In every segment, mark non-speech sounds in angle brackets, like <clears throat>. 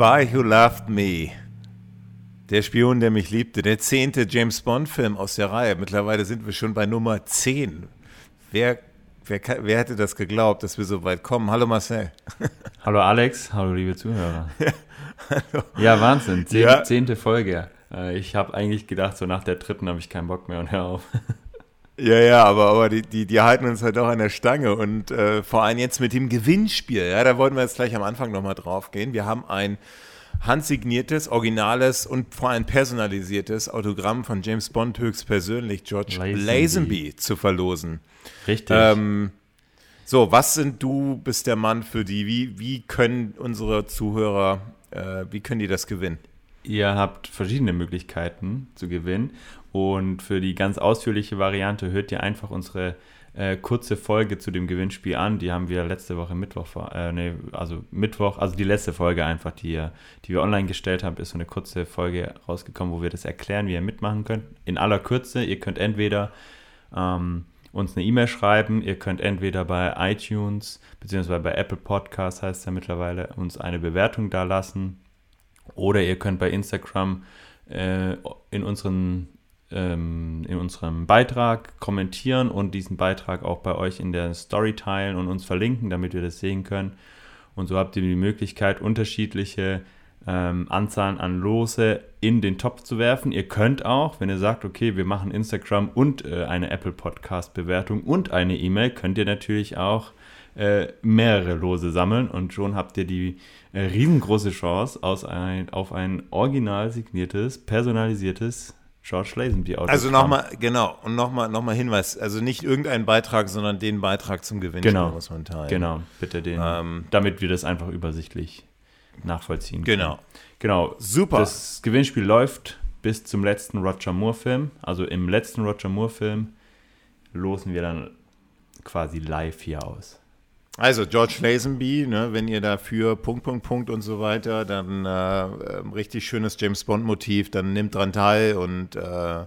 Spy Who Loved Me. Der Spion, der mich liebte. Der zehnte James Bond-Film aus der Reihe. Mittlerweile sind wir schon bei Nummer 10. Wer, wer, wer hätte das geglaubt, dass wir so weit kommen? Hallo Marcel. <laughs> Hallo Alex, hallo liebe Zuhörer. <laughs> Ja, ja Wahnsinn. Zehn, ja. Zehnte Folge. Äh, ich habe eigentlich gedacht, so nach der dritten habe ich keinen Bock mehr und hör auf. <laughs> Ja, ja, aber, aber die, die, die halten uns halt auch an der Stange und äh, vor allem jetzt mit dem Gewinnspiel, ja, da wollten wir jetzt gleich am Anfang nochmal drauf gehen. Wir haben ein handsigniertes, originales und vor allem personalisiertes Autogramm von James Bond höchstpersönlich, George Lazenby, zu verlosen. Richtig. Ähm, so, was sind du, bist der Mann für die? Wie, wie können unsere Zuhörer, äh, wie können die das gewinnen? Ihr habt verschiedene Möglichkeiten zu gewinnen. Und für die ganz ausführliche Variante hört ihr einfach unsere äh, kurze Folge zu dem Gewinnspiel an. Die haben wir letzte Woche Mittwoch, äh, nee, also Mittwoch, also die letzte Folge einfach, die, die wir online gestellt haben, ist so eine kurze Folge rausgekommen, wo wir das erklären, wie ihr mitmachen könnt. In aller Kürze, ihr könnt entweder ähm, uns eine E-Mail schreiben, ihr könnt entweder bei iTunes beziehungsweise bei Apple Podcasts heißt es ja mittlerweile, uns eine Bewertung da lassen oder ihr könnt bei Instagram äh, in unseren ähm, in unserem Beitrag kommentieren und diesen Beitrag auch bei euch in der Story teilen und uns verlinken, damit wir das sehen können. Und so habt ihr die Möglichkeit, unterschiedliche ähm, Anzahlen an Lose in den Topf zu werfen. Ihr könnt auch, wenn ihr sagt, okay, wir machen Instagram und äh, eine Apple Podcast Bewertung und eine E-Mail, könnt ihr natürlich auch äh, mehrere Lose sammeln und schon habt ihr die äh, riesengroße Chance ein, auf ein original signiertes, personalisiertes George Lazenby Autogramm. Also nochmal, genau, und nochmal noch mal Hinweis, also nicht irgendein Beitrag, sondern den Beitrag zum Gewinn genau, muss man teilen. Genau, bitte den, ähm, damit wir das einfach übersichtlich nachvollziehen können. Genau. Genau, super. Das Gewinnspiel läuft bis zum letzten Roger Moore-Film. Also im letzten Roger Moore-Film losen wir dann quasi live hier aus. Also George Lazenby, ne, wenn ihr dafür Punkt, Punkt, Punkt und so weiter, dann äh, äh, richtig schönes James Bond-Motiv, dann nimmt dran teil und äh,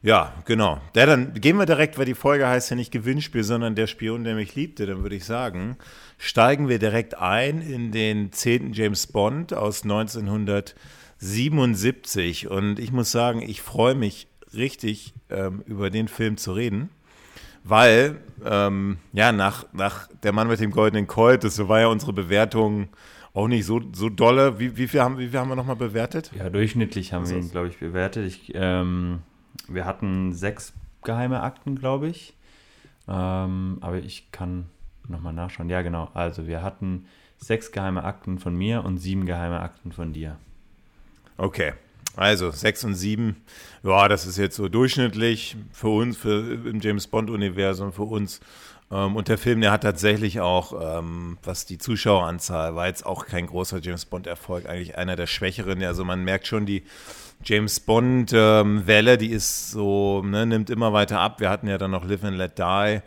ja, genau. Ja, dann gehen wir direkt, weil die Folge heißt ja nicht Gewinnspiel, sondern der Spion, der mich liebte, dann würde ich sagen, steigen wir direkt ein in den 10. James Bond aus 1977 und ich muss sagen, ich freue mich richtig ähm, über den Film zu reden weil ähm, ja nach, nach Der Mann mit dem goldenen Colt, das war ja unsere Bewertung auch nicht so, so dolle. Wie, wie, viel haben, wie viel haben wir nochmal bewertet? Ja, durchschnittlich haben also, wir ihn, glaube ich, bewertet. Ich, ähm, wir hatten sechs geheime Akten, glaube ich. Ähm, aber ich kann nochmal nachschauen. Ja, genau. Also wir hatten sechs geheime Akten von mir und sieben geheime Akten von dir. Okay, also 6 und 7, ja, das ist jetzt so durchschnittlich für uns, für im James Bond-Universum, für uns. Ähm, und der Film, der hat tatsächlich auch, ähm, was die Zuschaueranzahl war, jetzt auch kein großer James Bond-Erfolg, eigentlich einer der schwächeren. Also man merkt schon, die James Bond-Welle, ähm, die ist so, ne, nimmt immer weiter ab. Wir hatten ja dann noch Live and Let Die.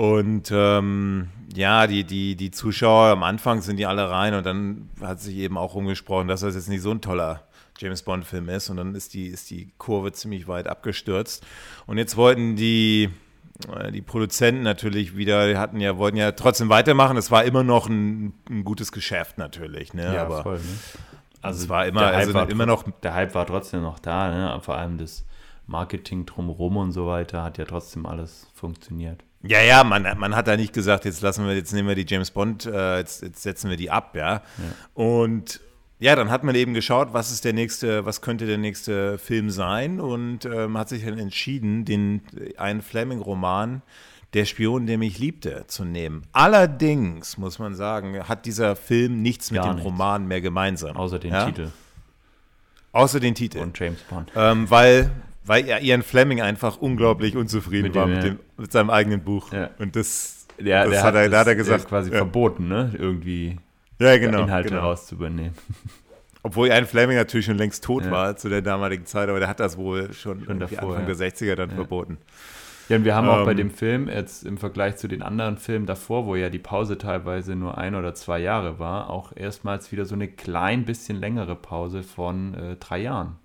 Und ähm, ja, die, die, die Zuschauer am Anfang sind die alle rein und dann hat sich eben auch rumgesprochen, dass das jetzt nicht so ein toller James Bond-Film ist. Und dann ist die, ist die Kurve ziemlich weit abgestürzt. Und jetzt wollten die, äh, die Produzenten natürlich wieder, hatten ja, wollten ja trotzdem weitermachen. Es war immer noch ein, ein gutes Geschäft natürlich. Ne? Ja, Aber voll. Ne? Also es war immer, also war immer noch. Der Hype war trotzdem noch da, ne? vor allem das Marketing drumherum und so weiter hat ja trotzdem alles funktioniert. Ja, ja, man, man hat da nicht gesagt, jetzt lassen wir, jetzt nehmen wir die James Bond, äh, jetzt, jetzt setzen wir die ab, ja. ja. Und ja, dann hat man eben geschaut, was ist der nächste, was könnte der nächste Film sein und ähm, hat sich dann entschieden, den einen Fleming-Roman Der Spion, der mich liebte, zu nehmen. Allerdings muss man sagen, hat dieser Film nichts mit dem nichts. Roman mehr gemeinsam. Außer den ja? Titel. Außer den Titel. Und James Bond. Ähm, weil, weil Ian Fleming einfach unglaublich unzufrieden mit war dem, mit, dem, mit, seinem eigenen Buch. Ja. Und das, ja, das hat, er, das, hat er gesagt. quasi verboten, ne? Irgendwie ja, genau, Inhalte genau. rauszuübernehmen. <laughs> Obwohl Ian Fleming natürlich schon längst tot ja. war zu der damaligen Zeit, aber der hat das wohl schon, schon davor, Anfang ja. der 60er dann ja. verboten. Ja, und wir haben ähm, auch bei ähm, dem Film jetzt im Vergleich zu den anderen Filmen davor, wo ja die Pause teilweise nur ein oder zwei Jahre war, auch erstmals wieder so eine klein bisschen längere Pause von äh, drei Jahren.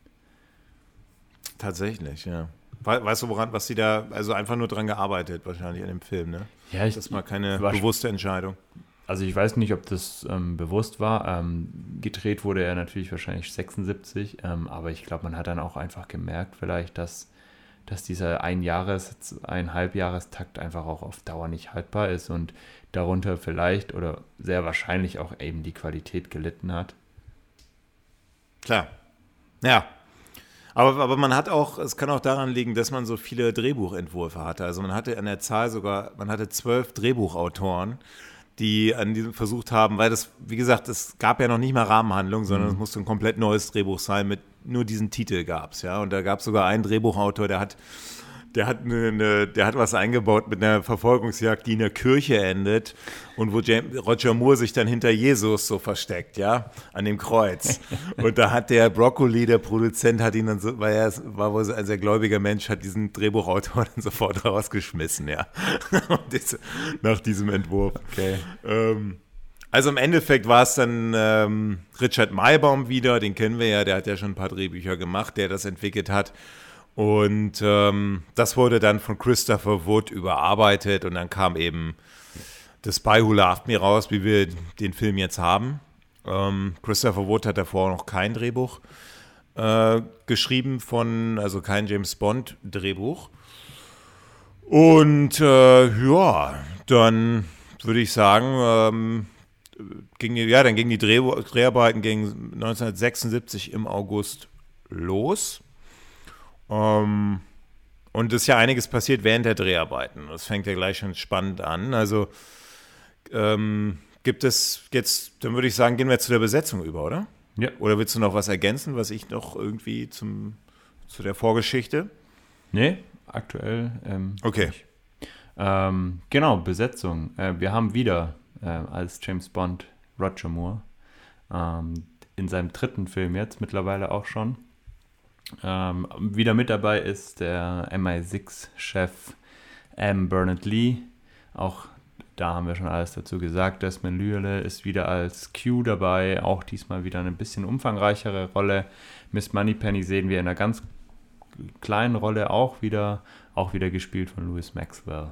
Tatsächlich, ja. Weißt du, woran, was sie da, also einfach nur dran gearbeitet, wahrscheinlich an dem Film, ne? Ja, ich, Das war keine bewusste Entscheidung also ich weiß nicht, ob das ähm, bewusst war. Ähm, gedreht wurde er natürlich wahrscheinlich 76, ähm, aber ich glaube, man hat dann auch einfach gemerkt, vielleicht, dass, dass dieser Einjahres-, Einhalbjahrestakt einfach auch auf Dauer nicht haltbar ist und darunter vielleicht oder sehr wahrscheinlich auch eben die Qualität gelitten hat. Klar. Ja. Aber, aber man hat auch, es kann auch daran liegen, dass man so viele Drehbuchentwürfe hatte. Also man hatte an der Zahl sogar, man hatte zwölf Drehbuchautoren die an diesem versucht haben, weil das, wie gesagt, es gab ja noch nicht mal Rahmenhandlung, sondern mhm. es musste ein komplett neues Drehbuch sein, mit nur diesen Titel gab es, ja. Und da gab es sogar einen Drehbuchautor, der hat der hat, eine, eine, der hat was eingebaut mit einer Verfolgungsjagd, die in der Kirche endet und wo James, Roger Moore sich dann hinter Jesus so versteckt, ja, an dem Kreuz. <laughs> Und da hat der Broccoli, der Produzent, hat ihn dann so, weil er war wohl ein sehr gläubiger Mensch, hat diesen Drehbuchautor dann sofort rausgeschmissen, ja, <laughs> nach diesem Entwurf. Okay. Ähm, also im Endeffekt war es dann ähm, Richard Maybaum wieder, den kennen wir ja, der hat ja schon ein paar Drehbücher gemacht, der das entwickelt hat. Und ähm, das wurde dann von Christopher Wood überarbeitet und dann kam eben The Spy Who Loved Me raus, wie wir den Film jetzt haben. Ähm, Christopher Wood hat davor noch kein Drehbuch äh, geschrieben von, also kein James Bond Drehbuch. Und äh, ja, dann würde ich sagen, ähm, ging, ja, dann gingen die Dreh Dreharbeiten gingen 1976 im August los. Ähm, und es ist ja einiges passiert während der Dreharbeiten. Das fängt ja gleich schon spannend an. Also ähm, gibt es jetzt, dann würde ich sagen, gehen wir zu der Besetzung über, oder? Ja. Oder willst du noch was ergänzen, was ich noch irgendwie zum, zu der Vorgeschichte? Nee, aktuell. Ähm, okay. Ähm, genau, Besetzung. Äh, wir haben wieder äh, als James Bond Roger Moore ähm, in seinem dritten Film jetzt mittlerweile auch schon. Ähm, wieder mit dabei ist der MI6-Chef M. Bernard Lee. Auch da haben wir schon alles dazu gesagt. Desmond Lühle ist wieder als Q dabei, auch diesmal wieder eine bisschen umfangreichere Rolle. Miss Moneypenny sehen wir in einer ganz kleinen Rolle auch wieder, auch wieder gespielt von Louis Maxwell.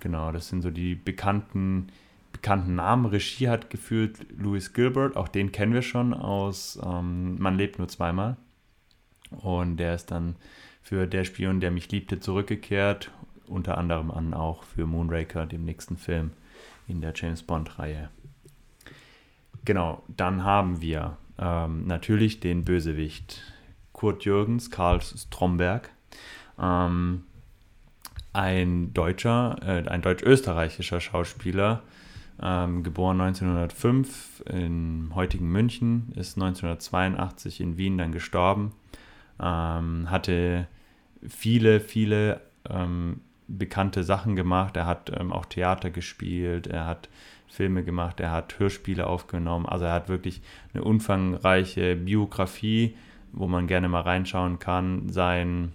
Genau, das sind so die bekannten, bekannten Namen. Regie hat geführt Louis Gilbert, auch den kennen wir schon aus ähm, Man lebt nur zweimal. Und der ist dann für Der Spion, der mich liebte, zurückgekehrt. Unter anderem an auch für Moonraker, dem nächsten Film in der James Bond-Reihe. Genau, dann haben wir ähm, natürlich den Bösewicht Kurt Jürgens, Karl Stromberg. Ähm, ein deutscher, äh, ein deutsch-österreichischer Schauspieler, ähm, geboren 1905 im heutigen München, ist 1982 in Wien dann gestorben ähm, hatte viele, viele ähm, bekannte Sachen gemacht. Er hat ähm, auch Theater gespielt, er hat Filme gemacht, er hat Hörspiele aufgenommen. Also er hat wirklich eine umfangreiche Biografie, wo man gerne mal reinschauen kann. Seinen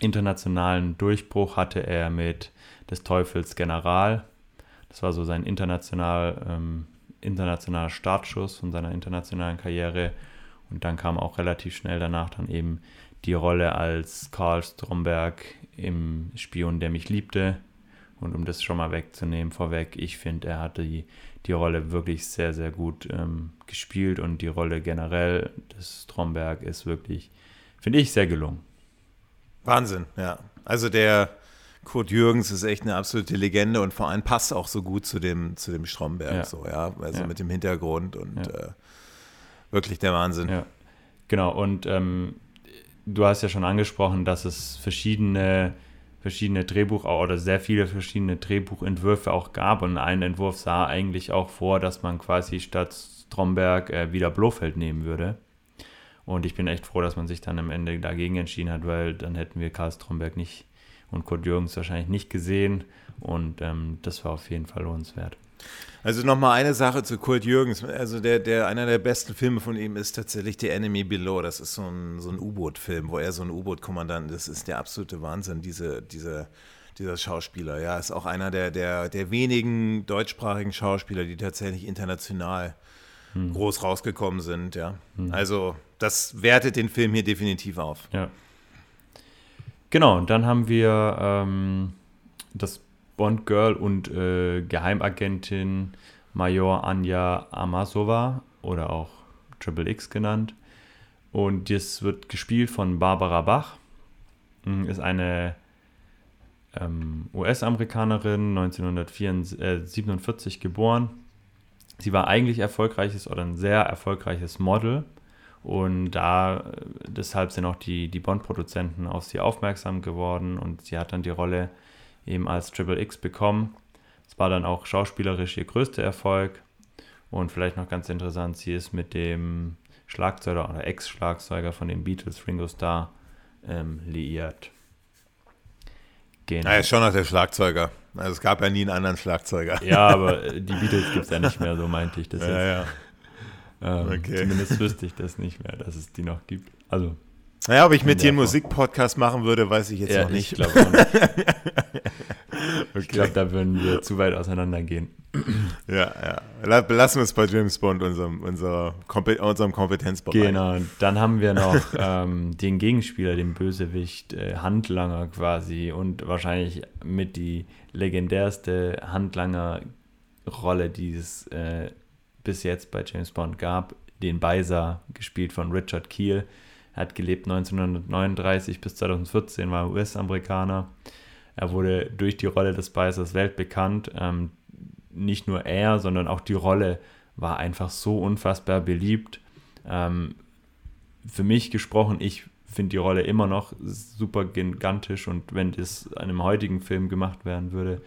internationalen Durchbruch hatte er mit des Teufels General. Das war so sein international, ähm, internationaler Startschuss von seiner internationalen Karriere. Und dann kam auch relativ schnell danach dann eben die Rolle als Karl Stromberg im Spion, der mich liebte. Und um das schon mal wegzunehmen vorweg, ich finde, er hatte die, die Rolle wirklich sehr, sehr gut ähm, gespielt und die Rolle generell des Stromberg ist wirklich, finde ich, sehr gelungen. Wahnsinn, ja. Also der Kurt Jürgens ist echt eine absolute Legende und vor allem passt auch so gut zu dem, zu dem Stromberg, ja. so, ja. Also ja. mit dem Hintergrund und ja. äh, Wirklich der Wahnsinn. Ja. Genau, und ähm, du hast ja schon angesprochen, dass es verschiedene, verschiedene Drehbuch- oder sehr viele verschiedene Drehbuchentwürfe auch gab. Und ein Entwurf sah eigentlich auch vor, dass man quasi statt Stromberg äh, wieder Blofeld nehmen würde. Und ich bin echt froh, dass man sich dann am Ende dagegen entschieden hat, weil dann hätten wir Karl Stromberg nicht und Kurt Jürgens wahrscheinlich nicht gesehen. Und ähm, das war auf jeden Fall lohnenswert. Also nochmal eine Sache zu Kurt Jürgens. Also der, der, einer der besten Filme von ihm ist tatsächlich The Enemy Below. Das ist so ein, so ein U-Boot-Film, wo er so ein U-Boot-Kommandant ist. Das ist der absolute Wahnsinn, diese, diese, dieser Schauspieler. Ja, ist auch einer der, der, der wenigen deutschsprachigen Schauspieler, die tatsächlich international hm. groß rausgekommen sind. Ja, hm. also das wertet den Film hier definitiv auf. Ja. Genau, und dann haben wir ähm, das Bond-Girl und äh, Geheimagentin Major Anja Amasova oder auch Triple X genannt. Und das wird gespielt von Barbara Bach. Hm, ist eine ähm, US-Amerikanerin, 1947 äh, geboren. Sie war eigentlich erfolgreiches oder ein sehr erfolgreiches Model. Und da äh, deshalb sind auch die, die Bond-Produzenten auf sie aufmerksam geworden und sie hat dann die Rolle eben als Triple X bekommen. Es war dann auch schauspielerisch ihr größter Erfolg. Und vielleicht noch ganz interessant, sie ist mit dem Schlagzeuger oder Ex-Schlagzeuger von den Beatles, Ringo Starr, ähm, liiert. Genau. Er ist schon noch der Schlagzeuger. Also es gab ja nie einen anderen Schlagzeuger. Ja, aber äh, die Beatles gibt es ja nicht mehr, so meinte ich das ja, jetzt. Ja. Ähm, okay. Zumindest wüsste ich das nicht mehr, dass es die noch gibt. Also naja, ob ich mit dir einen Musikpodcast machen würde, weiß ich jetzt ja, noch nicht. Ich glaube <laughs> okay. Ich glaube, da würden wir zu weit auseinandergehen. <clears throat> Ja, ja. Belassen wir es bei James Bond, unserem, unser, unserem Kompetenzbereich. Genau, dann haben wir noch <laughs> ähm, den Gegenspieler, den Bösewicht, äh, Handlanger quasi und wahrscheinlich mit die legendärste Handlanger-Rolle, die es äh, bis jetzt bei James Bond gab, den Beiser, gespielt von Richard Keel er hat gelebt 1939 bis 2014, war US-Amerikaner. Er wurde durch die Rolle des Beißers weltbekannt. Ähm, nicht nur er, sondern auch die Rolle war einfach so unfassbar beliebt. Ähm, für mich gesprochen, ich finde die Rolle immer noch super gigantisch und wenn das in einem heutigen Film gemacht werden würde,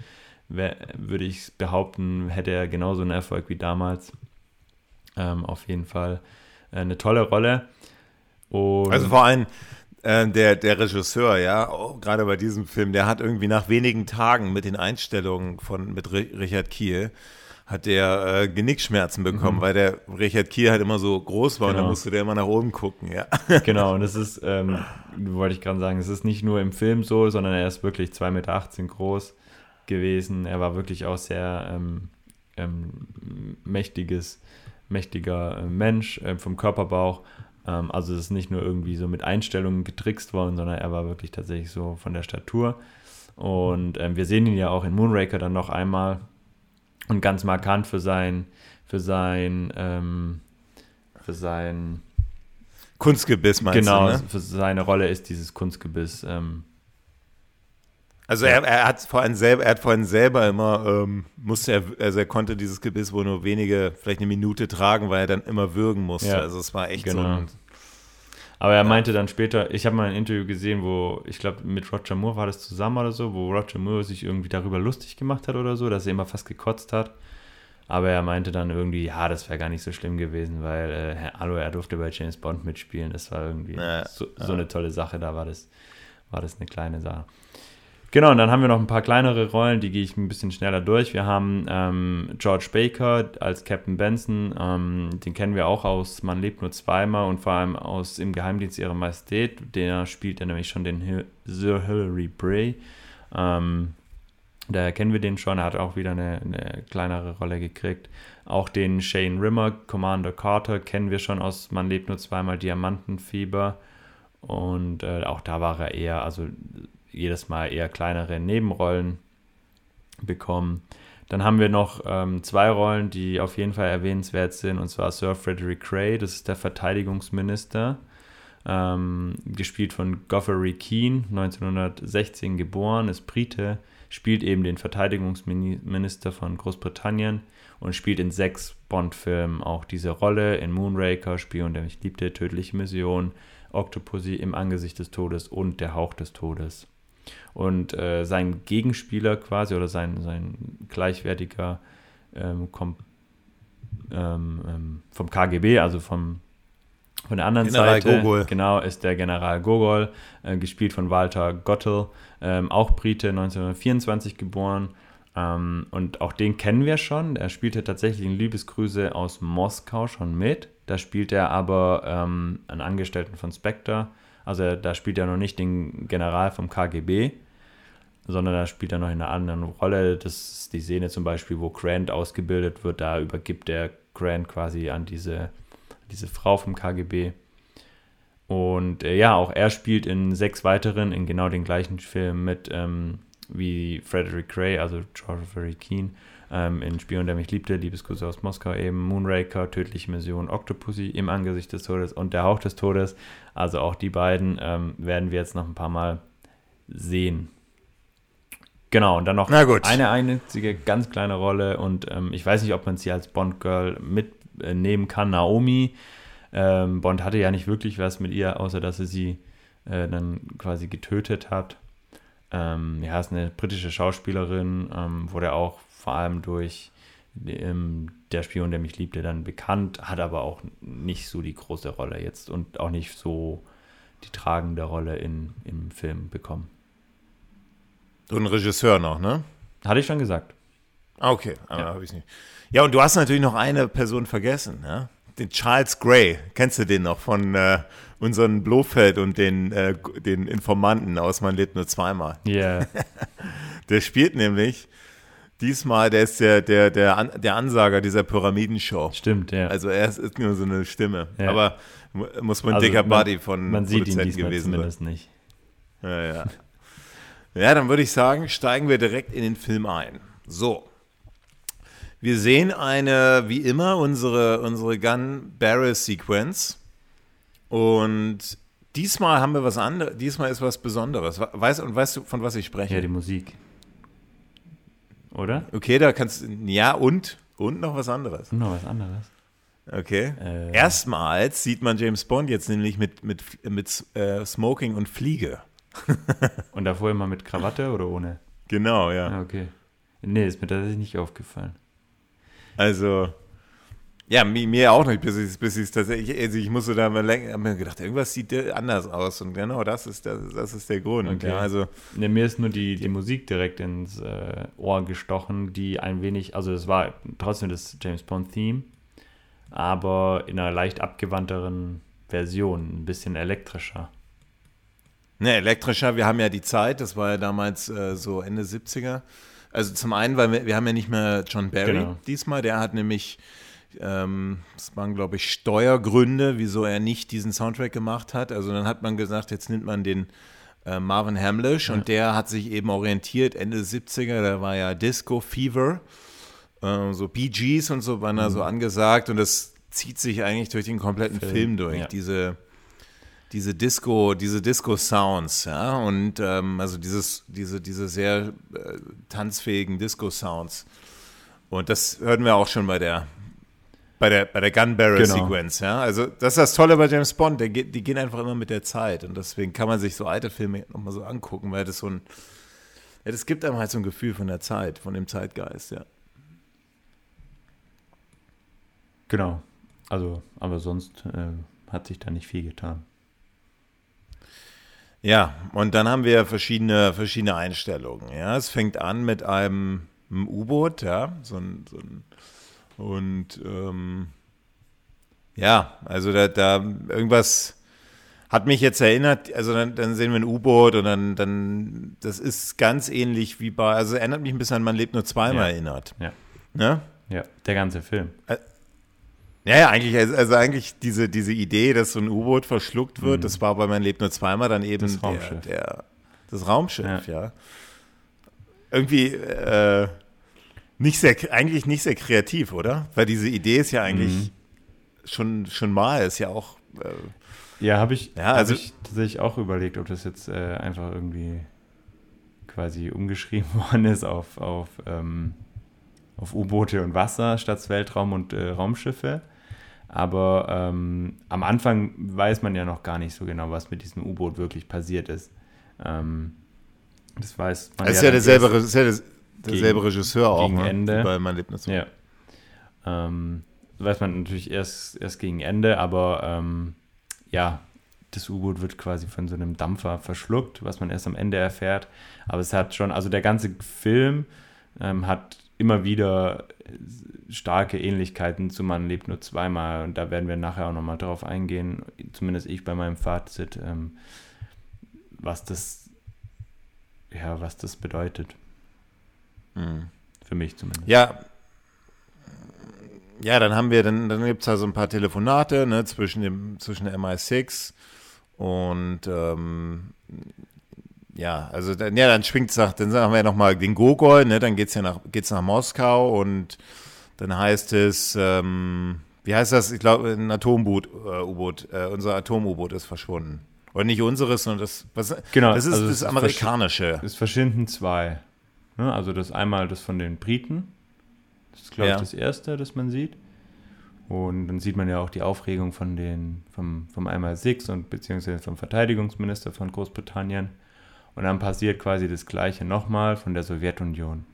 würde ich behaupten, hätte er genauso einen Erfolg wie damals. Ähm, auf jeden Fall äh, eine tolle Rolle. Und also vor allem äh, der, der Regisseur, ja, oh, gerade bei diesem Film, der hat irgendwie nach wenigen Tagen mit den Einstellungen von mit Richard Kiel hat der äh, Genickschmerzen bekommen, mhm. weil der Richard Kiel halt immer so groß war genau. und dann musste der immer nach oben gucken, ja. <laughs> Genau, und das ist, ähm, wollte ich gerade sagen, es ist nicht nur im Film so, sondern er ist wirklich 2,18 Meter groß gewesen. Er war wirklich auch sehr ähm, ähm, mächtiges, mächtiger äh, Mensch äh, vom Körperbauch ähm, also es ist nicht nur irgendwie so mit Einstellungen getrickst worden, sondern er war wirklich tatsächlich so von der Statur. Und ähm, wir sehen ihn ja auch in Moonraker dann noch einmal und ganz markant für sein, für sein, ähm, für sein Kunstgebiss meinst genau, du, ne? für seine Rolle ist dieses Kunstgebiss. Ähm, also er, er hat vorhin selber, er hat vorhin selber immer, ähm, musste er, also er konnte dieses Gebiss wohl nur wenige, vielleicht eine Minute tragen, weil er dann immer würgen musste. Ja, also es war echt genau. so ein, aber er meinte dann später, ich habe mal ein Interview gesehen, wo, ich glaube, mit Roger Moore war das zusammen oder so, wo Roger Moore sich irgendwie darüber lustig gemacht hat oder so, dass er immer fast gekotzt hat. Aber er meinte dann irgendwie, ja, das wäre gar nicht so schlimm gewesen, weil, äh, hallo, er durfte bei James Bond mitspielen. Das war irgendwie ja, so, so ja. eine tolle Sache. Da war das, war das eine kleine Sache. Genau, und dann haben wir noch ein paar kleinere Rollen, die gehe ich ein bisschen schneller durch. Wir haben ähm, George Baker als Captain Benson, ähm, den kennen wir auch aus Man lebt nur zweimal und vor allem aus Im Geheimdienst ihrer Majestät. Der spielt ja nämlich schon den Hil Sir Hilary Bray. Ähm, daher kennen wir den schon, er hat auch wieder eine, eine, kleinere Rolle gekriegt. Auch den Shane Rimmer, Commander Carter, kennen wir schon aus Man lebt nur zweimal Diamantenfieber. Und äh, auch da war er eher, also jedes Mal eher kleinere Nebenrollen bekommen. Dann haben wir noch ähm, zwei Rollen, die auf jeden Fall erwähnenswert sind, und zwar Sir Frederick Cray, das ist der Verteidigungsminister, ähm, gespielt von Goffrey Keane, 1916 geboren, ist Brite, spielt eben den Verteidigungsminister von Großbritannien und spielt in sechs Bond-Filmen auch diese Rolle. In Moonraker, Spion, der mich liebte, Tödliche Mission, Octopussy im Angesicht des Todes und Der Hauch des Todes. Und äh, sein Gegenspieler quasi oder sein, sein gleichwertiger ähm, kom, ähm, ähm vom KGB, also vom, von der anderen General Seite, Gogol. genau, ist der General Gogol, äh, gespielt von Walter Gottel, ähm, auch Brite, 1924 geboren. Ähm, und auch den kennen wir schon. Er spielte tatsächlich in Liebesgrüße aus Moskau schon mit. Da spielt er aber ähm, einen Angestellten von Spectre also da spielt er noch nicht den General vom KGB, sondern da spielt er noch in einer anderen Rolle. Das ist die Szene zum Beispiel, wo Grant ausgebildet wird. Da übergibt er Grant quasi an diese, diese Frau vom KGB. Und äh, ja, auch er spielt in sechs weiteren, in genau den gleichen Filmen mit, ähm, wie Frederick Gray, also George Keen, ähm, in Spion, der mich liebte, Liebesgrüße aus Moskau eben, Moonraker, Tödliche Mission, Octopussy, Im Angesicht des Todes und Der Hauch des Todes. Also auch die beiden ähm, werden wir jetzt noch ein paar Mal sehen. Genau, und dann noch eine einzige ganz kleine Rolle und ähm, ich weiß nicht, ob man sie als Bond-Girl mitnehmen kann, Naomi. Ähm, Bond hatte ja nicht wirklich was mit ihr, außer dass er sie äh, dann quasi getötet hat. Ähm, ja, ist eine britische Schauspielerin, ähm, wurde auch vor allem durch ähm, Der Spion, der mich liebte, dann bekannt, hat aber auch nicht so die große Rolle jetzt und auch nicht so die tragende Rolle in, im Film bekommen. So ein Regisseur noch, ne? Hatte ich schon gesagt. Ah, okay, aber ja. habe ich nicht. Ja, und du hast natürlich noch eine Person vergessen, ja? Den Charles Gray. Kennst du den noch von äh, unseren Blofeld und den, äh, den Informanten aus Man lebt nur zweimal? Ja. Yeah. <laughs> der spielt nämlich diesmal, der ist der, der, der, An der Ansager dieser Pyramidenshow. Stimmt, ja. Also er ist, ist nur so eine Stimme. Ja. Aber muss man also dicker man, Buddy von man sieht ihn gewesen zumindest sein. nicht. Ja, ja. Ja, dann würde ich sagen, steigen wir direkt in den Film ein. So. Wir sehen eine, wie immer, unsere, unsere Gun-Barrel-Sequence. Und diesmal haben wir was anderes. Diesmal ist was Besonderes. Weißt, und weißt du, von was ich spreche? Ja, die Musik. Oder? Okay, da kannst du. Ja, und? Und noch was anderes. Und noch was anderes. Okay. Äh. Erstmals sieht man James Bond jetzt nämlich mit, mit, mit äh, Smoking und Fliege. <laughs> Und davor immer mit Krawatte oder ohne? Genau, ja. Ah, okay. Nee, ist mir tatsächlich nicht aufgefallen. Also, ja, mir, auch nicht, bis ich, bis ich tatsächlich, also ich musste da mal länger, habe mir gedacht, irgendwas sieht anders aus und genau das ist der, das ist der Grund. Okay. Ja, also, nee, mir ist nur die, die Musik direkt ins äh, Ohr gestochen, die ein wenig, also es war trotzdem das James Bond Theme, aber in einer leicht abgewandteren Version, ein bisschen elektrischer. Ne, elektrischer, wir haben ja die Zeit, das war ja damals äh, so Ende 70er. Also zum einen, weil wir, wir haben ja nicht mehr John Barry genau. diesmal, der hat nämlich, ähm, das waren glaube ich Steuergründe, wieso er nicht diesen Soundtrack gemacht hat. Also dann hat man gesagt, jetzt nimmt man den äh, Marvin Hamlish ja. und der hat sich eben orientiert, Ende 70er, da war ja Disco Fever, äh, so Gees und so waren mhm. da so angesagt und das zieht sich eigentlich durch den kompletten Film, Film durch, ja. diese diese Disco, diese Disco-Sounds, ja, und ähm, also dieses, diese, diese sehr äh, tanzfähigen Disco-Sounds. Und das hörten wir auch schon bei der, bei der, bei der Gun Barrel genau. Sequence, ja. Also das ist das Tolle bei James Bond, der, die gehen einfach immer mit der Zeit und deswegen kann man sich so alte Filme nochmal so angucken, weil das so ein, ja, das gibt einem halt so ein Gefühl von der Zeit, von dem Zeitgeist, ja. Genau. Also, aber sonst äh, hat sich da nicht viel getan. Ja, und dann haben wir verschiedene, verschiedene Einstellungen. Ja, es fängt an mit einem, einem U-Boot, ja, so ein, so ein und ähm, ja, also da, da irgendwas hat mich jetzt erinnert, also dann, dann sehen wir ein U-Boot und dann, dann, das ist ganz ähnlich wie bei, also erinnert mich ein bisschen an Man lebt nur zweimal ja. erinnert. Ja. Ne? Ja, der ganze Film. Ja, ja, eigentlich, also, also eigentlich diese, diese Idee, dass so ein U-Boot verschluckt wird, mhm. das war bei meinem Leben nur zweimal dann eben das Raumschiff. Der, der das Raumschiff, ja. ja. Irgendwie äh, nicht sehr, eigentlich nicht sehr kreativ, oder? Weil diese Idee ist ja eigentlich mhm. schon, schon mal, ist ja auch. Äh, ja, habe ich, ja, also, hab ich tatsächlich auch überlegt, ob das jetzt äh, einfach irgendwie quasi umgeschrieben <laughs> worden ist auf, auf, ähm, auf U-Boote und Wasser statt Weltraum und äh, Raumschiffe. Aber ähm, am Anfang weiß man ja noch gar nicht so genau, was mit diesem U-Boot wirklich passiert ist. Ähm, das weiß man. Es ist ja, derselbe, ist ja derselbe gegen, Regisseur auch, gegen ne? Ende. Bei mein Erlebnis. Ja. Ähm, weiß man natürlich erst, erst gegen Ende, aber ähm, ja, das U-Boot wird quasi von so einem Dampfer verschluckt, was man erst am Ende erfährt. Aber es hat schon, also der ganze Film ähm, hat immer wieder starke Ähnlichkeiten zu Man lebt nur zweimal und da werden wir nachher auch nochmal drauf eingehen, zumindest ich bei meinem Fazit, ähm, was das ja, was das bedeutet. Mhm. Für mich zumindest. Ja. Ja, dann haben wir, dann, dann gibt es da so ein paar Telefonate ne, zwischen, dem, zwischen MI6 und ähm, ja, also dann, ja, dann schwingt es nach, dann haben wir ja nochmal den Gogol, ne, dann geht's ja nach, geht's nach Moskau und dann heißt es, ähm, wie heißt das? Ich glaube, ein Atomboot, äh, U-Boot, äh, unser Atom-U-Boot ist verschwunden. Und nicht unseres, sondern das, was, Genau, das ist also das amerikanische. Es verschwinden zwei. Ne? Also das einmal das von den Briten. Das ist, glaube Ja. ich, das erste, das man sieht. Und dann sieht man ja auch die Aufregung von den, vom, vom MI6 und beziehungsweise vom Verteidigungsminister von Großbritannien. Und dann passiert quasi das Gleiche nochmal von der Sowjetunion.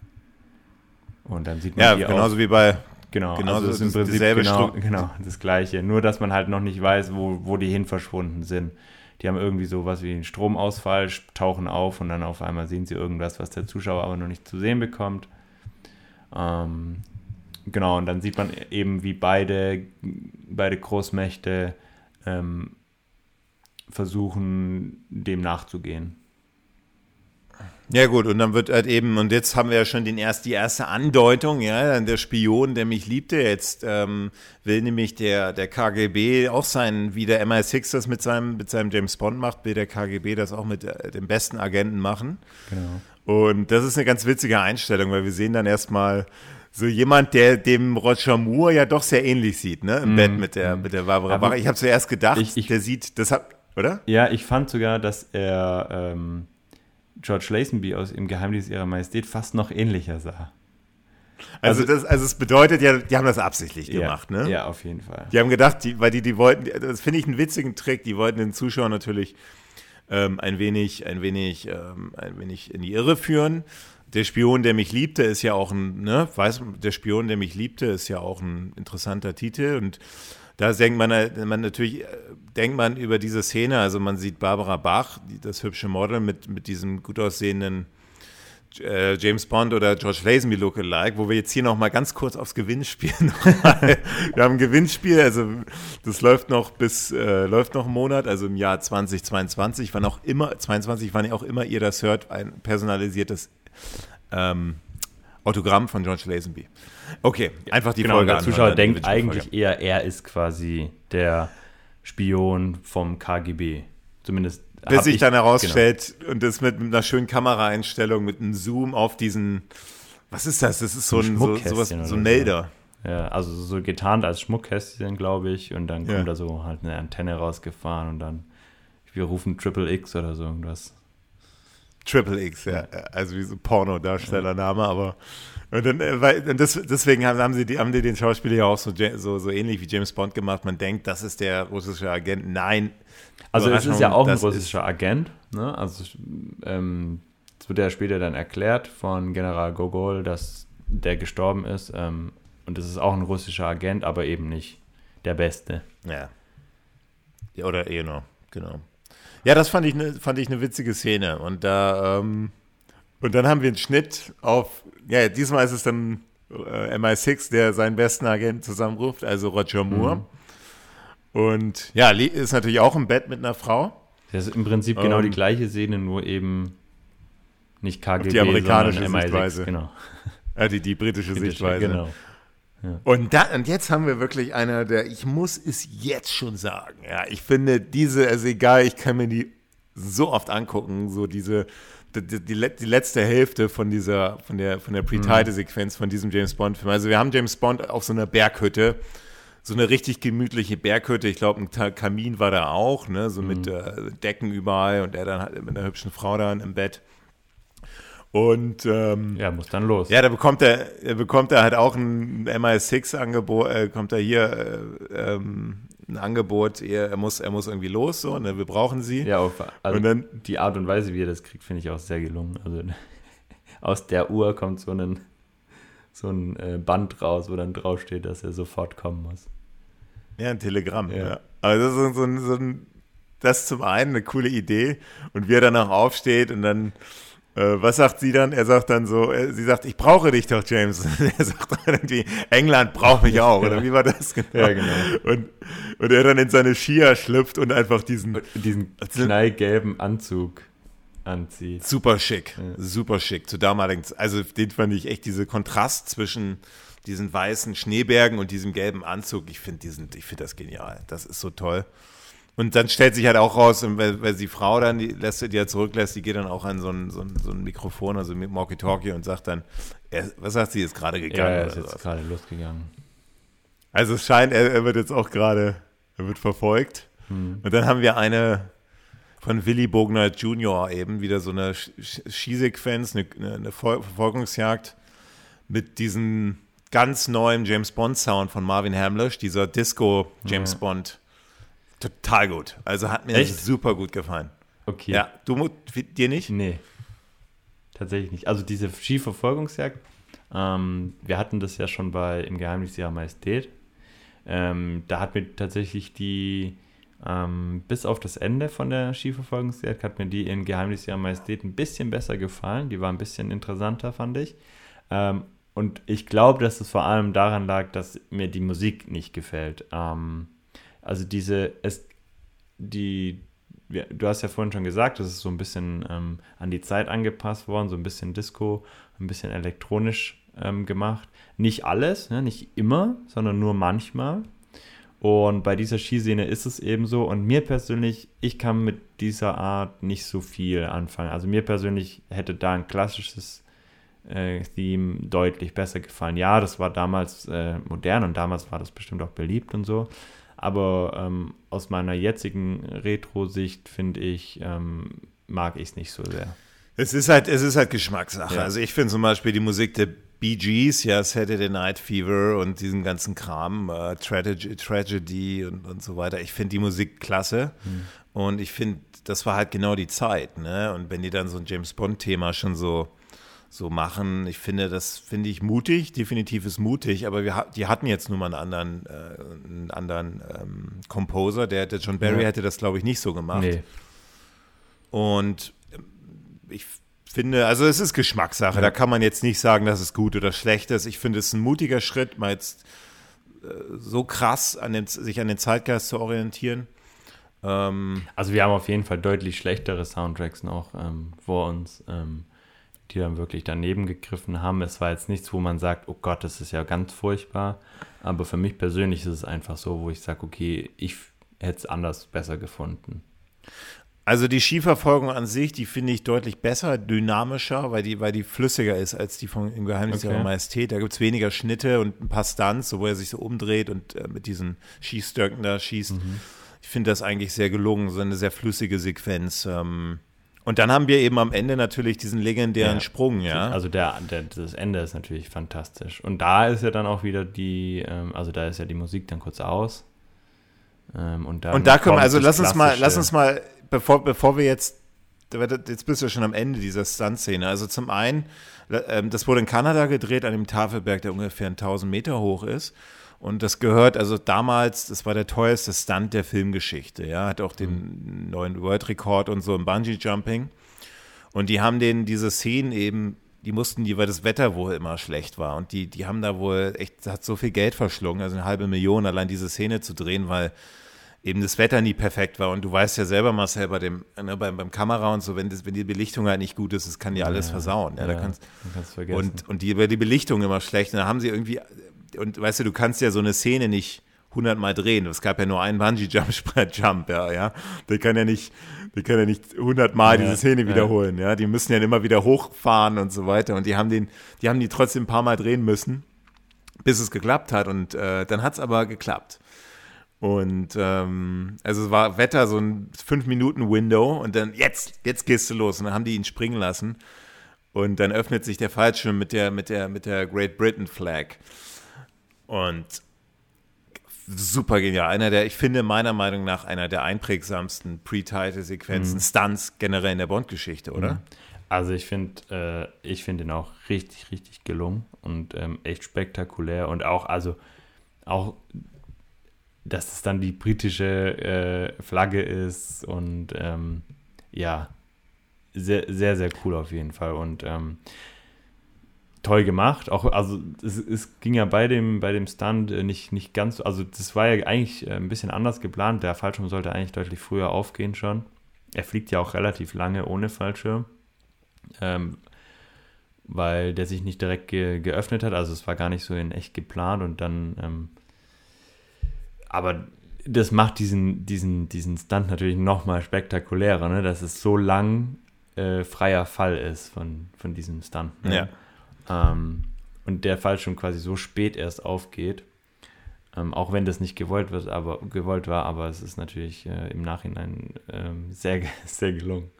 Und dann sieht man Ja, die genauso auch, wie bei, genau, genauso also es ist im das- Prinzip genau, Stru- genau das Gleiche. Nur, dass man halt noch nicht weiß, wo, wo die hin verschwunden sind. Die haben irgendwie sowas wie einen Stromausfall, tauchen auf und dann auf einmal sehen sie irgendwas, was der Zuschauer aber noch nicht zu sehen bekommt. Ähm, genau, und dann sieht man eben, wie beide, beide Großmächte ähm, versuchen, dem nachzugehen. Ja gut, und dann wird halt eben, und jetzt haben wir ja schon den erst, die erste Andeutung, ja, dann der Spion, der mich liebte, jetzt ähm, will nämlich der, der KGB auch sein, wie der MI6 das mit seinem, mit seinem James Bond macht, will der KGB das auch mit äh, dem besten Agenten machen. Genau. Und das ist eine ganz witzige Einstellung, weil wir sehen dann erstmal so jemand, der dem Roger Moore ja doch sehr ähnlich sieht, ne, im Bett mit der, mit der Barbara Aber Bach. Ich habe zuerst gedacht, ich- ich- der sieht, das hat, oder? Ja, ich fand sogar, dass er ähm, George Lazenby aus Im Geheimnis ihrer Majestät fast noch ähnlicher sah. Also, das, also es bedeutet ja, die haben das absichtlich gemacht, ja, ne? Ja, auf jeden Fall. Die haben gedacht, die, weil die, die wollten, das finde ich einen witzigen Trick, die wollten den Zuschauer natürlich ähm, ein wenig, ein wenig, ähm, ein wenig in die Irre führen. Der Spion, der mich liebte, ist ja auch ein, ne, weiß, der Spion, der mich liebte, ist ja auch ein interessanter Titel und da denkt man, äh, man natürlich, äh, denkt man über diese Szene, also man sieht Barbara Bach, das hübsche Model mit, mit diesem gut aussehenden äh, James Bond oder George Lazenby Lookalike, wo wir jetzt hier noch mal ganz kurz aufs Gewinnspiel <laughs> nochmal. wir haben ein Gewinnspiel, also das läuft noch bis äh, läuft noch einen Monat, also im Jahr 2022, wann auch immer 22, wann auch immer ihr das hört, ein personalisiertes ähm, Autogramm von George Lazenby. Okay, einfach die genau, Folge der Zuschauer denkt eigentlich eher, er ist quasi der Spion vom KGB. Zumindest Bis sich ich- genau. dann herausstellt und das mit einer schönen Kameraeinstellung, mit einem Zoom auf diesen, was ist das? Das ist so Ein so, sowas, so ein Melder. Ja, also so getarnt als Schmuckkästchen, glaube ich. Und dann Ja. kommt da so halt eine Antenne rausgefahren und dann, wir rufen Triple X oder so irgendwas. Triple X, ja. Also wie so ein Pornodarstellername, aber und dann, äh, weil, und das, deswegen haben, haben sie die, haben die den Schauspieler ja auch so, so, so ähnlich wie James Bond gemacht. Man denkt, das ist der russische Agent. Nein. Also es ist ja auch ein russischer Agent. Ne? Also ähm, es wird ja später dann erklärt von General Gogol, dass der gestorben ist. Ähm, und es ist auch ein russischer Agent, aber eben nicht der Beste. Ja. ja. Oder genau, genau. Ja, das fand ich eine fand ich eine witzige Szene. Und da, ähm, und dann haben wir einen Schnitt auf, ja, diesmal ist es dann äh, MI6, der seinen besten Agenten zusammenruft, also Roger Moore. Mhm. Und ja, Lee ist natürlich auch im Bett mit einer Frau. Das ist im Prinzip genau Ähm, die gleiche Szene, nur eben nicht KGB, die amerikanische sondern MI6. Sichtweise. Genau. Äh, die, die britische Sichtweise. Genau. Und, da, und jetzt haben wir wirklich einer, der, ich muss es jetzt schon sagen, ja, ich finde diese, also egal, ich kann mir die so oft angucken, so diese, die, die, die let- die letzte Hälfte von dieser, von der, von der Pre-Title-Sequenz von diesem James Bond-Film. Also wir haben James Bond auf so einer Berghütte, so eine richtig gemütliche Berghütte. Ich glaube, ein Kamin war da auch, ne, so mit äh, Decken überall und er dann halt mit einer hübschen Frau da im Bett. Und ähm, Ja, muss dann los. ja, da bekommt er, er bekommt er halt auch ein MI6-Angebot, äh, kommt er hier äh, ähm, ein Angebot, er, er muss, er muss irgendwie los, so, ne, wir brauchen sie. Ja, auf, also Und dann- die Art und Weise, wie er das kriegt, finde ich auch sehr gelungen. Also <laughs> aus der Uhr kommt so ein, so ein äh, Band raus, wo dann draufsteht, dass er sofort kommen muss. Ja, ein Telegramm. Ja. Ja. Also das ist so ein, so ein, das ist zum einen eine coole Idee und wie er danach aufsteht und dann, was sagt sie dann? Er sagt dann so, äh, sie sagt, ich brauche dich doch, James. Und <laughs> er sagt dann irgendwie, England braucht mich auch, oder wie war das genau? Ja, genau. Und, und er dann in seine Skier schlüpft und einfach diesen Diesen Also- knallgelben Anzug anzieht. Super schick, super schick. Zu damaligen, also den fand ich echt diese Kontrast zwischen diesen weißen Schneebergen und diesem gelben Anzug. Ich finde finde das genial. Das ist so toll. Und dann stellt sich halt auch raus, weil, weil die Frau dann, die lässt die ja zurücklässt, die geht dann auch an so ein, so ein, so ein Mikrofon, also mit Walkie-Talkie und sagt dann, er, was sagt sie, ist gerade gegangen? Ja, er ist jetzt gerade losgegangen. Also es scheint, er, er, wird jetzt auch gerade, er wird verfolgt. Hm. Und dann haben wir eine von Willy Bogner Jr. eben wieder so eine Skisequenz, eine, eine Verfolgungsjagd mit diesem ganz neuen James Bond Sound von Marvin Hamlisch, dieser Disco James ja. Bond Total gut. Also hat mir Echt? super gut gefallen. Okay. Ja, du dir nicht? Nee. Tatsächlich nicht. Also diese Skiverfolgungsjagd, ähm, wir hatten das ja schon bei Im Geheimnis ihrer Majestät. Ähm, da hat mir tatsächlich die, ähm, bis auf das Ende von der Skiverfolgungsjagd, hat mir die im Geheimnis ihrer Majestät ein bisschen besser gefallen. Die war ein bisschen interessanter, fand ich. Ähm, und ich glaube, dass es vor allem daran lag, dass mir die Musik nicht gefällt. Ähm, also diese, es, die, ja, du hast ja vorhin schon gesagt, das ist so ein bisschen ähm, an die Zeit angepasst worden, so ein bisschen Disco, ein bisschen elektronisch ähm, gemacht. Nicht alles, ne, nicht immer, sondern nur manchmal. Und bei dieser Skisehne ist es eben so. Und mir persönlich, ich kann mit dieser Art nicht so viel anfangen. Also mir persönlich hätte da ein klassisches äh, Theme deutlich besser gefallen. Ja, das war damals äh, modern und damals war das bestimmt auch beliebt und so. Aber ähm, aus meiner jetzigen Retro-Sicht finde ich, ähm, mag ich es nicht so sehr. Es ist halt, es ist halt Geschmackssache. Ja. Also ich finde zum Beispiel die Musik der Bee Gees, ja, Saturday Night Fever und diesen ganzen Kram, äh, Tragedy, Tragedy und, und so weiter. Ich finde die Musik klasse mhm. und ich finde, das war halt genau die Zeit. Ne? Und wenn die dann so ein James Bond-Thema schon so so machen. Ich finde, das finde ich mutig, definitiv ist mutig, aber wir, die hatten jetzt nun mal einen anderen, äh, einen anderen ähm, Composer, der, der John Barry ja. hätte das, glaube ich, nicht so gemacht. Nee. Und ähm, ich finde, also es ist Geschmackssache, ja. da kann man jetzt nicht sagen, dass es gut oder schlecht ist. Ich finde, es ist ein mutiger Schritt, mal jetzt äh, so krass an den, sich an den Zeitgeist zu orientieren. Ähm, also wir haben auf jeden Fall deutlich schlechtere Soundtracks noch ähm, vor uns. Ähm, die dann wirklich daneben gegriffen haben. Es war jetzt nichts, wo man sagt, oh Gott, das ist ja ganz furchtbar. Aber für mich persönlich ist es einfach so, wo ich sage, okay, ich hätte es anders besser gefunden. Also die Skiverfolgung an sich, die finde ich deutlich besser, dynamischer, weil die, weil die flüssiger ist als die von Im Geheimnis okay. ihrer Majestät. Da gibt es weniger Schnitte und ein paar Stunts, so wo er sich so umdreht und äh, mit diesen Skistöcken da schießt. Mhm. Ich finde das eigentlich sehr gelungen, so eine sehr flüssige Sequenz. Ähm, und dann haben wir eben am Ende natürlich diesen legendären ja. Sprung, ja. Also der, der, das Ende ist natürlich fantastisch. Und da ist ja dann auch wieder die, ähm, also da ist ja die Musik dann kurz aus. Ähm, und, und da können wir, also lass uns mal, lass uns mal, bevor, bevor wir jetzt, jetzt bist du schon am Ende dieser Stunt-Szene. Also zum einen, ähm, das wurde in Kanada gedreht, an dem Tafelberg, der ungefähr 1000 Meter hoch ist. Und das gehört, also damals, das war der teuerste Stunt der Filmgeschichte. Ja, hat auch den mhm. neuen World-Rekord und so im Bungee-Jumping. Und die haben den, diese Szenen eben, die mussten die, weil das Wetter wohl immer schlecht war. Und die, die haben da wohl echt, hat so viel Geld verschlungen, also eine halbe Million allein diese Szene zu drehen, weil eben das Wetter nie perfekt war. Und du weißt ja selber, Marcel, bei dem, ne, beim, beim Kamera und so, wenn, das, wenn die Belichtung halt nicht gut ist, das kann dir alles ja, versauen. Ja, ja, da kannst, kannst vergessen. Und, und die, die Belichtung immer schlecht. Und da haben sie irgendwie und weißt du, du kannst ja so eine Szene nicht hundertmal drehen. Es gab ja nur einen Bungee-Jump, ja, <laughs> ja. Der kann ja nicht, der kann ja nicht hundertmal ja, diese Szene wiederholen, ja. Die müssen ja immer wieder hochfahren und so weiter. Und die haben den, die haben die trotzdem ein paar Mal drehen müssen, bis es geklappt hat. Und äh, dann hat es aber geklappt. Und ähm, also es war Wetter so ein fünf Minuten Window und dann jetzt, jetzt gehst du los. Und dann haben die ihn springen lassen. Und dann öffnet sich der Fallschirm mit der, mit der, mit der Great Britain Flag. Und super genial. Einer der, ich finde meiner Meinung nach einer der einprägsamsten Pre-Title-Sequenzen, mhm. Stunts generell in der Bond-Geschichte, oder? Mhm. Also ich finde, äh, ich finde ihn auch richtig, richtig gelungen und ähm, echt spektakulär und auch, also auch, dass es dann die britische äh, Flagge ist und ähm, ja, sehr, sehr, sehr cool auf jeden Fall und ähm, toll gemacht. Auch, also es, es, ging ja bei dem, bei dem Stunt äh, nicht, nicht ganz, also das war ja eigentlich äh, ein bisschen anders geplant. Der Fallschirm sollte eigentlich deutlich früher aufgehen schon. Er fliegt ja auch relativ lange ohne Fallschirm, ähm, weil der sich nicht direkt ge geöffnet hat. Also es war gar nicht so in echt geplant und dann, ähm, aber das macht diesen, diesen, diesen Stunt natürlich nochmal spektakulärer, ne? dass es so lang äh, freier Fall ist von, von diesem Stunt. Ne? Ja. Ähm, und der Fall schon quasi so spät erst aufgeht. Ähm, auch wenn das nicht gewollt wird, aber gewollt war, aber es ist natürlich äh, im Nachhinein ähm, sehr, <laughs> sehr gelungen.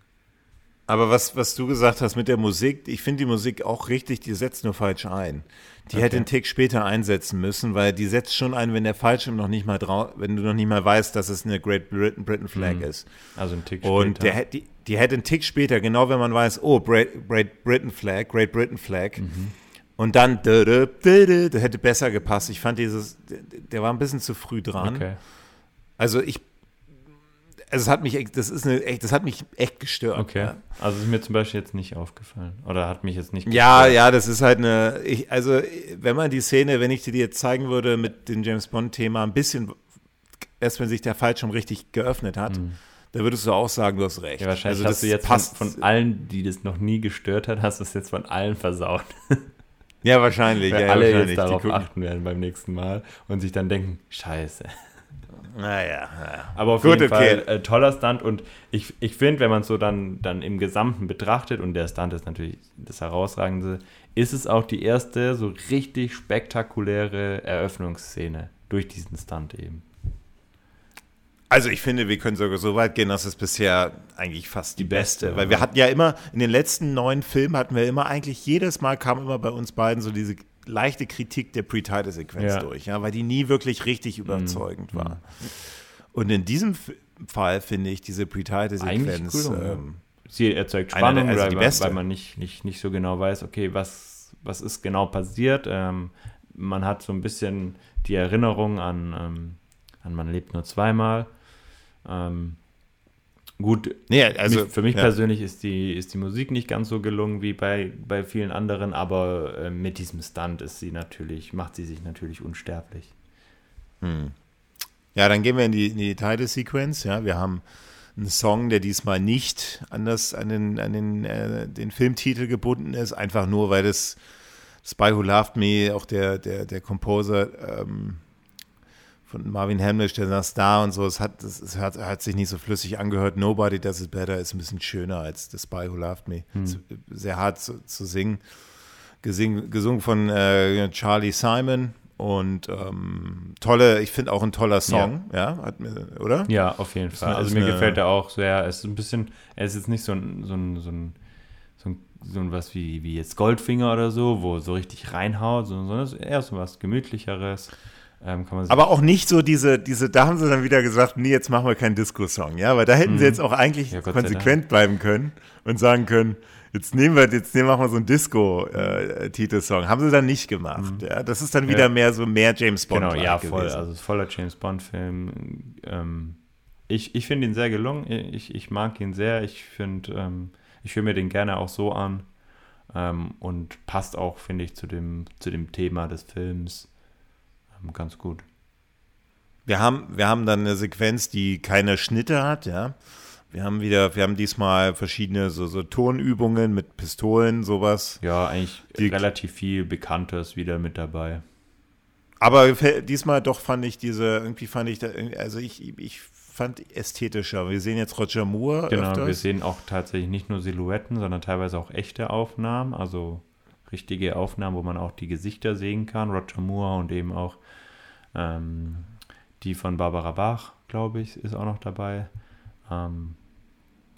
Aber was, was du gesagt hast mit der Musik, ich finde die Musik auch richtig, die setzt nur falsch ein. Die okay. hätte einen Tick später einsetzen müssen, weil die setzt schon ein, wenn der Fallschirm noch nicht mal drauf, wenn du noch nicht mal weißt, dass es eine Great Britain, Britain Flag mhm. ist. Also ein Tick später. Und der, die, die hätte einen Tick später, genau wenn man weiß, oh, Great, Great Britain Flag, Great Britain Flag. Mhm. Und dann, der hätte besser gepasst. Ich fand dieses, der war ein bisschen zu früh dran. Okay. Also ich also es hat mich echt, das ist eine echt, das hat mich echt gestört. Okay. Ja. Also ist mir zum Beispiel jetzt nicht aufgefallen. Oder hat mich jetzt nicht gestört. Ja, ja, das ist halt eine, ich, also wenn man die Szene, wenn ich dir jetzt zeigen würde mit dem James Bond-Thema, ein bisschen, erst wenn sich der Fallschirm richtig geöffnet hat, mhm. da würdest du auch sagen, du hast recht. Ja, wahrscheinlich also hast du jetzt passt. Von, von, allen, die das noch nie gestört hat, hast du es jetzt von allen versaut. Ja, wahrscheinlich. Weil ja, alle wahrscheinlich. jetzt darauf achten werden beim nächsten Mal und sich dann denken, scheiße. Naja, naja. Aber auf Gut, jeden Fall äh, toller Stunt und ich, ich finde, wenn man es so dann, dann im Gesamten betrachtet und der Stunt ist natürlich das Herausragende, ist es auch die erste so richtig spektakuläre Eröffnungsszene durch diesen Stunt eben. Also ich finde, wir können sogar so weit gehen, dass es bisher eigentlich fast die, die beste, beste, weil wir hatten ja immer, in den letzten neun Filmen hatten wir immer eigentlich, jedes Mal kam immer bei uns beiden so diese leichte Kritik der Pre-Title-Sequenz ja. durch, ja, weil die nie wirklich richtig mhm. überzeugend mhm. war. Und in diesem Fall finde ich diese Pre-Title-Sequenz. Cool, ähm, Sie erzeugt Spannung, der, also weil, weil, man nicht, nicht, nicht so genau weiß, okay, was, was ist genau passiert. Ähm, man hat so ein bisschen die Erinnerung an, ähm, an Man lebt nur zweimal. Ähm, Gut, nee, also, für mich ja. persönlich ist die, ist die Musik nicht ganz so gelungen wie bei, bei vielen anderen, aber äh, mit diesem Stunt ist sie natürlich, macht sie sich natürlich unsterblich. Hm. Ja, dann gehen wir in die, in die Title-Sequenz. Ja, wir haben einen Song, der diesmal nicht an, das, an, den, an den, äh, den Filmtitel gebunden ist, einfach nur, weil das Spy Who Loved Me, auch der, der, der Composer, ähm, von Marvin Hamlisch, der saß da und so. Es hat, es hat, hat, sich nicht so flüssig angehört. Nobody Does It Better ist ein bisschen schöner als The Spy Who Loved Me. Hm. Sehr hart zu, zu singen. Gesing, gesungen von äh, Charlie Simon und ähm, tolle, ich finde auch ein toller Song, ja, ja hat mir, oder? Ja, auf jeden Fall. Also mir gefällt er auch sehr. Es ist ein bisschen, er ist jetzt nicht so ein, so ein, so ein, so ein, so ein was wie, wie jetzt Goldfinger oder so, wo so richtig reinhaut, sondern eher so was gemütlicheres. Ähm, aber auch nicht so diese, diese, da haben sie dann wieder gesagt, nee, jetzt machen wir keinen Disco-Song, ja, weil da hätten mhm. sie jetzt auch eigentlich ja, konsequent bleiben können und sagen können, jetzt nehmen wir, jetzt nehmen, machen wir so einen Disco-Titelsong. Äh, haben sie dann nicht gemacht, mhm. ja. Das ist dann wieder ja. mehr so mehr James Bond. Genau, ja, voll, gewesen. also voller James Bond-Film. Ähm, ich ich finde ihn sehr gelungen, ich, ich mag ihn sehr, ich finde, ähm, ich höre mir den gerne auch so an ähm, und passt auch, finde ich, zu dem, zu dem Thema des Films ganz gut. Wir haben, wir haben dann eine Sequenz, die keine Schnitte hat, ja. Wir haben wieder, wir haben diesmal verschiedene so, so Tonübungen mit Pistolen, sowas. Ja, eigentlich die, relativ viel Bekanntes wieder mit dabei. Aber diesmal doch fand ich diese, irgendwie fand ich, da, also ich, ich fand ästhetischer. Wir sehen jetzt Roger Moore. Genau, öfters. wir sehen auch tatsächlich nicht nur Silhouetten, sondern teilweise auch echte Aufnahmen, also richtige Aufnahmen, wo man auch die Gesichter sehen kann. Roger Moore und eben auch ähm, die von Barbara Bach, glaube ich, ist auch noch dabei. Ähm,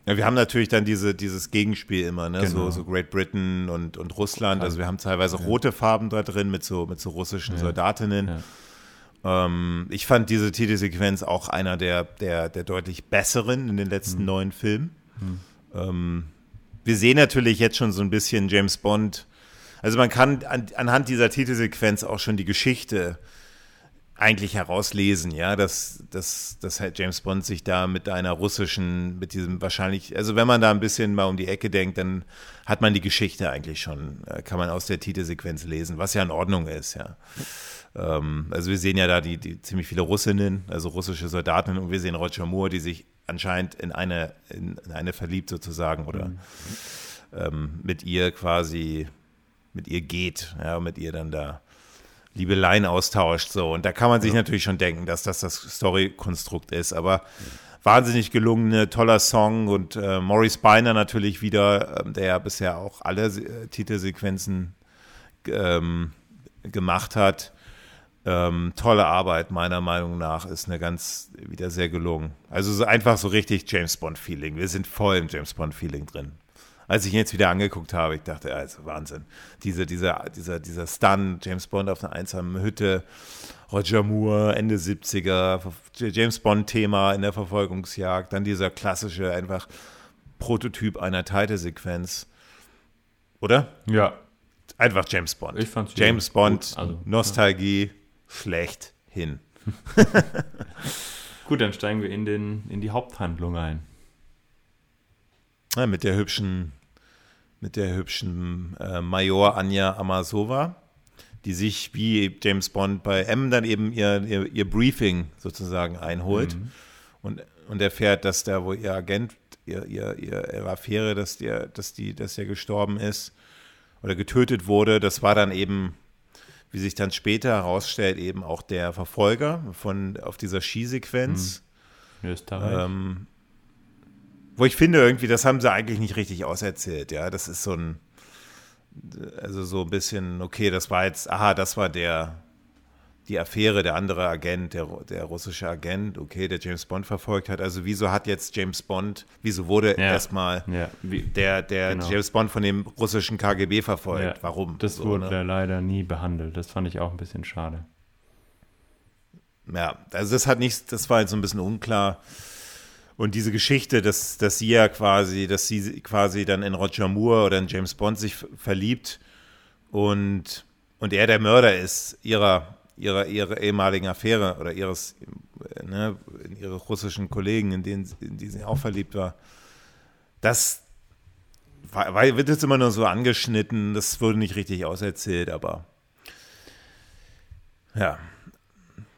ja, wir haben natürlich dann diese, dieses Gegenspiel immer, ne? Genau. So, so Great Britain und, und Russland. Also wir haben teilweise ja. rote Farben da drin mit so, mit so russischen ja. Soldatinnen. Ja. Ähm, ich fand diese Titelsequenz auch einer der, der, der deutlich besseren in den letzten hm. neun Filmen. Hm. Ähm, wir sehen natürlich jetzt schon so ein bisschen James Bond. Also man kann an, anhand dieser Titelsequenz auch schon die Geschichte eigentlich herauslesen, ja, dass, dass, dass halt James Bond sich da mit einer russischen, mit diesem wahrscheinlich, also wenn man da ein bisschen mal um die Ecke denkt, dann hat man die Geschichte eigentlich schon, äh, kann man aus der Titelsequenz lesen, was ja in Ordnung ist, ja. Ähm, also wir sehen ja da die, die ziemlich viele Russinnen, also russische Soldaten und wir sehen Roger Moore, die sich anscheinend in eine, in eine verliebt sozusagen oder mhm. ähm, mit ihr quasi, mit ihr geht, ja, mit ihr dann da Liebeleien austauscht. So. Und da kann man sich ja. natürlich schon denken, dass das das Story-Konstrukt ist. Aber wahnsinnig gelungene, toller Song und äh, Maurice Beiner natürlich wieder, äh, der bisher auch alle äh, Titelsequenzen ähm, gemacht hat. Ähm, tolle Arbeit, meiner Meinung nach, ist eine ganz wieder sehr gelungen. Also so einfach so richtig James Bond-Feeling. Wir sind voll im James Bond-Feeling drin. Als ich ihn jetzt wieder angeguckt habe, ich dachte, also Wahnsinn. Diese, dieser, dieser, dieser Stun, James Bond auf einer einsamen Hütte, Roger Moore, Ende 70er, James Bond-Thema in der Verfolgungsjagd, dann dieser klassische einfach Prototyp einer Titelsequenz. Oder? Ja. Einfach James Bond. Ich fand's James Bond, also, Nostalgie, ja. schlecht hin. <laughs> Gut, dann steigen wir in, den, in die Haupthandlung ein. Ja, mit der hübschen, mit der hübschen äh, Major Anja Amasova die sich wie James Bond bei M dann eben ihr, ihr, ihr Briefing sozusagen einholt mhm. und, und erfährt, dass da, wo ihr Agent, ihr, ihr, ihre Affäre, dass der, dass die, dass der gestorben ist oder getötet wurde, das war dann eben, wie sich dann später herausstellt, eben auch der Verfolger von auf dieser Skisequenz. Mhm. Österreich. Ähm, wo ich finde, irgendwie, das haben sie eigentlich nicht richtig auserzählt, ja. Das ist so ein also so ein bisschen, okay, das war jetzt, aha, das war der, die Affäre, der andere Agent, der, der russische Agent, okay, der James Bond verfolgt hat. Also wieso hat jetzt James Bond, wieso wurde ja. erstmal ja. der, der genau. James Bond von dem russischen KGB verfolgt? Ja. Warum? Das so, wurde ne? leider nie behandelt. Das fand ich auch ein bisschen schade. Ja, also das hat nicht, das war jetzt so ein bisschen unklar. Und diese Geschichte, dass, dass sie ja quasi, dass sie quasi dann in Roger Moore oder in James Bond sich verliebt und, und er der Mörder ist ihrer, ihrer, ihrer ehemaligen Affäre oder ihres, ne, ihre russischen Kollegen, in, denen, in die sie auch verliebt war. Das war, wird jetzt immer nur so angeschnitten, das wurde nicht richtig auserzählt, aber ja.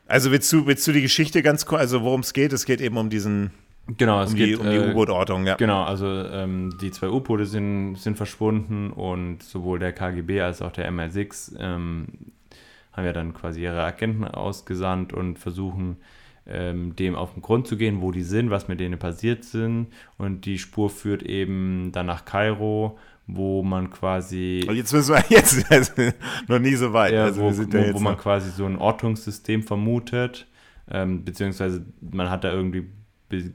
Also willst du, willst du die Geschichte ganz kurz, also worum es geht? Es geht eben um diesen Genau, es um geht die, um die äh, U-Boot-Ortung, ja. Genau, also ähm, die zwei U-Boote sind, sind verschwunden und sowohl der KGB als auch der MI6 ähm, haben ja dann quasi ihre Agenten ausgesandt und versuchen, ähm, dem auf den Grund zu gehen, wo die sind, was mit denen passiert sind. Und die Spur führt eben dann nach Kairo, wo man quasi. Und jetzt müssen wir <laughs> jetzt also noch nie so weit. Ja, also wo, wo, wo man quasi so ein Ortungssystem vermutet, ähm, beziehungsweise man hat da irgendwie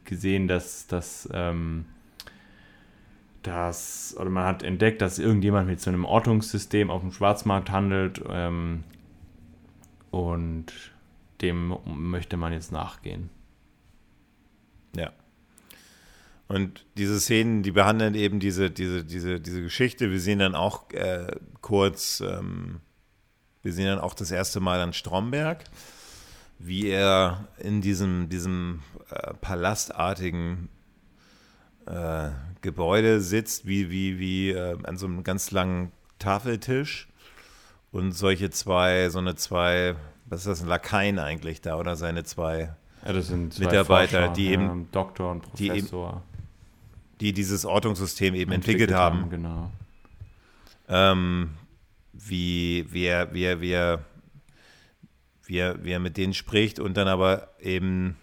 gesehen, dass das, ähm, das, oder man hat entdeckt, dass irgendjemand mit so einem Ortungssystem auf dem Schwarzmarkt handelt ähm, und dem möchte man jetzt nachgehen. Ja. Und diese Szenen, die behandeln eben diese, diese, diese, diese Geschichte. Wir sehen dann auch äh, kurz, ähm, wir sehen dann auch das erste Mal an Stromberg wie er in diesem, diesem äh, palastartigen äh, Gebäude sitzt, wie, wie, wie äh, an so einem ganz langen Tafeltisch und solche zwei, so eine zwei, was ist das, ein Lakaien eigentlich da oder seine zwei, ja, zwei Mitarbeiter, Forscher, die eben, ja, Doktor und Professor, die, die dieses Ortungssystem eben entwickelt, entwickelt haben. haben. Genau. Ähm, wie, wie er, wie er, wie er wie er, wie er mit denen spricht und dann aber eben,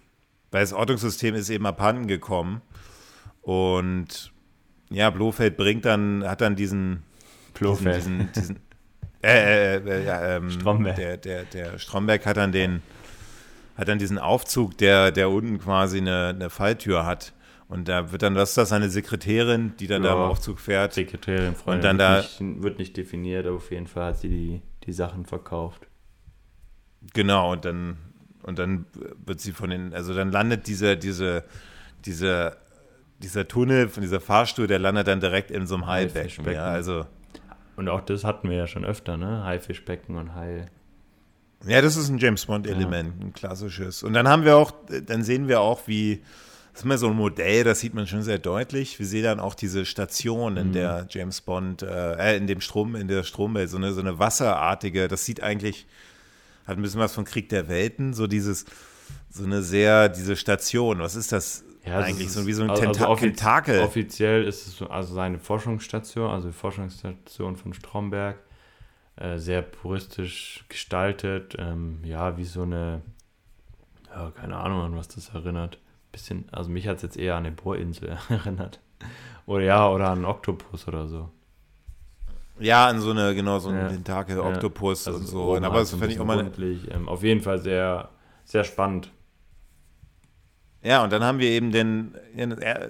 weil das Ortungssystem ist eben abhanden gekommen und ja, Blofeld bringt dann, hat dann diesen Blofeld. diesen, diesen, äh, äh, äh, ja, ähm, Stromberg. Der, der, der Stromberg hat dann den, hat dann diesen Aufzug, der, der unten quasi eine, eine Falltür hat. Und da wird dann, was ist das, eine Sekretärin, die dann ja, da im Aufzug fährt? Sekretärin, Freundin. Und dann da, nicht, wird nicht definiert, aber auf jeden Fall hat sie die, die Sachen verkauft. Genau, und dann, und dann wird sie von den, also dann landet diese, diese, diese, dieser Tunnel von dieser Fahrstuhl, der landet dann direkt in so einem Haifischbecken. Ja, also. Und auch das hatten wir ja schon öfter, ne? Haifischbecken und Hai. Ja, das ist ein James Bond-Element, ja. ein klassisches. Und dann haben wir auch, dann sehen wir auch, wie, das ist mal so ein Modell, das sieht man schon sehr deutlich. Wir sehen dann auch diese Station, in mhm. der James Bond, äh, in dem Strom, in der Stromwelt, so eine, so eine wasserartige, das sieht eigentlich hat ein bisschen was von Krieg der Welten, so dieses, so eine sehr, diese Station, was ist das ja, eigentlich? so wie so ein also Tenta offiz Tentakel. Offiziell ist es also seine Forschungsstation, also die Forschungsstation von Stromberg. äh, sehr puristisch gestaltet. Ähm, ja, wie so eine, ja, keine Ahnung, an was das erinnert. Bisschen, also mich hat es jetzt eher an eine Bohrinsel <laughs> erinnert. Oder ja, oder an einen Oktopus oder so. Ja, an so eine, genau, so einen ja. Tentakel-Oktopus ja. also und so. Aber das finde ich auch mal. Ähm, auf jeden Fall sehr, sehr spannend. Ja, und dann haben wir eben den,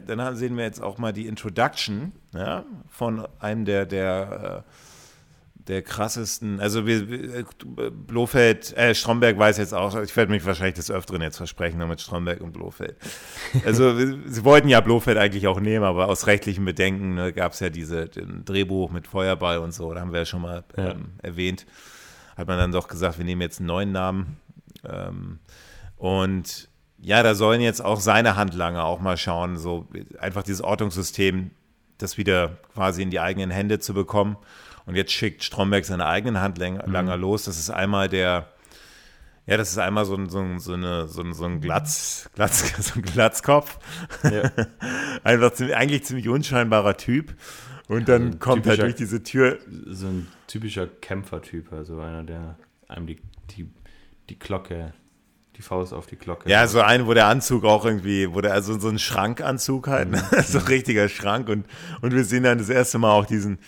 dann sehen wir jetzt auch mal die Introduction ja, von einem der, der, äh, der krassesten, also wir, Blofeld, äh, Stromberg weiß jetzt auch, ich werde mich wahrscheinlich des Öfteren jetzt versprechen, mit Stromberg und Blofeld. <laughs> Also sie wollten ja Blofeld eigentlich auch nehmen, aber aus rechtlichen Bedenken ne, gab es ja diese Drehbuch mit Feuerball und so, da haben wir ja schon mal ähm, ja. erwähnt, hat man dann doch gesagt, wir nehmen jetzt einen neuen Namen. Ähm, und ja, da sollen jetzt auch seine Handlanger auch mal schauen, so einfach dieses Ortungssystem, das wieder quasi in die eigenen Hände zu bekommen. Und jetzt schickt Stromberg seine eigenen Handlanger mhm. los. Das ist einmal der, ja, das ist einmal so ein, so ein, so eine, so ein, so ein Glatz, Glatz, <laughs> so ein Glatzkopf. Ja. <laughs> Einfach ziemlich, eigentlich ziemlich unscheinbarer Typ. Und dann also kommt er durch diese Tür. So ein typischer Kämpfertyp, also einer, der einem die, die, die Glocke die Faust auf die Glocke. Ja, so ein, wo der Anzug auch irgendwie, wo der also so ein Schrankanzug halt, ne? mhm. <laughs> so ein richtiger Schrank und, und wir sehen dann das erste Mal auch diesen,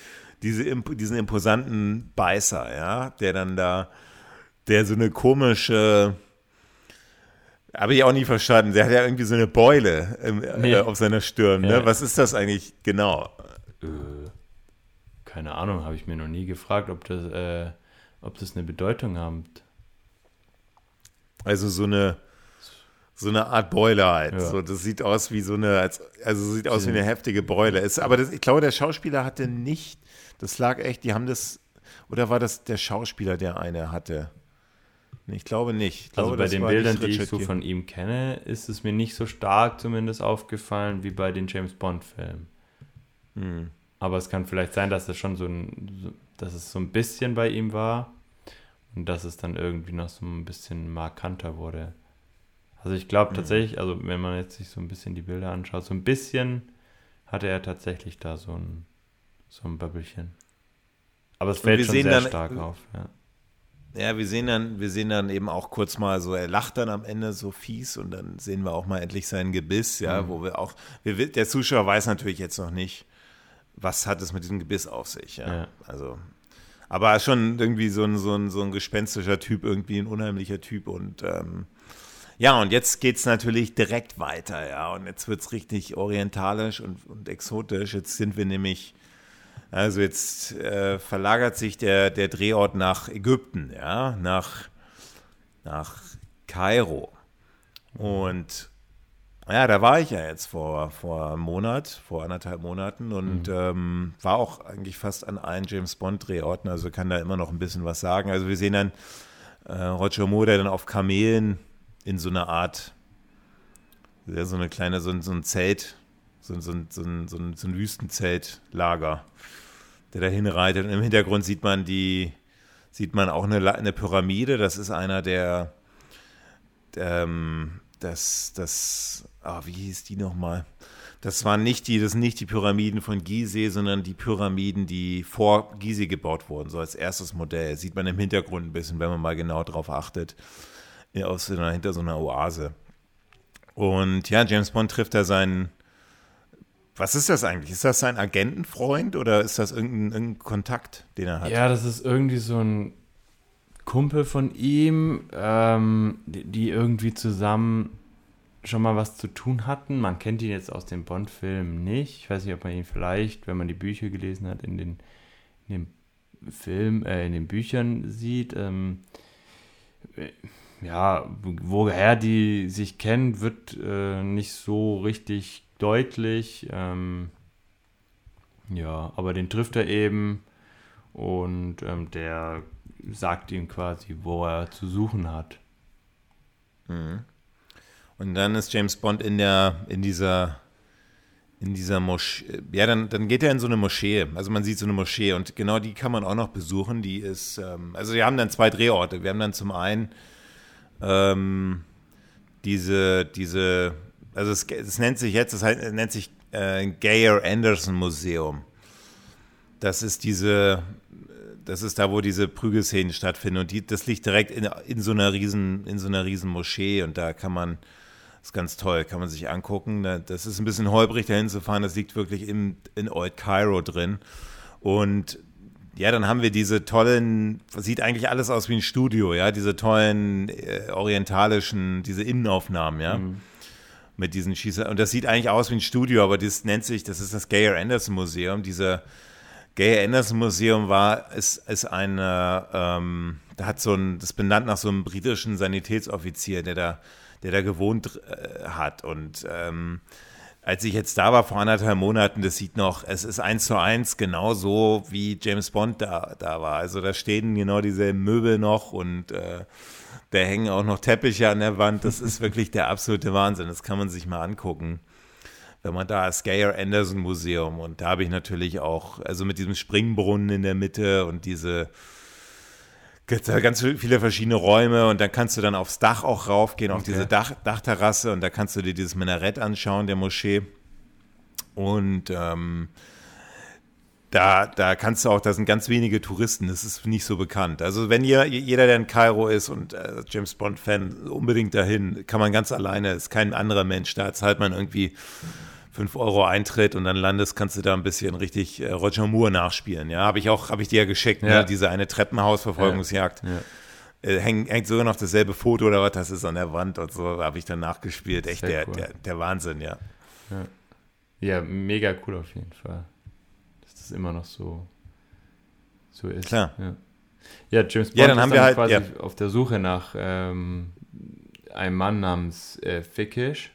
diese, diesen imposanten Beißer, ja, der dann da, der so eine komische, habe ich auch nie verstanden, der hat ja irgendwie so eine Beule im, äh, nee. äh, auf seiner Stirn, ne? Was ist das eigentlich genau? Äh, keine Ahnung, habe ich mir noch nie gefragt, ob das, äh, ob das eine Bedeutung hat. Also so eine, so eine Art Boiler halt. Ja. So, das sieht aus wie so eine, als, also sieht aus wie eine heftige Beule. Ist, aber das, ich glaube, der Schauspieler hatte nicht, das lag echt, die haben das, oder war das der Schauspieler, der eine hatte? Ich glaube nicht. Ich also glaube, bei den Bildern, die ich so von ihm kenne, ist es mir nicht so stark zumindest aufgefallen wie bei den James Bond-Filmen. Hm. Aber es kann vielleicht sein, dass es schon so ein, dass es so ein bisschen bei ihm war. Und dass es dann irgendwie noch so ein bisschen markanter wurde. Also ich glaube mhm. tatsächlich, also wenn man jetzt sich so ein bisschen die Bilder anschaut, so ein bisschen hatte er tatsächlich da so ein, so ein Böbbelchen. Aber es fällt schon sehr dann, stark auf, ja. Ja, wir sehen dann, wir sehen dann eben auch kurz mal so, er lacht dann am Ende so fies und dann sehen wir auch mal endlich sein Gebiss, ja, mhm. wo wir auch, wir, der Zuschauer weiß natürlich jetzt noch nicht, was hat es mit diesem Gebiss auf sich, ja. ja. Also aber schon irgendwie so ein, so ein, so ein gespenstischer Typ, irgendwie ein unheimlicher Typ. Und ähm, ja, und jetzt geht es natürlich direkt weiter, ja. Und jetzt wird es richtig orientalisch und, und exotisch. Jetzt sind wir nämlich, also jetzt äh, verlagert sich der, der Drehort nach Ägypten, ja, nach, nach Kairo. Und ja, da war ich ja jetzt vor, vor einem Monat, vor anderthalb Monaten und mhm. ähm, war auch eigentlich fast an allen James Bond-Drehorten, also kann da immer noch ein bisschen was sagen. Also wir sehen dann äh, Roger Moore, der dann auf Kamelen in so einer Art, ja, so eine kleine, so, so ein Zelt, so, so, so, ein, so, so ein Wüstenzeltlager, der da hinreitet. Und im Hintergrund sieht man die, sieht man auch eine, eine Pyramide, das ist einer der, ähm, das, das ah, wie hieß die nochmal? Das waren nicht die, das sind nicht die Pyramiden von Gizeh, sondern die Pyramiden, die vor Gizeh gebaut wurden, so als erstes Modell. Sieht man im Hintergrund ein bisschen, wenn man mal genau drauf achtet, aus, hinter so einer Oase. Und ja, James Bond trifft da seinen, was ist das eigentlich? Ist das sein Agentenfreund oder ist das irgendein, irgendein Kontakt, den er hat? Ja, das ist irgendwie so ein Kumpel von ihm, ähm, die, die irgendwie zusammen schon mal was zu tun hatten. Man kennt ihn jetzt aus den Bond-Filmen nicht. Ich weiß nicht, ob man ihn vielleicht, wenn man die Bücher gelesen hat, in den, in den Film, äh, in den Büchern sieht. Ähm, ja, woher die sich kennen, wird äh, nicht so richtig deutlich. Ähm, ja, aber den trifft er eben und ähm, der sagt ihm quasi, wo er zu suchen hat. Mhm. Und dann ist James Bond in der, in dieser, in dieser Moschee. Ja, dann, dann geht er in so eine Moschee. Also man sieht so eine Moschee und genau die kann man auch noch besuchen. Die ist, ähm, also wir haben dann zwei Drehorte. Wir haben dann zum einen ähm, diese, diese, also es, es nennt sich jetzt, es nennt sich äh, Gayer Anderson Museum. Das ist diese, das ist da, wo diese Prügelszenen stattfinden. Und die, das liegt direkt in, in so einer riesen, in so einer riesen Moschee und da kann man, ist ganz toll, kann man sich angucken. Das ist ein bisschen holprig, dahin zu fahren. Das liegt wirklich im, in Old Cairo drin. Und ja, dann haben wir diese tollen, sieht eigentlich alles aus wie ein Studio, ja, diese tollen äh, orientalischen, diese Innenaufnahmen, ja. Mhm. Mit diesen Schießern. Und das sieht eigentlich aus wie ein Studio, aber das nennt sich, das ist das Gayer Anderson Museum. Dieser Gayer Anderson Museum war, ist, ist eine, ähm, da hat so ein, das benannt nach so einem britischen Sanitätsoffizier, der da, der da gewohnt äh, hat. Und ähm, als ich jetzt da war vor anderthalb Monaten, das sieht noch, es ist eins zu eins genau so, wie James Bond da, da war. Also da stehen genau dieselben Möbel noch und äh, da hängen auch noch Teppiche an der Wand. Das ist wirklich der absolute Wahnsinn. Das kann man sich mal angucken. Wenn man da das Gayer Anderson Museum und da habe ich natürlich auch, also mit diesem Springbrunnen in der Mitte und diese ganz viele verschiedene Räume und dann kannst du dann aufs Dach auch raufgehen, auf okay. diese Dach, Dachterrasse und da kannst du dir dieses Minarett anschauen, der Moschee. Und ähm, da, da kannst du auch, da sind ganz wenige Touristen, das ist nicht so bekannt. Also wenn ihr, jeder, der in Kairo ist und äh, James Bond-Fan, unbedingt dahin, kann man ganz alleine, ist kein anderer Mensch, da zahlt man irgendwie 5 Euro Eintritt und dann landest, kannst du da ein bisschen richtig äh, Roger Moore nachspielen. Ja, habe ich auch, habe ich dir ja geschickt, ne? ja. Ne? diese eine Treppenhausverfolgungsjagd. Ja. Äh, häng, hängt sogar noch dasselbe Foto oder was, das ist an der Wand und so, habe ich dann nachgespielt. Echt der, cool. der, der Wahnsinn, ja. ja. Mega cool auf jeden Fall. Dass das immer noch so, so ist. Klar. Ja, ja James Bond ja, dann haben wir halt, quasi auf der Suche nach ähm, einem Mann namens äh, Fickish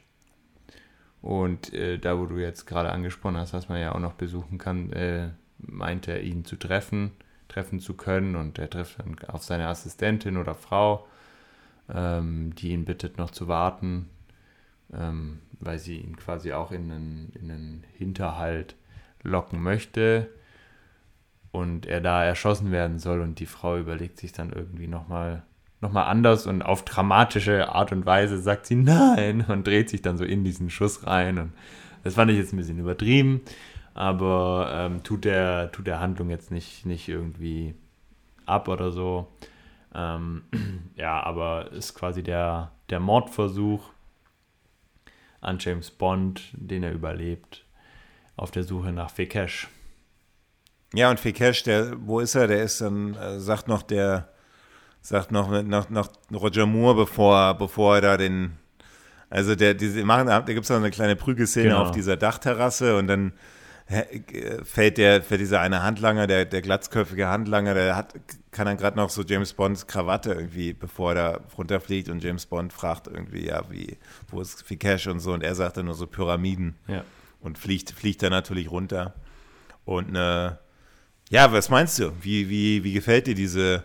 und äh, da, wo du jetzt gerade angesprochen hast, was man ja auch noch besuchen kann, äh, meint er, ihn zu treffen, treffen zu können. Und er trifft dann auf seine Assistentin oder Frau, ähm, die ihn bittet, noch zu warten, ähm, weil sie ihn quasi auch in einen, in einen Hinterhalt locken möchte. Und er da erschossen werden soll. Und die Frau überlegt sich dann irgendwie nochmal nochmal anders und auf dramatische Art und Weise sagt sie nein und dreht sich dann so in diesen Schuss rein. Und das fand ich jetzt ein bisschen übertrieben, aber ähm, tut, der, tut der Handlung jetzt nicht, nicht irgendwie ab oder so. Ähm, <clears throat> ja, aber ist quasi der, der Mordversuch an James Bond, den er überlebt, auf der Suche nach Fekesh. Ja, und Fekesh, der, wo ist er? Der ist dann, äh, sagt noch der sagt noch, noch, noch Roger Moore, bevor, bevor er da den, also der, diese machen, da gibt es noch eine kleine Prügelszene genau. auf dieser Dachterrasse und dann fällt der, für dieser eine Handlanger, der, der glatzköpfige Handlanger, der hat, kann dann gerade noch so James Bonds Krawatte irgendwie, bevor er da runterfliegt und James Bond fragt irgendwie, ja, wie, wo ist viel Cash und so und er sagt dann nur so Pyramiden ja. und fliegt, fliegt dann natürlich runter und eine, ja, was meinst du? Wie, wie, wie gefällt dir diese,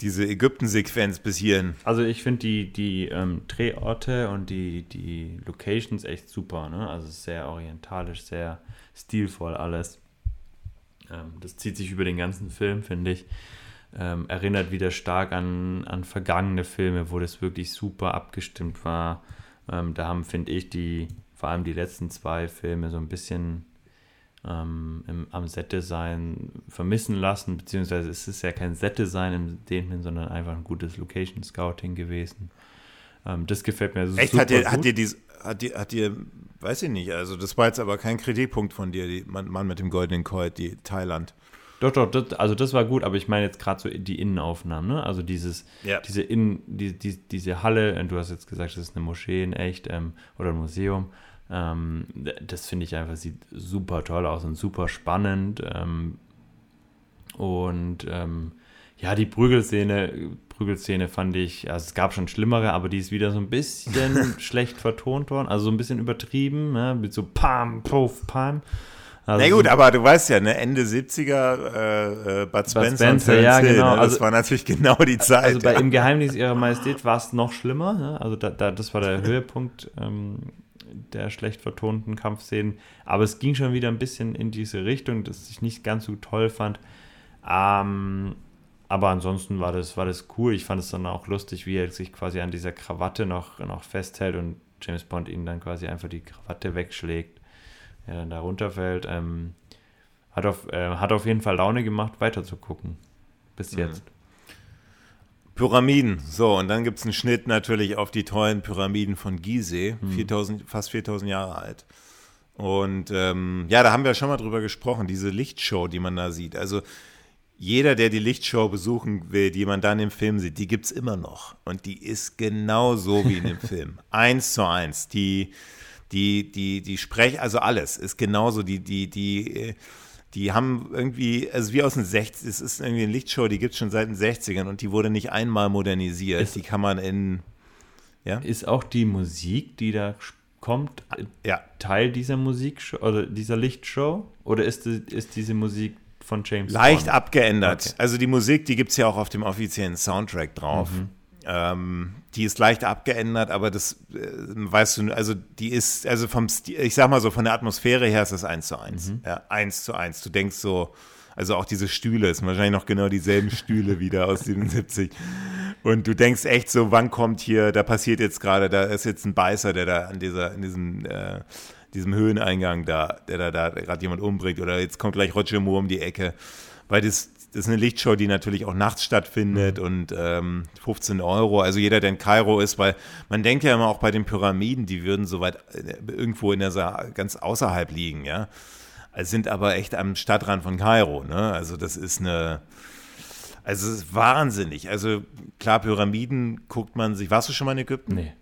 diese Ägypten-Sequenz bis hierhin. Also ich finde die, die ähm, Drehorte und die, die Locations echt super. Ne? Also sehr orientalisch, sehr stilvoll alles. Ähm, das zieht sich über den ganzen Film, finde ich. Ähm, erinnert wieder stark an, an vergangene Filme, wo das wirklich super abgestimmt war. Ähm, da haben, finde ich, die, vor allem die letzten zwei Filme so ein bisschen ähm, im, am Set-Design vermissen lassen, beziehungsweise es ist ja kein Set-Design in dem Sinne, sondern einfach ein gutes Location-Scouting gewesen. Ähm, das gefällt mir so Echt, super hat dir, gut. Hat dir, dies, hat, dir, hat dir, weiß ich nicht, also das war jetzt aber kein Kritikpunkt von dir, die Mann, Mann mit dem goldenen Colt, die Thailand. Doch, doch, das, also das war gut, aber ich meine jetzt gerade so die Innenaufnahmen, ne? Also dieses, ja. diese Innen, die, die, diese Halle, du hast jetzt gesagt, das ist eine Moschee in echt ähm, oder ein Museum. Ähm, das finde ich einfach, sieht super toll aus und super spannend. Ähm, und ähm, ja, die Prügelszene, Prügelszene fand ich, also es gab schon schlimmere, aber die ist wieder so ein bisschen <laughs> schlecht vertont worden, also so ein bisschen übertrieben, ne? mit so Pam, Puff, Pam. Also Na gut, aber du weißt ja, ne, Ende 70er, äh, äh, Bud Spencer, Bud Spencer ja, Hill, genau. Ne? Das also, war natürlich genau die Zeit. Also bei ja. Im Geheimnis ihrer Majestät war es noch schlimmer. Ne? Also da, da, das war der <laughs> Höhepunkt ähm, der schlecht vertonten Kampfszenen. Aber es ging schon wieder ein bisschen in diese Richtung, dass ich nicht ganz so toll fand. Ähm, aber ansonsten war das, war das cool. Ich fand es dann auch lustig, wie er sich quasi an dieser Krawatte noch, noch festhält und James Bond ihn dann quasi einfach die Krawatte wegschlägt, er dann da runterfällt. Ähm, hat, auf, äh, hat auf jeden Fall Laune gemacht, weiter zu gucken. bis jetzt. Pyramiden. So, und dann gibt es einen Schnitt natürlich auf die tollen Pyramiden von Gizeh, 4000, fast 4000 Jahre alt. Und ähm, ja, da haben wir schon mal drüber gesprochen, diese Lichtshow, die man da sieht. Also jeder, der die Lichtshow besuchen will, die man dann im Film sieht, die gibt es immer noch. Und die ist genau so wie in dem <laughs> Film. Eins zu eins. Die, die, die, die Sprech, also alles ist genauso. Die, die, die, äh, die haben irgendwie, also wie aus den 60 es ist irgendwie eine Lichtshow, die gibt es schon seit den 60ern und die wurde nicht einmal modernisiert. Ist- die kann man in, ja, Ist auch die Musik, die da kommt, äh, ja, Teil dieser Musikshow oder dieser Lichtshow? Oder ist, die, ist diese Musik von James leicht Bond? abgeändert. Okay. Also die Musik, die gibt es ja auch auf dem offiziellen Soundtrack drauf. Mhm. Ähm, die ist leicht abgeändert, aber das äh, weißt du, also die ist, also vom Stil, ich sag mal so, von der Atmosphäre her ist das eins zu eins. Mhm. Ja, eins zu eins. Du denkst so, also auch diese Stühle, es sind wahrscheinlich noch genau dieselben Stühle <laughs> wieder aus 77. Und du denkst echt so, wann kommt hier, da passiert jetzt gerade, da ist jetzt ein Beißer, der da an dieser, in diesem, äh, diesem Höheneingang da, der da, da gerade jemand umbringt oder jetzt kommt gleich Roger Moore um die Ecke. Weil das, das ist eine Lichtshow, die natürlich auch nachts stattfindet und ähm, 15 Euro. Also jeder, der in Kairo ist, weil man denkt ja immer auch bei den Pyramiden, die würden so weit äh, irgendwo in der Sa ganz außerhalb liegen, ja. Also sind aber echt am Stadtrand von Kairo, ne? Also das ist eine, also es ist wahnsinnig. Also klar, Pyramiden guckt man sich. Warst du schon mal in Ägypten? Nee.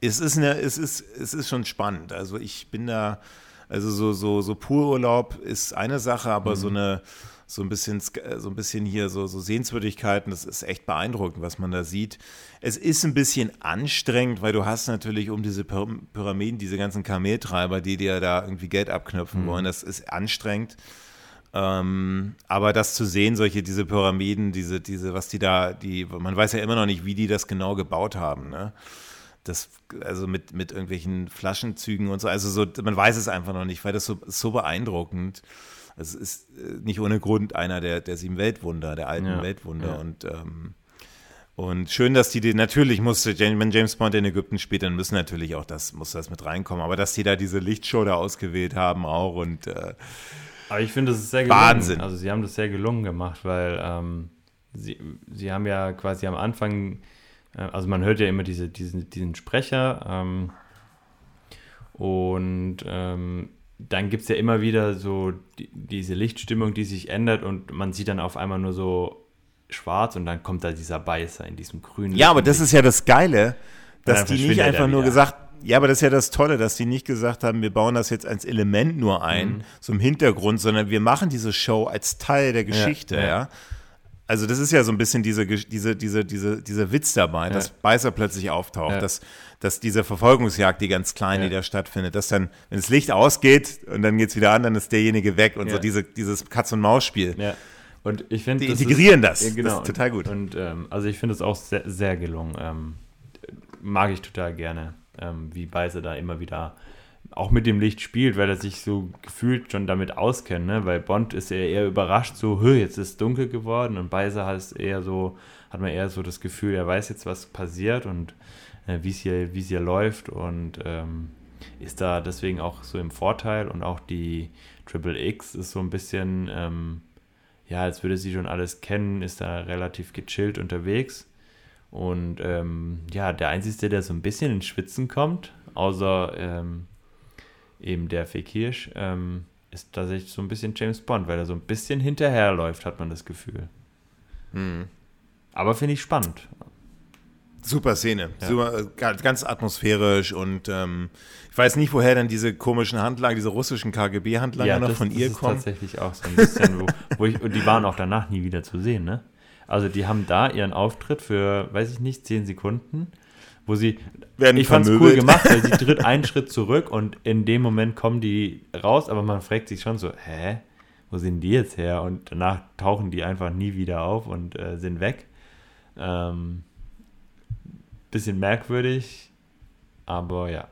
Es ist eine, es ist, es ist schon spannend. Also ich bin da, also so, so, so Pururlaub ist eine Sache, aber so eine, so ein bisschen, sk- so ein bisschen hier so, so Sehenswürdigkeiten, das ist echt beeindruckend, was man da sieht. Es ist ein bisschen anstrengend, weil du hast natürlich um diese Py- Pyramiden diese ganzen Kameltreiber, die dir da irgendwie Geld abknöpfen wollen. Das ist anstrengend. Ähm, aber das zu sehen, solche, diese Pyramiden, diese, diese, was die da, die, man weiß ja immer noch nicht, wie die das genau gebaut haben, ne? Das, also mit, mit irgendwelchen Flaschenzügen und so, also so, man weiß es einfach noch nicht, weil das so, ist so beeindruckend. Es ist äh, nicht ohne Grund einer der, der sieben Weltwunder, der alten Ja, Weltwunder ja. und, ähm, und schön, dass die, die natürlich musste, wenn James Bond in Ägypten spielt, dann müssen natürlich auch das, muss das mit reinkommen, aber dass die da diese Lichtshow da ausgewählt haben auch und, äh, Aber ich finde, das ist sehr gelungen. Wahnsinn. Also sie haben das sehr gelungen gemacht, weil ähm, sie, sie haben ja quasi am Anfang, äh, also man hört ja immer diese, diesen, diesen Sprecher ähm, und ähm, dann gibt es ja immer wieder so die, diese Lichtstimmung, die sich ändert und man sieht dann auf einmal nur so schwarz und dann kommt da dieser Beißer in diesem grünen Ja, aber Licht. das ist ja das Geile, dass die nicht einfach nur wieder. gesagt, ja, aber das ist ja das Tolle, dass die nicht gesagt haben, wir bauen das jetzt als Element nur ein, Mhm. so im Hintergrund, sondern wir machen diese Show als Teil der Geschichte, ja. ja. Also das ist ja so ein bisschen diese, diese, diese, diese, dieser Witz dabei, dass Beißer plötzlich auftaucht, Ja. dass, dass diese Verfolgungsjagd, die ganz kleine, Ja. die da stattfindet, dass dann, wenn das Licht ausgeht und dann geht's wieder an, dann ist derjenige weg und so Ja. diese, dieses Katz-und-Maus-Spiel. Ja. Und ich finde, Die integrieren ist, das. Ja, genau. Das ist total gut. Und, und ähm, also ich finde es auch sehr, sehr gelungen. Ähm, mag ich total gerne, ähm, wie Beise da immer wieder auch mit dem Licht spielt, weil er sich so gefühlt schon damit auskennt, ne? Weil Bond ist ja eher überrascht, so, "Hö, jetzt ist dunkel geworden und Beise hat eher so, hat man eher so das Gefühl, er weiß jetzt, was passiert und äh, wie es hier, es hier läuft und ähm, ist da deswegen auch so im Vorteil und auch die Triple X ist so ein bisschen ähm, ja, als würde sie schon alles kennen, ist da relativ gechillt unterwegs. Und ähm, ja, der Einzige, der so ein bisschen ins Schwitzen kommt, außer ähm, eben der Fekirsch, ähm, ist tatsächlich so ein bisschen James Bond, weil er so ein bisschen hinterherläuft, hat man das Gefühl. Aber finde ich spannend. Super Szene, Ja. super, äh, ganz, atmosphärisch und ähm, ich weiß nicht, woher dann diese komischen Handlanger, diese russischen KGB-Handlanger noch von ihr ist kommen. tatsächlich auch so ein bisschen, wo, wo ich, und die waren auch danach nie wieder zu sehen, ne? Also die haben da ihren Auftritt für, weiß ich nicht, zehn Sekunden, wo sie, Werden ich fand's cool vermöbelt. gemacht, weil sie <laughs> tritt einen Schritt zurück und in dem Moment kommen die raus, aber man fragt sich schon so, hä, wo sind die jetzt her? Und danach tauchen die einfach nie wieder auf und äh, sind weg. Ähm, bisschen merkwürdig, aber ja.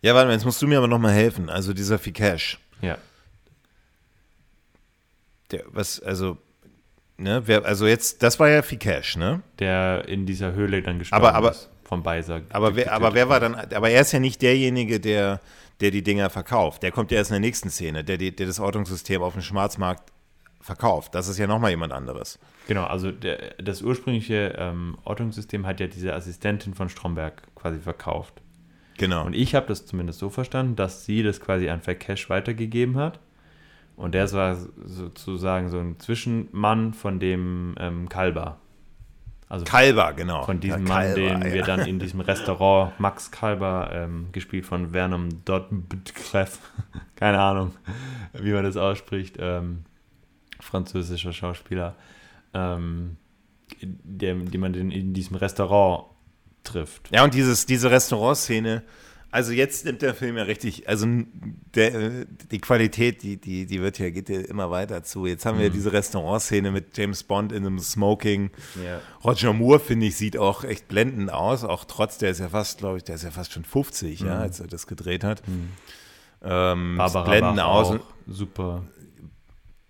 Ja, warte mal, jetzt musst du mir aber nochmal helfen. Also dieser Fikesh, Ja. der, was, also, ne, wer, also jetzt, das war ja Fikesh, ne? der in dieser Höhle dann gestorben Aber- aber- ist. Vom Beiser. Aber wer, aber wer war dann, aber er ist ja nicht derjenige, der, der die Dinger verkauft. Der kommt ja erst in der nächsten Szene, der, der das Ortungssystem auf dem Schwarzmarkt verkauft. Das ist ja nochmal jemand anderes. Genau, also der, das ursprüngliche ähm, Ortungssystem hat ja diese Assistentin von Stromberg quasi verkauft. Genau. Und ich habe das zumindest so verstanden, dass sie das quasi an Vercash weitergegeben hat. Und der war sozusagen so ein Zwischenmann von dem ähm, Kalber. Also Kalber, genau. Von diesem ja, Mann, den ja. wir dann in diesem Restaurant Max Kalber, ähm, gespielt von Vernon Dottkreff, <laughs> keine Ahnung, wie man das ausspricht, ähm, französischer Schauspieler, ähm, der, die man in diesem Restaurant trifft. Ja, und dieses, diese Restaurantszene, also jetzt nimmt der Film ja richtig, also der, die Qualität, die, die, die wird ja, geht ja immer weiter zu. Jetzt haben wir mhm. diese Restaurantszene mit James Bond in einem Smoking. Ja. Roger Moore, finde ich, sieht auch echt blendend aus, auch trotz, der ist ja fast, glaube ich, der ist ja fast schon 50, mhm. ja, als er das gedreht hat. Mhm. Ähm, Barbara blenden Bach aus. Super.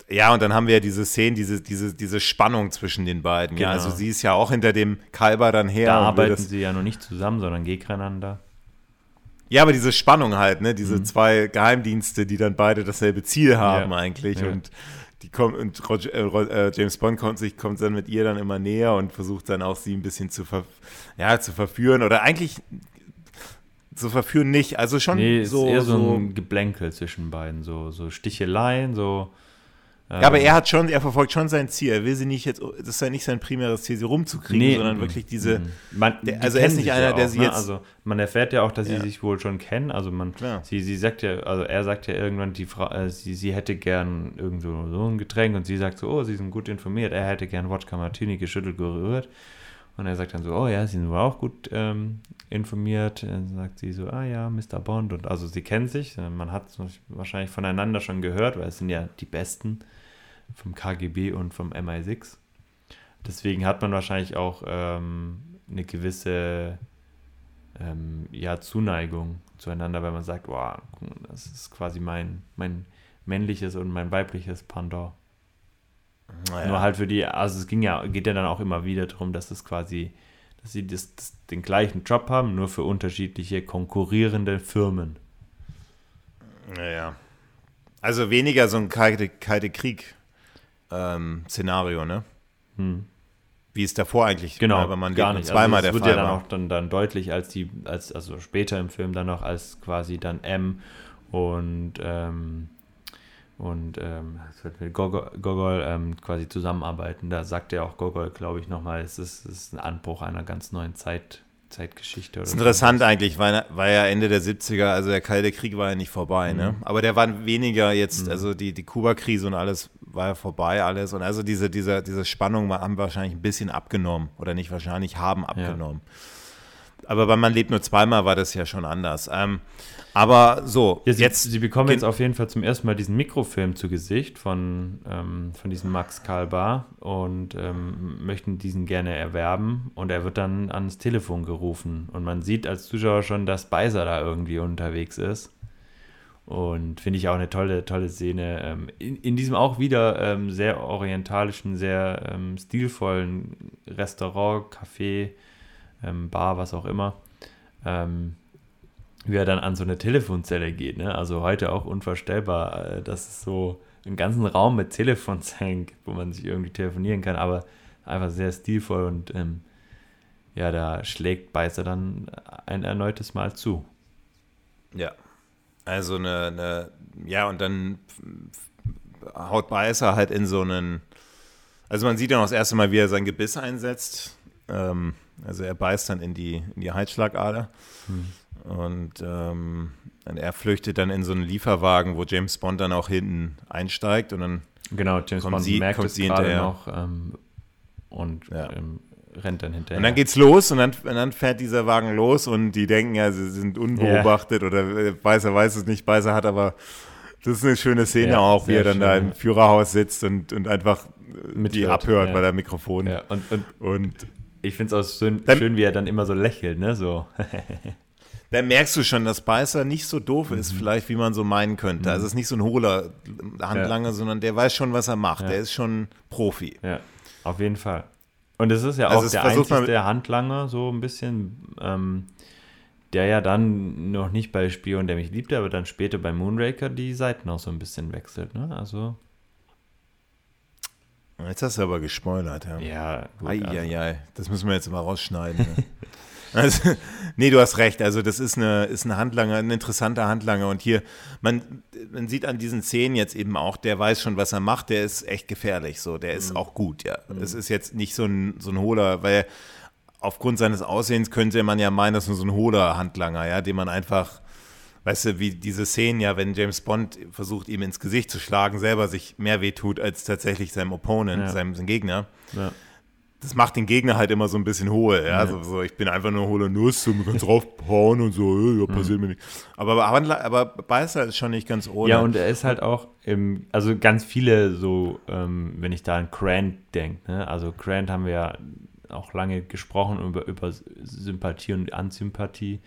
Ja, und dann haben wir ja diese Szene, diese, diese, diese Spannung zwischen den beiden. Genau. Ja, also sie ist ja auch hinter dem Kalber dann her. Da arbeiten sie ja noch nicht zusammen, sondern gegeneinander. Ja, aber diese Spannung halt, ne, diese mhm. zwei Geheimdienste, die dann beide dasselbe Ziel haben ja. eigentlich ja. und die kommen und Roger, äh, äh, James Bond kommt sich kommt dann mit ihr dann immer näher und versucht dann auch sie ein bisschen zu ver, ja, zu verführen oder eigentlich zu verführen nicht, also schon nee, so ist eher so, so ein Geblänkel zwischen beiden, so so Sticheleien, so ja, aber er hat schon, er verfolgt schon sein Ziel. Er will sie nicht jetzt, das ist ja nicht sein primäres Ziel, sie rumzukriegen, nee, sondern wirklich diese. Mhm. Man, der, also er ist nicht einer, ja auch, der sie ne? jetzt. Also man erfährt ja auch, dass ja. sie sich wohl schon kennen. Also man, sie, sie sagt ja, also er sagt ja irgendwann, die Frau, äh, sie, sie hätte gern irgendwo so ein Getränk und sie sagt so, oh, sie sind gut informiert. Er hätte gern Wodka Martini geschüttelt, gerührt. Und er sagt dann so, oh ja, sie sind wohl auch gut ähm, informiert. Dann sagt sie so, ah ja, Mr. Bond. Und also sie kennen sich. Man hat es wahrscheinlich voneinander schon gehört, weil es sind ja die Besten vom KGB und vom MI6. Deswegen hat man wahrscheinlich auch ähm, eine gewisse ähm, ja, Zuneigung zueinander, weil man sagt, wow, das ist quasi mein, mein männliches und mein weibliches Pendant. Naja. Nur halt für die, also es ging ja, geht ja dann auch immer wieder darum, dass es quasi, dass sie das, das, den gleichen Job haben, nur für unterschiedliche konkurrierende Firmen. Naja. Also weniger so ein kalte, kalte Krieg ähm, Szenario, ne? Hm. Wie es davor eigentlich genau, war, wenn man gar nicht. zweimal also der wird Fall ja dann auch dann, dann deutlich, als die, als, also später im Film dann noch, als quasi dann M und ähm, und ähm, Gogol, Gogol ähm, quasi zusammenarbeiten. Da sagt er auch Gogol, glaube ich, nochmal, es ist, es ist ein Anbruch einer ganz neuen Zeit, Zeitgeschichte. das ist interessant so. eigentlich, weil, weil ja Ende der 70er, also der Kalte Krieg war ja nicht vorbei, ne? mhm. ne? Aber der war weniger jetzt, mhm. also die, die Kuba-Krise und alles war ja vorbei alles. Und also diese, diese, diese Spannung haben wahrscheinlich ein bisschen abgenommen. Oder nicht wahrscheinlich, haben abgenommen. Ja. Aber bei Man lebt nur zweimal war das ja schon anders. Ähm, aber so, ja, sie, jetzt. Sie bekommen jetzt auf jeden Fall zum ersten Mal diesen Mikrofilm zu Gesicht von, ähm, von diesem Max Kalbar und ähm, möchten diesen gerne erwerben. Und er wird dann ans Telefon gerufen. Und man sieht als Zuschauer schon, dass Beiser da irgendwie unterwegs ist. Und finde ich auch eine tolle, tolle Szene. Ähm, in, in diesem auch wieder ähm, sehr orientalischen, sehr ähm, stilvollen Restaurant, Café, ähm, Bar, was auch immer. Ähm, wie er dann an so eine Telefonzelle geht. Ne? Also heute auch unvorstellbar, äh, dass es so einen ganzen Raum mit Telefonzellen gibt, wo man sich irgendwie telefonieren kann, aber einfach sehr stilvoll und ähm, ja, da schlägt Beißer dann ein erneutes Mal zu. Ja, also eine, eine, ja, und dann haut Beißer halt in so einen, also man sieht dann auch das erste Mal, wie er sein Gebiss einsetzt. Ähm, also er beißt dann in die, in die Halsschlagader. Hm. Und, ähm, und er flüchtet dann in so einen Lieferwagen, wo James Bond dann auch hinten einsteigt und dann Genau, James Bond sie, merkt es gerade noch ähm, und ja. ähm, rennt dann hinterher. Und dann geht's los und dann, und dann fährt dieser Wagen los und die denken ja, sie sind unbeobachtet yeah. oder Weißer weiß es nicht, Weißer hat aber, das ist eine schöne Szene ja, auch, wie er dann schön, da im Führerhaus sitzt und, und einfach Mit die abhört ja. bei der Mikrofon. Ja, und, und, und ich finde es auch schön, dann, schön, wie er dann immer so lächelt, ne, so. <laughs> Da merkst du schon, dass Beißer nicht so doof ist, mhm. vielleicht wie man so meinen könnte. Mhm. Also es ist nicht so ein hohler Handlanger, ja. sondern der weiß schon, was er macht. Ja. Der ist schon Profi. Ja, auf jeden Fall. Und es ist ja also auch der einzige der Handlanger, so ein bisschen, ähm, der ja dann noch nicht bei Spion, der mich liebte, aber dann später bei Moonraker die Seiten auch so ein bisschen wechselt. Ne? Also Jetzt hast du aber gespoilert, ja. Ja, gut, Ei, also- ei, ei. Das müssen wir jetzt mal rausschneiden. Ne? <laughs> also, <laughs> nee, du hast recht. Also, das ist, eine, ist ein Handlanger, ein interessanter Handlanger. Und hier, man, man sieht an diesen Szenen jetzt eben auch, der weiß schon, was er macht. Der ist echt gefährlich. So, der Mhm. ist auch gut, ja. Es ist jetzt nicht so ein, so ein hohler, weil aufgrund seines Aussehens könnte man ja meinen, das ist nur so ein hohler Handlanger, ja, den man einfach. Weißt du, wie diese Szenen ja, wenn James Bond versucht, ihm ins Gesicht zu schlagen, selber sich mehr wehtut als tatsächlich seinem Opponent, Ja. seinem, seinem Gegner Ja. Das macht den Gegner halt immer so ein bisschen hohl. Ja? So, so, ich bin einfach nur hohle Nuss und kannst draufhauen und so, ja, passiert mir nicht. Aber, aber, aber Beißer ist schon nicht ganz ohne. Ja, und er ist halt auch, im, also ganz viele so, ähm, wenn ich da an Grant denke, ne? also Grant haben wir ja auch lange gesprochen über, über Sympathie und Ansympathie,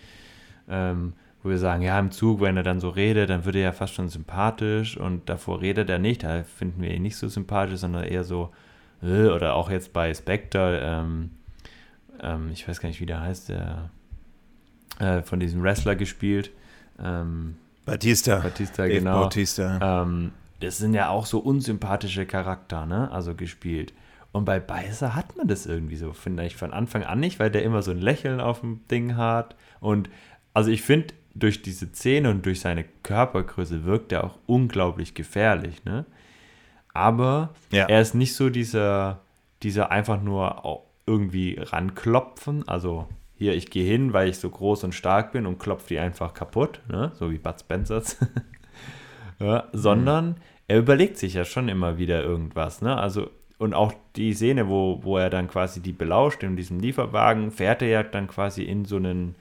ähm, wo wir sagen, ja, im Zug, wenn er dann so redet, dann wird er ja fast schon sympathisch und davor redet er nicht, da finden wir ihn nicht so sympathisch, sondern eher so, oder auch jetzt bei Spectre, ähm, ähm, ich weiß gar nicht, wie der heißt, der äh, von diesem Wrestler gespielt, ähm, Batista. Batista, Dave genau. Bautista. Ähm, das sind ja auch so unsympathische Charakter, ne? Also gespielt. Und bei Beißer hat man das irgendwie so, finde ich, von Anfang an nicht, weil der immer so ein Lächeln auf dem Ding hat. Und also ich finde, durch diese Zähne und durch seine Körpergröße wirkt er auch unglaublich gefährlich, ne? Aber Ja. er ist nicht so dieser, dieser einfach nur irgendwie ranklopfen, also hier, ich gehe hin, weil ich so groß und stark bin und klopfe die einfach kaputt, ne? so wie Bud Spencers. <laughs> ja, sondern er überlegt sich ja schon immer wieder irgendwas, ne? Also, und auch die Szene, wo, wo er dann quasi die belauscht in diesem Lieferwagen, fährt er ja dann quasi in so einen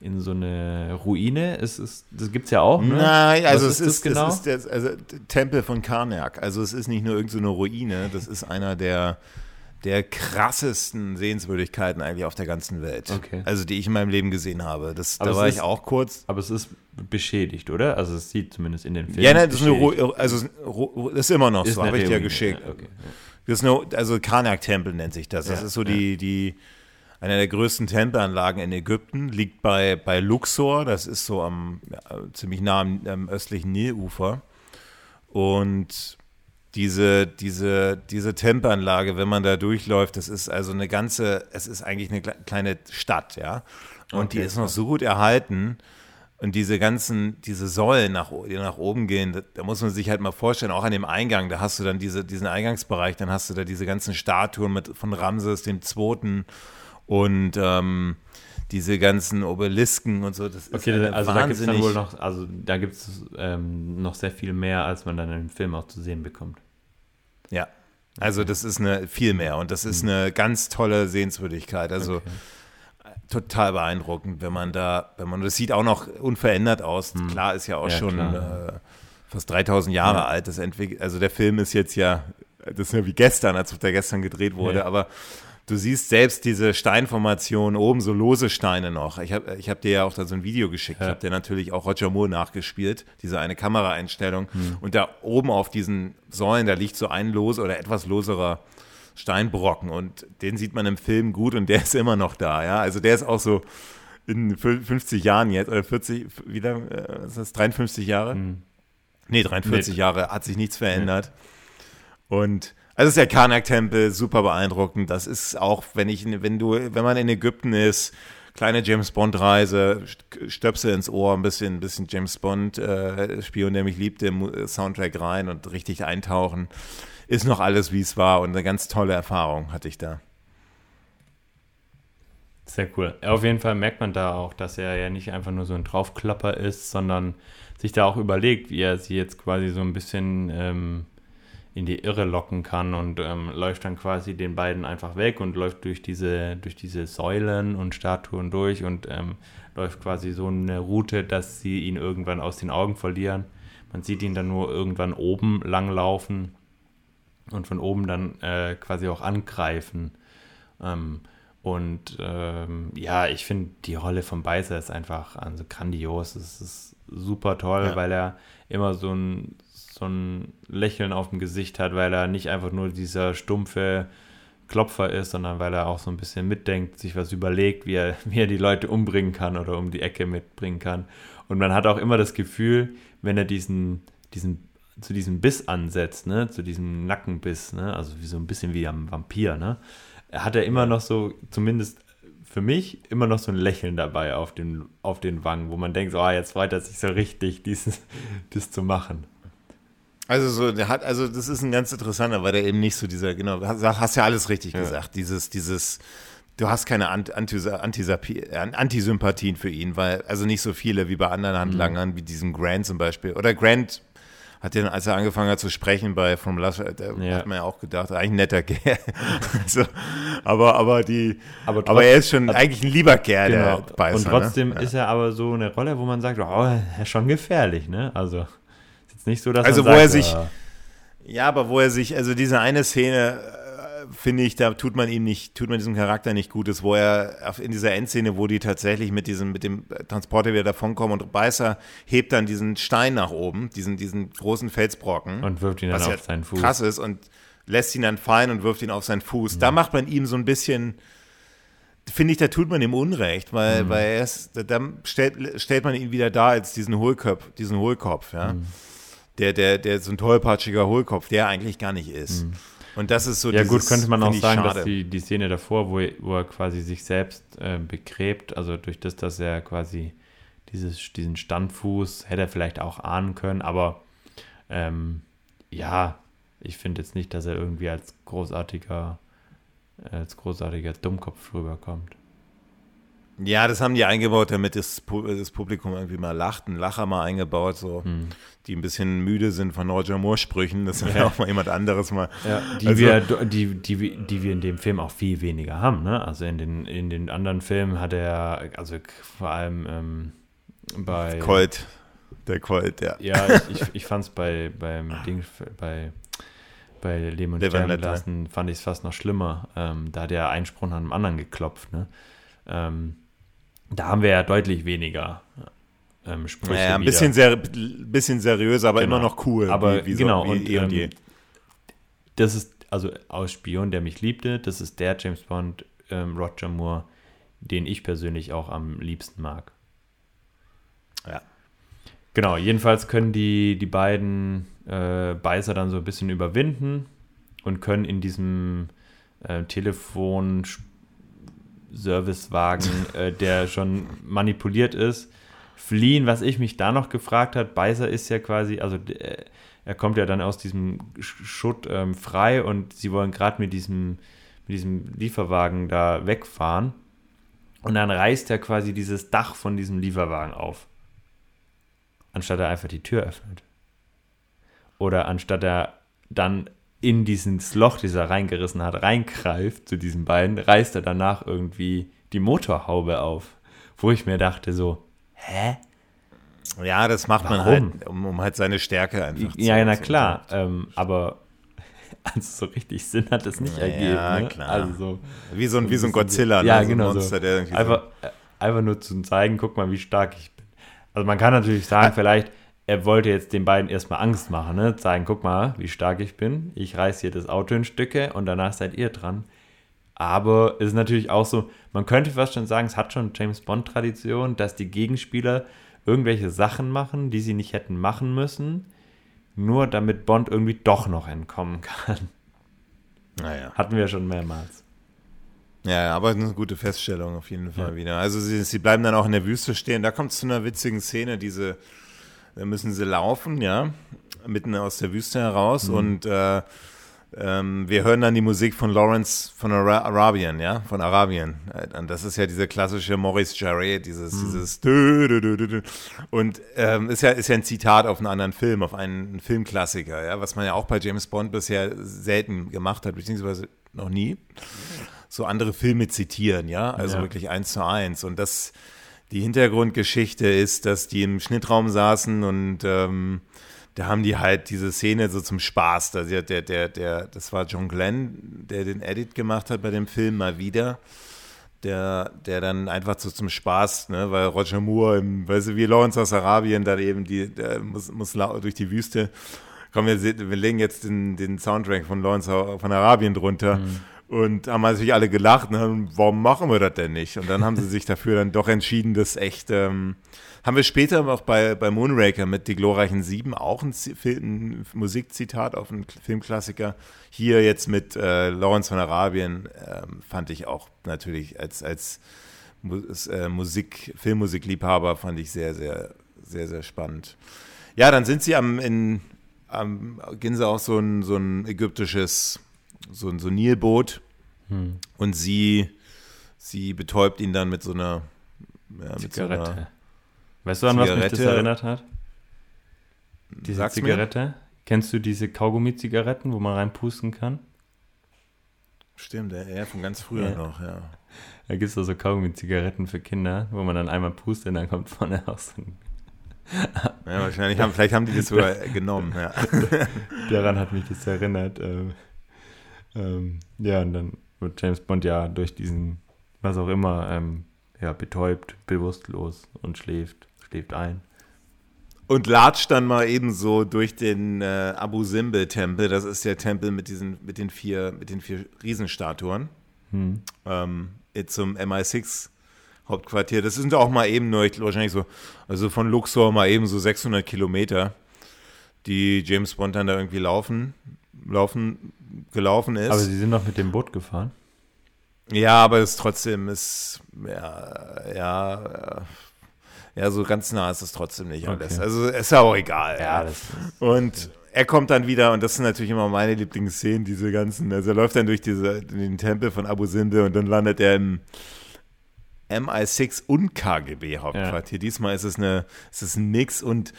in so eine Ruine. Es ist, das gibt es ja auch. Ne? Nein, Was also ist es das ist, genau? es ist der also, Tempel von Karnak. Also es ist nicht nur irgendeine Ruine, das ist einer der, der krassesten Sehenswürdigkeiten eigentlich auf der ganzen Welt. Okay. Also die ich in meinem Leben gesehen habe. Das, Aber da war ist- ich auch kurz. Aber es ist beschädigt, oder? Also es sieht zumindest in den Filmen. Ja, nein, das ist, eine. Ru also, ist Ru- das ist immer noch so, eine habe ich dir geschickt. Ja, okay. Das ist eine, also Karnak-Tempel nennt sich das. Das Ja, ist so die, die, einer der größten Tempelanlagen in Ägypten, liegt bei, bei Luxor, das ist so am, ja, ziemlich nah am, am östlichen Nilufer. Und diese, diese, diese Tempelanlage, wenn man da durchläuft, das ist also eine ganze, es ist eigentlich eine kle- kleine Stadt, ja. Und die Okay, ist noch so gut erhalten. Und diese ganzen, diese Säulen, nach, die nach oben gehen, da, da muss man sich halt mal vorstellen, auch an dem Eingang, da hast du dann diese, diesen Eingangsbereich, dann hast du da diese ganzen Statuen mit, von Ramses dem Zweiten und ähm, diese ganzen Obelisken und so. Das ist Okay, also da dann wahnsinnig- wohl noch, also da gibt es ähm, noch sehr viel mehr, als man dann im Film auch zu sehen bekommt. Ja, also das ist eine viel mehr und das ist eine ganz tolle Sehenswürdigkeit. Also Okay. total beeindruckend, wenn man da, wenn man das sieht auch noch unverändert aus. Klar ist ja auch Ja, schon äh, fast 3000 Jahre Ja. alt. Das entwickelt, also der Film ist jetzt ja, das ist ja wie gestern, als ob der gestern gedreht wurde, Ja. aber du siehst selbst diese Steinformation oben, so lose Steine noch. Ich habe ich hab dir ja auch da so ein Video geschickt. Ich Ja. habe dir natürlich auch Roger Moore nachgespielt, diese eine Kameraeinstellung. Hm. Und da oben auf diesen Säulen, da liegt so ein lose oder etwas loserer Steinbrocken und den sieht man im Film gut und der <laughs> ist immer noch da, ja. Also der ist auch so in fü- 50 Jahren jetzt oder 40, wie lange äh, ist das? 53 Jahre? Hm. Nee, 43 Nee. Jahre hat sich nichts verändert. Und also ist der Karnak-Tempel super beeindruckend. Das ist auch, wenn ich, wenn du, wenn man in Ägypten ist, kleine James Bond-Reise, St- Stöpsel ins Ohr, ein bisschen, ein bisschen James Bond, äh, der mich liebte, Soundtrack rein und richtig eintauchen. Ist noch alles, wie es war und eine ganz tolle Erfahrung hatte ich da. Sehr cool. Auf jeden Fall merkt man da auch, dass er ja nicht einfach nur so ein Draufklapper ist, sondern sich da auch überlegt, wie er sie jetzt quasi so ein bisschen ähm, in die Irre locken kann und ähm, läuft dann quasi den beiden einfach weg und läuft durch diese, durch diese Säulen und Statuen durch und ähm, läuft quasi so eine Route, dass sie ihn irgendwann aus den Augen verlieren. Man sieht ihn dann nur irgendwann oben langlaufen und von oben dann äh, quasi auch angreifen. Ähm, und ähm, ja, ich finde, die Rolle von Beißer ist einfach also grandios. Es ist super toll, Ja. weil er immer so ein, so ein Lächeln auf dem Gesicht hat, weil er nicht einfach nur dieser stumpfe Klopfer ist, sondern weil er auch so ein bisschen mitdenkt, sich was überlegt, wie er, <laughs> wie er die Leute umbringen kann oder um die Ecke mitbringen kann. Und man hat auch immer das Gefühl, wenn er diesen, diesen zu diesem Biss ansetzt, ne, zu diesem Nackenbiss, ne, also wie so ein bisschen wie am Vampir, ne, hat er immer noch so, zumindest für mich, immer noch so ein Lächeln dabei auf den, auf den Wangen, wo man denkt, so, ah, jetzt freut er sich so richtig, dieses, <laughs> das zu machen. Also so, der hat, also das ist ein ganz interessanter, weil der eben nicht so dieser, genau, hast, hast ja alles richtig ja. gesagt, dieses, dieses, du hast keine Antisympathien für ihn, weil, also nicht so viele wie bei anderen Handlangern, mhm. wie diesem Grant zum Beispiel. Oder Grant hat den, als er angefangen hat zu sprechen bei From Last, da ja. hat man ja auch gedacht, eigentlich ein netter Kerl. <laughs> also, aber, aber die, aber, trotzdem, aber, er ist schon eigentlich ein lieber Kerl, genau. der Beißer, Und ne? trotzdem ne? ist er aber so eine Rolle, wo man sagt, oh, er ist schon gefährlich, ne? Also, ist nicht so, dass also, wo sagt, er sich, oh. ja, aber wo er sich, also diese eine Szene, finde ich, da tut man ihm nicht, tut man diesem Charakter nicht Gutes, wo er in dieser Endszene, wo die tatsächlich mit diesem, mit dem Transporter wieder davonkommen und Beißer hebt dann diesen Stein nach oben, diesen, diesen großen Felsbrocken. Und wirft ihn dann auf seinen Fuß. Krass ist und lässt ihn dann fallen und wirft ihn auf seinen Fuß. Mhm. Da macht man ihm so ein bisschen, finde ich, da tut man ihm Unrecht, weil, mhm. weil er ist, da, stellt, stellt man ihn wieder da als diesen Hohlkopf, diesen Hohlkopf, ja. Mhm. Der, der, der so ein tollpatschiger Hohlkopf, der eigentlich gar nicht ist. Mhm. Und das ist so Ja, dieses, gut, könnte man auch sagen, schade. dass die, die Szene davor, wo, wo er quasi sich selbst äh, begräbt, also durch das, dass er quasi dieses, diesen Standfuß hätte er vielleicht auch ahnen können, aber ähm, ja, ich finde jetzt nicht, dass er irgendwie als großartiger, als großartiger Dummkopf rüberkommt. Ja, das haben die eingebaut, damit das, das Publikum irgendwie mal lacht, einen Lacher mal eingebaut, so, hm. die ein bisschen müde sind von Roger Moore-Sprüchen, das wäre ja. auch mal jemand anderes mal. Ja, die, also, wir, die, die, die wir in dem Film auch viel weniger haben, ne? Also in den, in den anderen Filmen hat er, also vor allem ähm, bei. Colt, der Colt, ja. Ja, ich, ich, ich fand es bei, beim Ding, bei bei Leben und Sterben lassen, fand ich es fast noch schlimmer. Ähm, da hat er einen Sprung an dem anderen geklopft, ne? Ähm, da haben wir ja deutlich weniger ähm, Sprüche. Naja, ein bisschen, ser bisschen seriöser, aber genau. immer noch cool. Aber wie, wie genau, so, und, und ähm, das ist, also aus Spion, der mich liebte, das ist der James Bond, ähm, Roger Moore, den ich persönlich auch am liebsten mag. Ja. Genau, jedenfalls können die, die beiden äh, Beißer dann so ein bisschen überwinden und können in diesem äh, Telefon Servicewagen, äh, der schon manipuliert ist, fliehen. Was ich mich da noch gefragt habe, Beiser ist ja quasi, also äh, er kommt ja dann aus diesem Schutt ähm, frei und sie wollen gerade mit diesem, mit diesem Lieferwagen da wegfahren. Und dann reißt er quasi dieses Dach von diesem Lieferwagen auf. Anstatt er einfach die Tür öffnet. Oder anstatt er dann in dieses Loch, das er reingerissen hat, reingreift zu diesen beiden, reißt er danach irgendwie die Motorhaube auf. Wo ich mir dachte so, hä? Ja, das macht Warum? man halt, um, um, halt seine Stärke einfach zu Ja, na klar, ähm, aber <laughs> also so richtig Sinn hat es nicht ja, ergeben. Ja, ne? klar. Also so, wie so ein, wie so ein Godzilla, ja, ne? so genau Monster, so. einfach, so einfach nur zu zeigen, guck mal, wie stark ich bin. Also man kann natürlich sagen, vielleicht er wollte jetzt den beiden erstmal Angst machen, ne? zeigen, guck mal, wie stark ich bin. Ich reiße hier das Auto in Stücke und danach seid ihr dran. Aber es ist natürlich auch so, man könnte fast schon sagen, es hat schon James Bond-Tradition, dass die Gegenspieler irgendwelche Sachen machen, die sie nicht hätten machen müssen, nur damit Bond irgendwie doch noch entkommen kann. Naja. Hatten wir schon mehrmals. Ja, aber eine gute Feststellung auf jeden Fall ja. wieder. Also sie, sie bleiben dann auch in der Wüste stehen. Da kommt es zu einer witzigen Szene, diese da müssen sie laufen, ja, mitten aus der Wüste heraus mhm. und äh, ähm, wir hören dann die Musik von Lawrence von Ara Arabien, ja, von Arabien. Und das ist ja diese klassische Maurice Jarret, dieses, mhm. dieses und ähm, ist ja ist ja ein Zitat auf einen anderen Film, auf einen Filmklassiker, ja, was man ja auch bei James Bond bisher selten gemacht hat, beziehungsweise noch nie. So andere Filme zitieren, ja, also ja. wirklich eins zu eins. Und das die Hintergrundgeschichte ist, dass die im Schnittraum saßen und ähm, da haben die halt diese Szene so zum Spaß. Da der, der, der, der, das war John Glenn, der den Edit gemacht hat bei dem Film mal wieder. Der, der dann einfach so zum Spaß, ne, weil Roger Moore, im, weißt du, wie Lawrence aus Arabien, da eben die, der muss, muss durch die Wüste. Komm, wir, wir legen jetzt den, den Soundtrack von Lawrence von Arabien drunter. Mhm Und haben natürlich alle gelacht und haben, warum machen wir das denn nicht? Und dann haben sie sich dafür dann doch entschieden, das echt, ähm, haben wir später auch bei, bei Moonraker mit Die glorreichen Sieben auch ein, ein Musikzitat auf einen Filmklassiker. Hier jetzt mit äh, Lawrence von Arabien ähm, fand ich auch natürlich als, als äh, Musik, Filmmusikliebhaber fand ich sehr, sehr, sehr, sehr spannend. Ja, dann sind sie am, in, am, gehen sie auch so ein, so ein ägyptisches so, ein so Nilboot hm. und sie, sie betäubt ihn dann mit so einer ja, Zigarette. So einer weißt du, an Zigarette. was mich das erinnert hat? Diese Sag's Zigarette? Mir? Kennst du diese Kaugummi-Zigaretten, wo man reinpusten kann? Stimmt, ja, von ganz früher ja. noch, ja. Da gibt es so Kaugummi-Zigaretten für Kinder, wo man dann einmal pustet und dann kommt vorne raus ein ja, wahrscheinlich haben, vielleicht haben die das <laughs> sogar genommen, ja. Daran hat mich das erinnert. Ähm, ähm, ja, und dann wird James Bond ja durch diesen, was auch immer, ähm, ja, betäubt, bewusstlos und schläft, schläft ein. Und latscht dann mal eben so durch den äh, Abu Simbel-Tempel. Das ist der Tempel mit diesen, mit den vier, mit den vier Riesenstatuen. Hm. Ähm, zum MI6 Hauptquartier. Das sind auch mal eben nur, wahrscheinlich so, also von Luxor mal eben so 600 Kilometer, die James Bond dann da irgendwie laufen, laufen gelaufen ist. Aber sie sind doch mit dem Boot gefahren. Ja, aber es trotzdem ist, ja, ja, ja, so ganz nah ist es trotzdem nicht alles. Okay. Also ist ja auch egal. Ja, ja. und er kommt dann wieder, und das sind natürlich immer meine Lieblingsszenen, diese ganzen, also er läuft dann durch diese, den Tempel von Abu Sinde und dann landet er im MI6 und KGB Hauptquartier. Ja. Diesmal ist es eine, ist es ein Mix und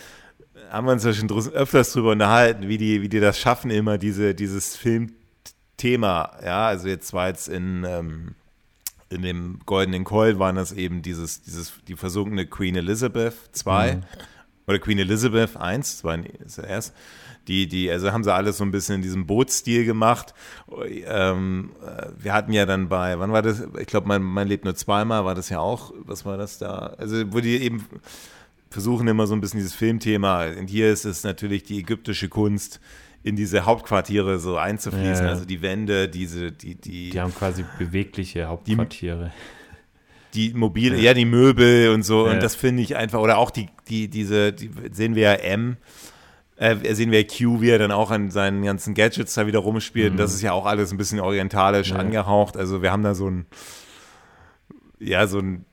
haben wir uns ja schon öfters drüber unterhalten, wie die, wie die das schaffen, immer diese, dieses Filmthema. Ja, also jetzt war jetzt in, ähm, in dem Goldenen Coil waren das eben dieses, dieses, die versunkene Queen Elizabeth II mhm. oder Queen Elizabeth I, das war erst. Die, die, also haben sie alles so ein bisschen in diesem Bootstil gemacht. Ähm, äh, wir hatten ja dann bei, wann war das? Ich glaube, mein, mein lebt nur zweimal, war das ja auch, was war das da? Also, wo die eben versuchen immer so ein bisschen dieses Filmthema. Und hier ist es natürlich die ägyptische Kunst, in diese Hauptquartiere so einzufließen. Ja. Also die Wände, diese, die, die. Die haben quasi bewegliche Hauptquartiere. Die, die mobile, ja. ja. die Möbel und so. Ja. Und das finde ich einfach, oder auch die, die, diese, die sehen wir ja M. Äh, sehen wir Q, wie er dann auch an seinen ganzen Gadgets da wieder rumspielt. Mhm. Das ist ja auch alles ein bisschen orientalisch angehaucht. Also wir haben da so ein, ja, so ein,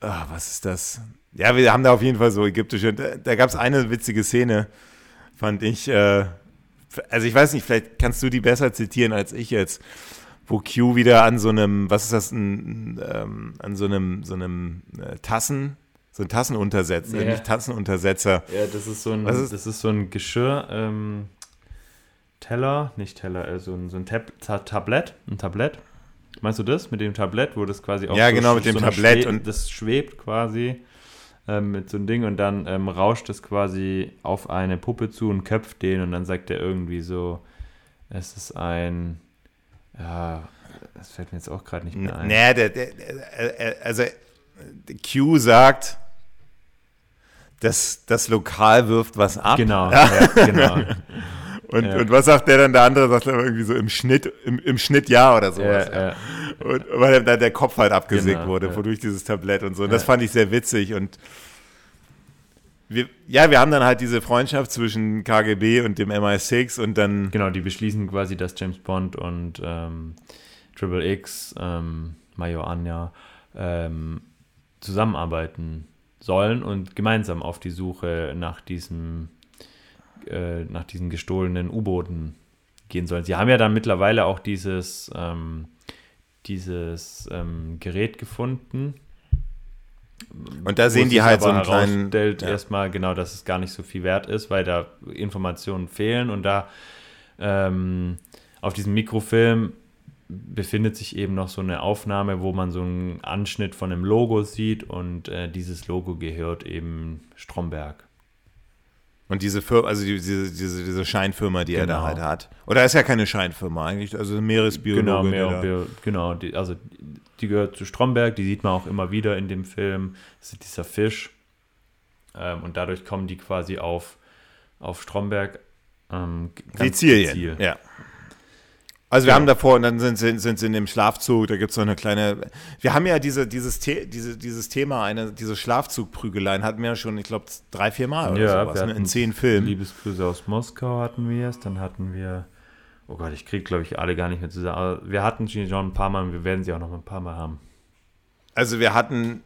ach, was ist das? Ja, wir haben da auf jeden Fall so ägyptische. Da, da gab es eine witzige Szene, fand ich. Äh, also ich weiß nicht, vielleicht kannst du die besser zitieren als ich jetzt, wo Q wieder an so einem, was ist das, ein, ähm, an so einem, so einem äh, Tassen, so ein Tassenuntersetzer, yeah. nicht Tassenuntersetzer. Ja, das ist so ein, ist? das ist so ein Geschirr, ähm, Teller, nicht Teller, also ein, so ein Tab Tablett, ein Tablett. Meinst du das mit dem Tablett, wo das quasi auch Ja, so genau, mit dem so Tablett und das schwebt quasi ähm, mit so einem Ding und dann ähm, rauscht es quasi auf eine Puppe zu und köpft den und dann sagt er irgendwie so, es ist ein, ja, das fällt mir jetzt auch gerade nicht mehr ein. Nee, der, der, der, also Q sagt, das, das Lokal wirft was ab. Genau, <laughs> ja, genau. Und, ja. und was sagt der dann? Der andere sagt dann irgendwie so im Schnitt, im, im Schnitt ja oder sowas. Ja, ja. Und, weil dann der Kopf halt abgesägt genau, wurde, wodurch dieses Tablett und so. Und das fand ich sehr witzig. Und wir, ja, wir haben dann halt diese Freundschaft zwischen KGB und dem MI6 und dann. Genau, die beschließen quasi, dass James Bond und ähm, Triple X, ähm, Major Anja, ähm, zusammenarbeiten sollen und gemeinsam auf die Suche nach diesem äh, nach diesen gestohlenen U-Booten gehen sollen. Sie haben ja dann mittlerweile auch dieses, ähm, dieses ähm, Gerät gefunden. Und da sehen die halt so einen kleinen. Stellt ja. erstmal genau, dass es gar nicht so viel wert ist, weil da Informationen fehlen und da ähm, auf diesem Mikrofilm befindet sich eben noch so eine Aufnahme, wo man so einen Anschnitt von einem Logo sieht und äh, dieses Logo gehört eben Stromberg. Und diese Firma, also diese, diese, diese Scheinfirma, die genau. er da genau. halt hat. Oder ist ja keine Scheinfirma eigentlich, also Meeresbiologe. Genau, Meer, genau die, also die gehört zu Stromberg, die sieht man auch immer wieder in dem Film. Das ist dieser Fisch. Ähm, und dadurch kommen die quasi auf, auf Stromberg. Ähm, Sizilien, ja. Also wir ja. haben davor und dann sind sie, sind sie in dem Schlafzug, da gibt es so eine kleine. Wir haben ja diese, dieses, The diese, dieses Thema, eine, diese Schlafzugprügeleien hatten wir ja schon, ich glaube, drei, vier Mal oder ja, sowas, ne? in zehn Filmen. Liebesgrüße aus Moskau hatten wir es, dann hatten wir, oh Gott, ich kriege, glaube ich, alle gar nicht mehr zusammen. Aber wir hatten sie schon ein paar Mal und wir werden sie auch noch ein paar Mal haben. Also wir hatten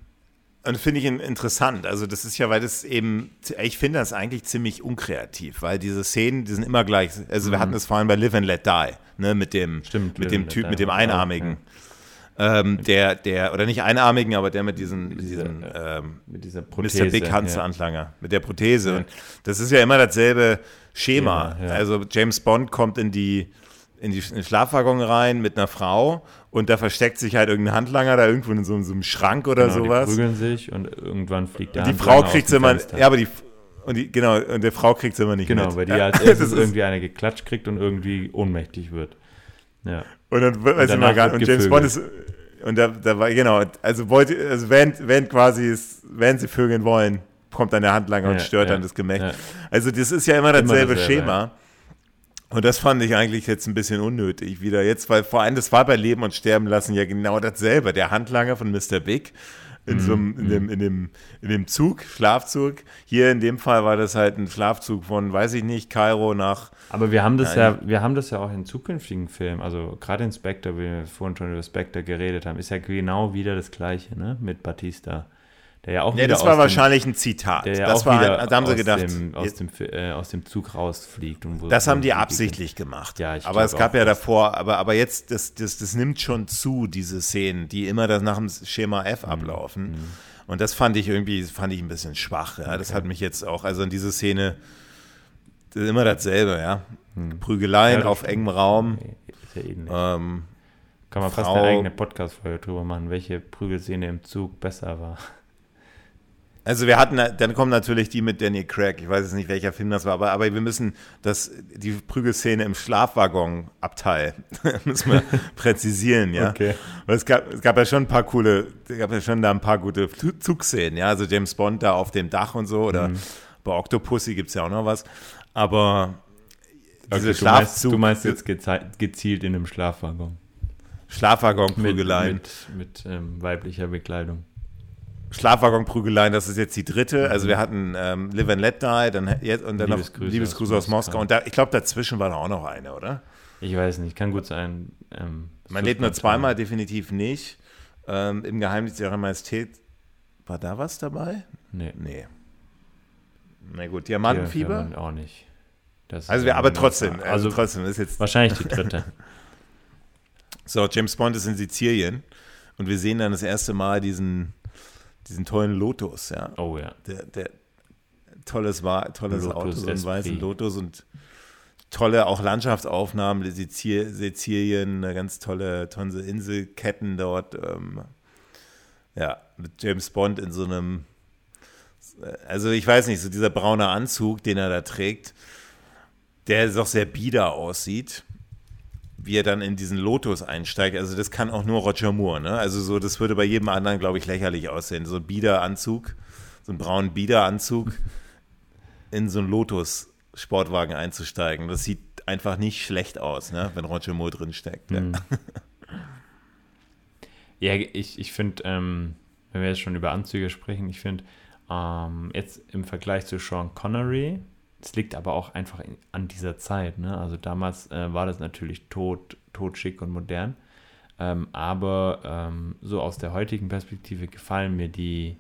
und finde ich interessant. Also, das ist ja, weil das eben, ich finde das eigentlich ziemlich unkreativ, weil diese Szenen, die sind immer gleich. Also, wir mhm. hatten das vor allem bei Live and Let Die, ne, mit dem, Stimmt, mit dem Typ, mit dem Einarmigen. Ja. Ähm, der, der, oder nicht Einarmigen, aber der mit diesen, mit diesen, ähm, mit dieser Prothese, Mr. Big Hans ja. Anlanger, mit der Prothese. Ja. Und das ist ja immer dasselbe Schema. Also, James Bond kommt in die, in, die, in den Schlafwaggon rein mit einer Frau und da versteckt sich halt irgendein Handlanger da irgendwo in so, so einem Schrank oder genau, sowas. Die prügeln sich und irgendwann fliegt der Die Frau kriegt sie immer, ja, aber die, und die, genau, und der Frau kriegt sie immer nicht genau, mit. weil die als <laughs> erstes irgendwie eine geklatscht kriegt und irgendwie ohnmächtig wird. Ja. Und dann weiß ich mal gar und James Bond ist, und da, da war, genau, also wollte, also wenn, wenn quasi, es, wenn sie vögeln wollen, kommt dann der Handlanger ja, und stört ja, dann das Gemächt. Ja. Also das ist ja immer dasselbe, immer dasselbe Schema. Und das fand ich eigentlich jetzt ein bisschen unnötig wieder jetzt, weil vor allem das war bei Leben und Sterben lassen ja genau dasselbe. Der Handlanger von Mr. Big in, so einem, in, mhm. dem, in, dem, in dem Zug, Schlafzug. Hier in dem Fall war das halt ein Schlafzug von, weiß ich nicht, Kairo nach. Aber wir haben das ja, wir haben das ja auch in zukünftigen Filmen, also gerade in Spectre, wie wir vorhin schon über Spectre geredet haben, ist ja genau wieder das Gleiche, ne? Mit Batista. Der ja auch nee, das war wahrscheinlich dem, ein Zitat. Der ja das war wieder halt, da haben sie gedacht, dem, aus, dem, äh, aus dem Zug rausfliegt. Und das haben die absichtlich geht. gemacht. Ja, aber es gab ja davor, aber, aber jetzt, das, das, das nimmt schon zu, diese Szenen, die immer das nach dem Schema F mhm. ablaufen. Mhm. Und das fand ich irgendwie, fand ich ein bisschen schwach. Ja. Okay. Das hat mich jetzt auch, also in diese Szene, das ist immer dasselbe, ja. Mhm. Prügeleien ja, auf engem Raum. Ist ja ähnlich. Ähm, Kann man Frau, fast eine eigene Podcast-Folge drüber machen, welche Prügelszene im Zug besser war. Also wir hatten, dann kommen natürlich die mit Daniel Craig. Ich weiß jetzt nicht, welcher Film das war, aber, aber wir müssen das, die Prügelszene im Schlafwaggon-Abteil <laughs> müssen wir <laughs> präzisieren, ja. Okay. Weil es gab, es gab ja schon ein paar coole, es gab ja schon da ein paar gute Zugszenen, ja. Also James Bond da auf dem Dach und so oder mhm. bei Octopussy gibt es ja auch noch was. Aber diese okay, Schlafzug. Du meinst, du meinst jetzt gezielt in einem Schlafwaggon. Schlafwaggon-Prügeleien. Mit, mit, mit ähm, weiblicher Bekleidung. Schlafwaggon-Prügeleien, das ist jetzt die dritte. Also wir hatten ähm, Live and Let Die dann, jetzt, und dann Liebesgrüße noch Liebesgrüße aus, Moskau. Und da, ich glaube, dazwischen war da auch noch eine, oder? Ich weiß nicht, kann gut sein. Ähm, Man lebt nur zweimal, definitiv nicht. Ähm, Im Geheimnis ihrer Majestät, war da was dabei? Nee. Nee. Na gut, Diamantenfieber? Ja, auch nicht. Das also, wir, aber trotzdem, also, also trotzdem ist jetzt. Wahrscheinlich die dritte. <laughs> so, James Bond ist in Sizilien und wir sehen dann das erste Mal diesen diesen tollen Lotus, ja. Oh ja. Der, der tolles, war, tolles Lotus Auto, so einen weißen Lotus und tolle auch Landschaftsaufnahmen, Sizilien, eine ganz tolle, tolle Inselketten dort. Ähm, ja, mit James Bond in so einem, also ich weiß nicht, so dieser braune Anzug, den er da trägt, der doch sehr bieder aussieht wie er dann in diesen Lotus einsteigt. Also das kann auch nur Roger Moore. Ne? Also so, das würde bei jedem anderen, glaube ich, lächerlich aussehen. So ein Biederanzug, so einen braunen Biederanzug in so einen Lotus-Sportwagen einzusteigen. Das sieht einfach nicht schlecht aus, ne? wenn Roger Moore drin steckt. Ja, mhm. ja ich, ich finde, ähm, wenn wir jetzt schon über Anzüge sprechen, ich finde, ähm, jetzt im Vergleich zu Sean Connery, es liegt aber auch einfach in, an dieser Zeit. Ne? Also damals äh, war das natürlich tot, tot schick und modern. Ähm, aber ähm, so aus der heutigen Perspektive gefallen mir die,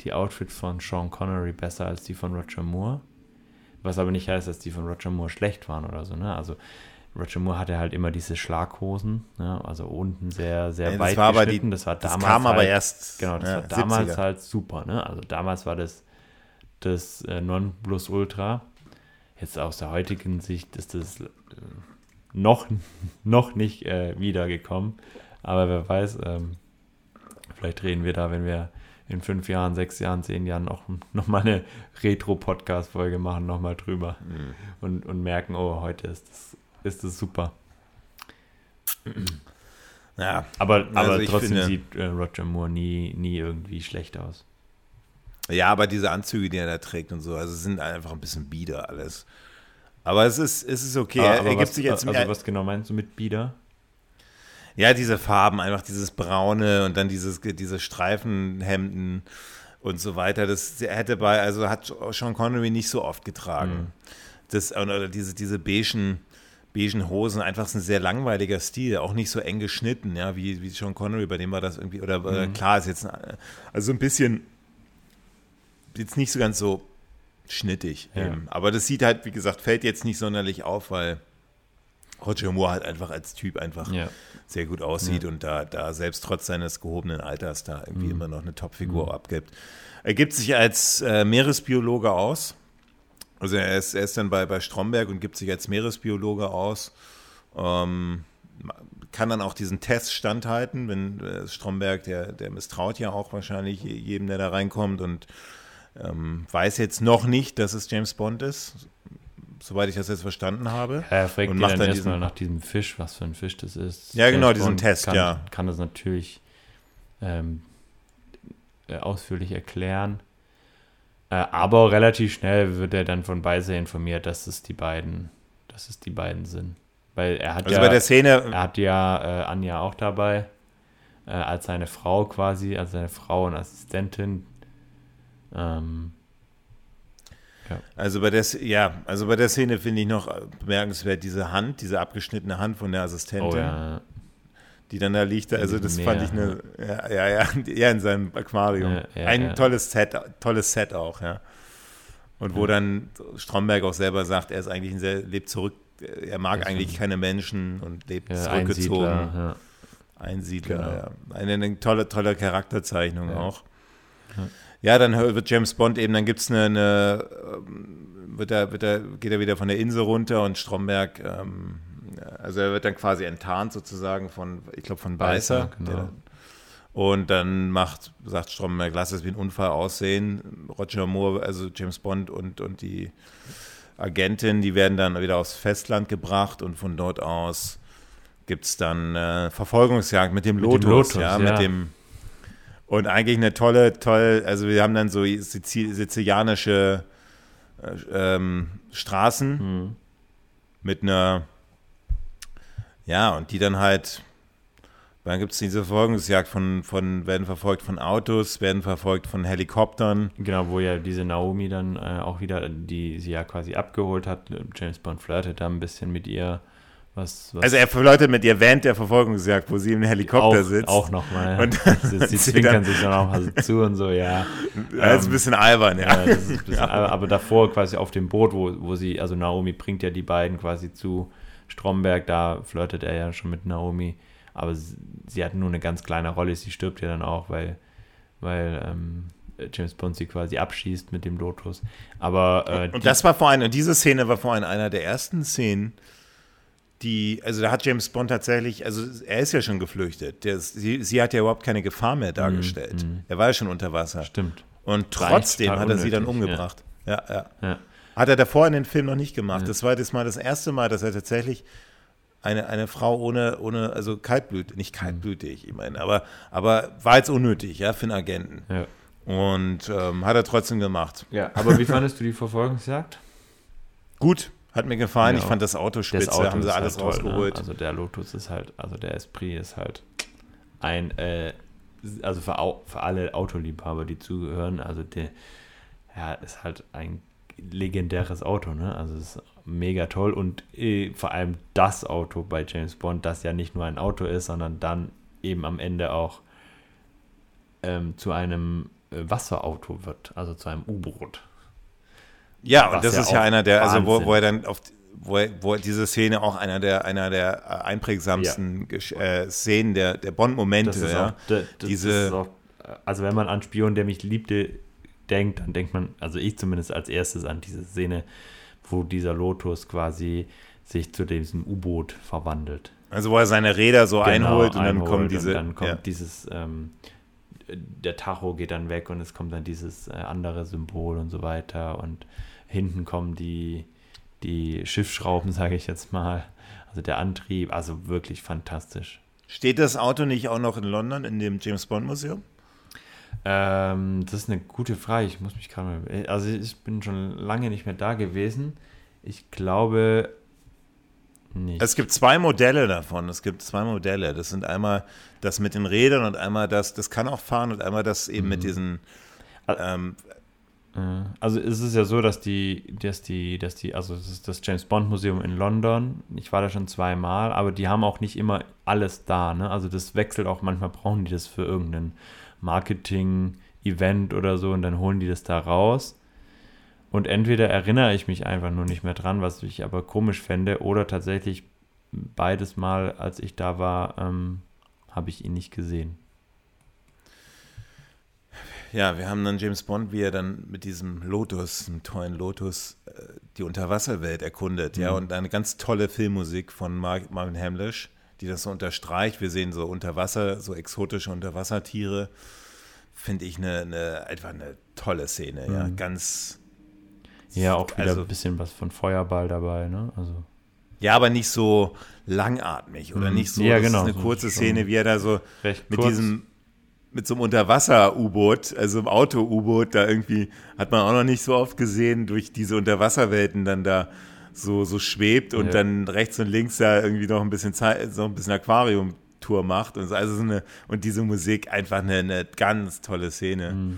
die Outfits von Sean Connery besser als die von Roger Moore. Was aber nicht heißt, dass die von Roger Moore schlecht waren oder so. Ne? Also Roger Moore hatte halt immer diese Schlaghosen, ne? also unten sehr, sehr ja, weit war geschnitten. Die, das war damals. Das kam halt, aber erst. Genau, das ja, war damals 70er. halt super. Ne? Also damals war das das äh, Nonplusultra. Jetzt aus der heutigen Sicht ist das äh, noch, noch nicht äh, wiedergekommen. Aber wer weiß, ähm, vielleicht reden wir da, wenn wir in fünf Jahren, sechs Jahren, zehn Jahren noch, noch mal eine Retro-Podcast-Folge machen, noch mal drüber mhm. und, und merken, oh, heute ist das, ist das super. Ja, aber, aber also trotzdem finde, sieht äh, Roger Moore nie, nie irgendwie schlecht aus. Ja, aber diese Anzüge, die er da trägt und so, also sind einfach ein bisschen bieder alles. Aber es ist, es ist okay. Ah, aber er gibt was, sich jetzt also was genau meinst du mit bieder? Ja, diese Farben, einfach dieses Braune und dann dieses, diese Streifenhemden und so weiter. Das hätte bei, also hat Sean Connery nicht so oft getragen. Mhm. Das, oder diese, diese beigen, beigen Hosen, einfach ein sehr langweiliger Stil, auch nicht so eng geschnitten, ja, wie, wie Sean Connery, bei dem war das irgendwie, oder mhm. klar ist jetzt, also ein bisschen, jetzt nicht so ganz so schnittig. Ja. Aber das sieht halt, wie gesagt, fällt jetzt nicht sonderlich auf, weil Roger Moore halt einfach als Typ einfach ja. sehr gut aussieht ja. und da, da selbst trotz seines gehobenen Alters da irgendwie mhm. immer noch eine Topfigur mhm. abgibt. Er gibt sich als äh, Meeresbiologe aus. Also er ist, er ist dann bei, bei Stromberg und gibt sich als Meeresbiologe aus. Ähm, kann dann auch diesen Test standhalten, wenn äh, Stromberg, der, der misstraut ja auch wahrscheinlich jedem, der da reinkommt und ähm, weiß jetzt noch nicht, dass es James Bond ist, soweit ich das jetzt verstanden habe. Ja, er fragt und macht dann, dann erstmal nach diesem Fisch, was für ein Fisch das ist. Ja, genau, diesen Test, kann, ja. Kann das natürlich ähm, äh, ausführlich erklären. Äh, aber relativ schnell wird er dann von Beise informiert, dass es die beiden, dass es die beiden sind. Weil er hat also ja, bei der Szene. Er hat ja äh, Anja auch dabei, äh, als seine Frau quasi, als seine Frau und Assistentin, ähm, ja. Also bei der, ja, also bei der Szene finde ich noch bemerkenswert diese Hand, diese abgeschnittene Hand von der Assistentin, oh, ja. die dann da liegt. Also das Meer, fand ich eine, ja, ja, ja, ja, in seinem Aquarium. Ein tolles Set, tolles Set auch, ja. Und wo dann Stromberg auch selber sagt, er ist eigentlich ein sehr, lebt zurück, er mag eigentlich keine Menschen und lebt zurückgezogen. Einsiedler, Einsiedler genau. ja. Eine, eine, tolle, tolle Charakterzeichnung auch. Ja, dann wird James Bond eben, dann gibt es eine, eine, ähm, wird er, wird er, geht er wieder von der Insel runter und Stromberg, ähm, also er wird dann quasi enttarnt sozusagen von, ich glaube von Beißer. Beißer genau. und dann macht, sagt Stromberg, lass es wie ein Unfall aussehen. Roger Moore, also James Bond und, und die Agentin, die werden dann wieder aufs Festland gebracht und von dort aus gibt es dann äh, Verfolgungsjagd mit dem Lotus, mit dem Lotus ja, ja, mit dem und eigentlich eine tolle, toll, also wir haben dann so sizilianische äh, ähm, Straßen mhm. mit einer, ja, und die dann halt, dann gibt es diese Verfolgungsjagd von, von, werden verfolgt von Autos, werden verfolgt von Helikoptern. Genau, wo ja diese Naomi dann äh, auch wieder, die sie ja quasi abgeholt hat. James Bond flirtet da ein bisschen mit ihr. Was, was also er flirtet mit ihr während der Verfolgungsjagd, wo sie im Helikopter auch, sitzt. Auch nochmal. Und <laughs> sie, sie <laughs> zwinkern sich dann auch mal zu und so, ja. Das ist ein bisschen albern, <laughs> ja. ja, bisschen ja. Albern, aber davor quasi auf dem Boot, wo, wo sie, also Naomi bringt ja die beiden quasi zu Stromberg, da flirtet er ja schon mit Naomi, aber sie, sie hat nur eine ganz kleine Rolle, sie stirbt ja dann auch, weil, weil ähm, James Bond sie quasi abschießt mit dem Lotus. Aber äh, und das war vorhin, und diese Szene war vorhin einer der ersten Szenen, die, also da hat James Bond tatsächlich, also er ist ja schon geflüchtet. Der, sie, sie hat ja überhaupt keine Gefahr mehr dargestellt. Mm, mm. Er war ja schon unter Wasser. Stimmt. Und trotzdem hat er unnötig, sie dann umgebracht. Ja. Ja, ja. ja, Hat er davor in den Film noch nicht gemacht. Das war das mal das erste Mal, dass er tatsächlich eine, eine Frau ohne, ohne, also kaltblütig, nicht kaltblütig, ich meine, aber, aber war jetzt unnötig, ja, für einen Agenten. Ja. Und ähm, hat er trotzdem gemacht. Ja, aber wie fandest du die Verfolgungsjagd? Gut, hat mir gefallen. Ja, ich fand das Auto spitze, das Auto haben sie alles halt toll, ne? rausgeholt. Ne? Also der Lotus ist halt, also der Esprit ist halt ein, äh, also für, für alle Autoliebhaber, die zugehören, also der, ja, ist halt ein legendäres Auto, ne? Also es ist mega toll und äh, vor allem das Auto bei James Bond, das ja nicht nur ein Auto ist, sondern dann eben am Ende auch ähm, zu einem äh, Wasserauto wird, also zu einem U-Boot. Ja, und das ist ja einer der, also wo, wo er dann auf, wo, er, wo diese Szene auch einer der, einer der äh, einprägsamsten ja. äh, Szenen der, der Bond-Momente, ja. Auch, das, Diese, auch, also wenn man an Spion, der mich liebte, denkt, dann denkt man, also ich zumindest als erstes an diese Szene, wo dieser Lotus quasi sich zu diesem U-Boot verwandelt. Also wo er seine Räder so genau, einholt und einholt dann kommen diese. Und dann kommt ja. dieses, ähm, der Tacho geht dann weg und es kommt dann dieses äh, andere Symbol und so weiter und Hinten kommen die, die Schiffsschrauben, <laughs> sage ich jetzt mal. Also der Antrieb, also wirklich fantastisch. Steht das Auto nicht auch noch in London in dem James Bond Museum? Ähm, das ist eine gute Frage. Ich muss mich gerade mal. Also ich bin schon lange nicht mehr da gewesen. Ich glaube nicht. Es gibt zwei Modelle davon. Es gibt zwei Modelle. Das sind einmal das mit den Rädern und einmal das, das kann auch fahren und einmal das eben mit diesen. Ähm, Äh, Also es ist ja so, dass die, dass die, dass die, also es ist das James Bond Museum in London. Ich war da schon zweimal, aber die haben auch nicht immer alles da. Ne? Also das wechselt auch. Manchmal brauchen die das für irgendein Marketing-Event oder so und dann holen die das da raus. Und entweder erinnere ich mich einfach nur nicht mehr dran, was ich aber komisch fände, oder tatsächlich beides Mal, als ich da war, ähm, habe ich ihn nicht gesehen. Ja, wir haben dann James Bond, wie er dann mit diesem Lotus, einem tollen Lotus, äh, die Unterwasserwelt erkundet. Ja, und eine ganz tolle Filmmusik von Mark, Marvin Hamlisch, die das so unterstreicht. Wir sehen so Unterwasser, so exotische Unterwassertiere. Finde ich eine, eine, einfach eine tolle Szene. Ja, ganz. Ja, auch wieder Also- ein bisschen was von Feuerball dabei, ne? Also. Ja, aber nicht so langatmig oder Mhm. nicht so. Ja, das genau, ist eine so kurze Szene, wie er da so mit kurz. diesem mit so einem Unterwasser-U-Boot, also im Auto-U-Boot, da irgendwie hat man auch noch nicht so oft gesehen, durch diese Unterwasserwelten dann da so, so schwebt und Ja. dann rechts und links da irgendwie noch ein bisschen Zeit, so ein bisschen Aquarium-Tour macht und so. Also so eine, und diese Musik einfach eine, eine ganz tolle Szene.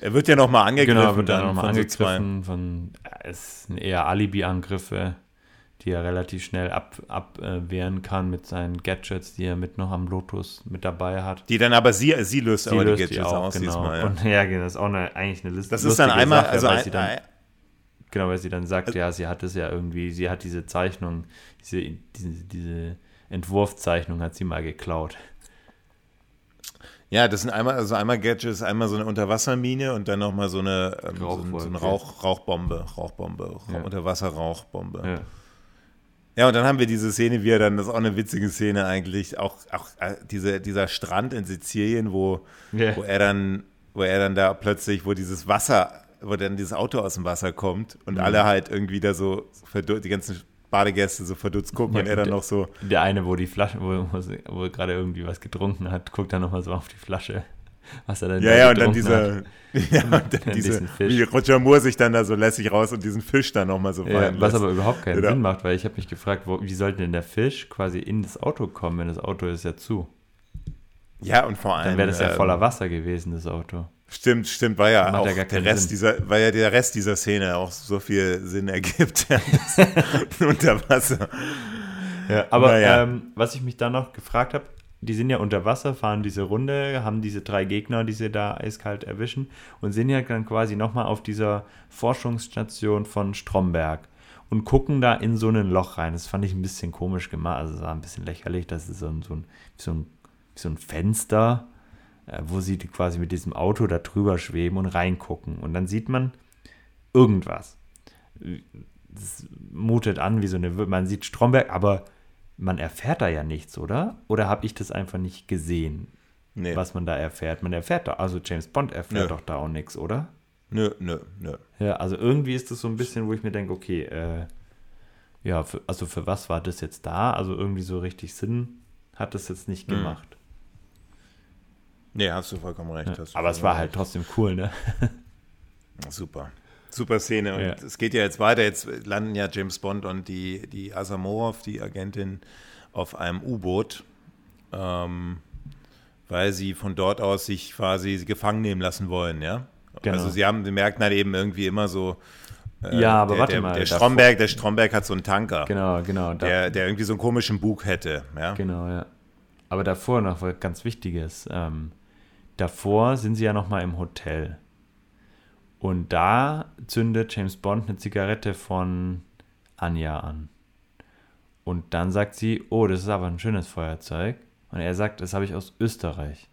Er wird ja nochmal angegriffen Genau, wird dann dann nochmal von so angegriffen von, ja, es sind eher Alibi-Angriffe, die er relativ schnell abwehren ab, äh, wehren kann mit seinen Gadgets, die er mit noch am Lotus mit dabei hat. Die dann aber sie, sie löst Sie aber löst die Gadgets aus diesmal. Ja. Und ja, genau, das ist auch eine, eigentlich eine Liste. Das ist dann einmal, also weil ein, sie dann, genau, weil sie dann sagt, ja, sie hat es ja irgendwie, sie hat diese Zeichnung, diese, diese, diese Entwurfzeichnung hat sie mal geklaut. Ja, das sind einmal, also einmal Gadgets, einmal so eine Unterwassermine und dann nochmal so eine, ähm, so, so eine. Rauch, Rauchbombe, Rauchbombe, Ra Ja. Unterwasserrauchbombe. Ja. Ja. und dann haben wir diese Szene, wie er dann, das ist auch eine witzige Szene eigentlich, auch, auch äh, diese, dieser Strand in Sizilien, wo, Ja. wo er dann, wo er dann da plötzlich, wo dieses Wasser, wo dann dieses Auto aus dem Wasser kommt und Mhm. alle halt irgendwie da so, die ganzen Badegäste so verdutzt gucken Ja, und er dann noch so, Der eine, wo die Flasche, wo, wo, wo er gerade irgendwie was getrunken hat, guckt dann nochmal so auf die Flasche, was er dann Ja, ja, und dann diese, <laughs> ja, und dann <laughs> diese, wie Roger Moore sich dann da so lässig raus und diesen Fisch dann nochmal so hat. Ja, was lässt. aber überhaupt keinen Oder? Sinn macht, weil ich habe mich gefragt, wo, wie sollte denn der Fisch quasi in das Auto kommen, wenn das Auto ist ja zu? Ja, und vor allem. Dann wäre das ja ähm, voller Wasser gewesen, das Auto. Stimmt, stimmt, weil ja auch ja der Rest Sinn. dieser, weil ja der Rest dieser Szene auch so viel Sinn ergibt. Ja, <laughs> unter Wasser. Ja, aber Naja. ähm, was ich mich dann noch gefragt habe, die sind ja unter Wasser, fahren diese Runde, haben diese drei Gegner, die sie da eiskalt erwischen und sind ja dann quasi nochmal auf dieser Forschungsstation von Stromberg und gucken da in so ein Loch rein. Das fand ich ein bisschen komisch gemacht, also es war ein bisschen lächerlich, das ist so ein, so ein, so ein, so ein Fenster, äh, wo sie quasi mit diesem Auto da drüber schweben und reingucken. Und dann sieht man irgendwas. Das mutet an wie so eine, man sieht Stromberg, aber man erfährt da ja nichts, oder? Oder habe ich das einfach nicht gesehen, Nee, was man da erfährt? Man erfährt da, also James Bond erfährt Nö. doch da auch nichts, oder? nö, nö, nö. Ja, also irgendwie ist das so ein bisschen, wo ich mir denke, okay, äh, ja, für, also für was war das jetzt da? Also irgendwie so richtig Sinn hat das jetzt nicht Hm. gemacht. Nee, hast du vollkommen recht. hast du Aber es vollkommen war halt trotzdem cool, ne? recht. <laughs> Super. Super Szene. Und Ja. es geht ja jetzt weiter. Jetzt landen ja James Bond und die, die Asamorov, die Agentin, auf einem U-Boot, ähm, weil sie von dort aus sich quasi gefangen nehmen lassen wollen, ja? Genau. Also sie haben, sie merken halt eben irgendwie immer so, äh, Ja, aber der, warte der, mal, Der Stromberg, der Stromberg hat so einen Tanker, Genau, genau. Da, der, der irgendwie so einen komischen Bug hätte, ja? Genau, ja. Aber davor noch was ganz Wichtiges. Ähm, davor sind sie ja noch mal im Hotel. Und da zündet James Bond eine Zigarette von Anja an. Und dann sagt sie, oh, das ist aber ein schönes Feuerzeug. Und er sagt, das habe ich aus Österreich.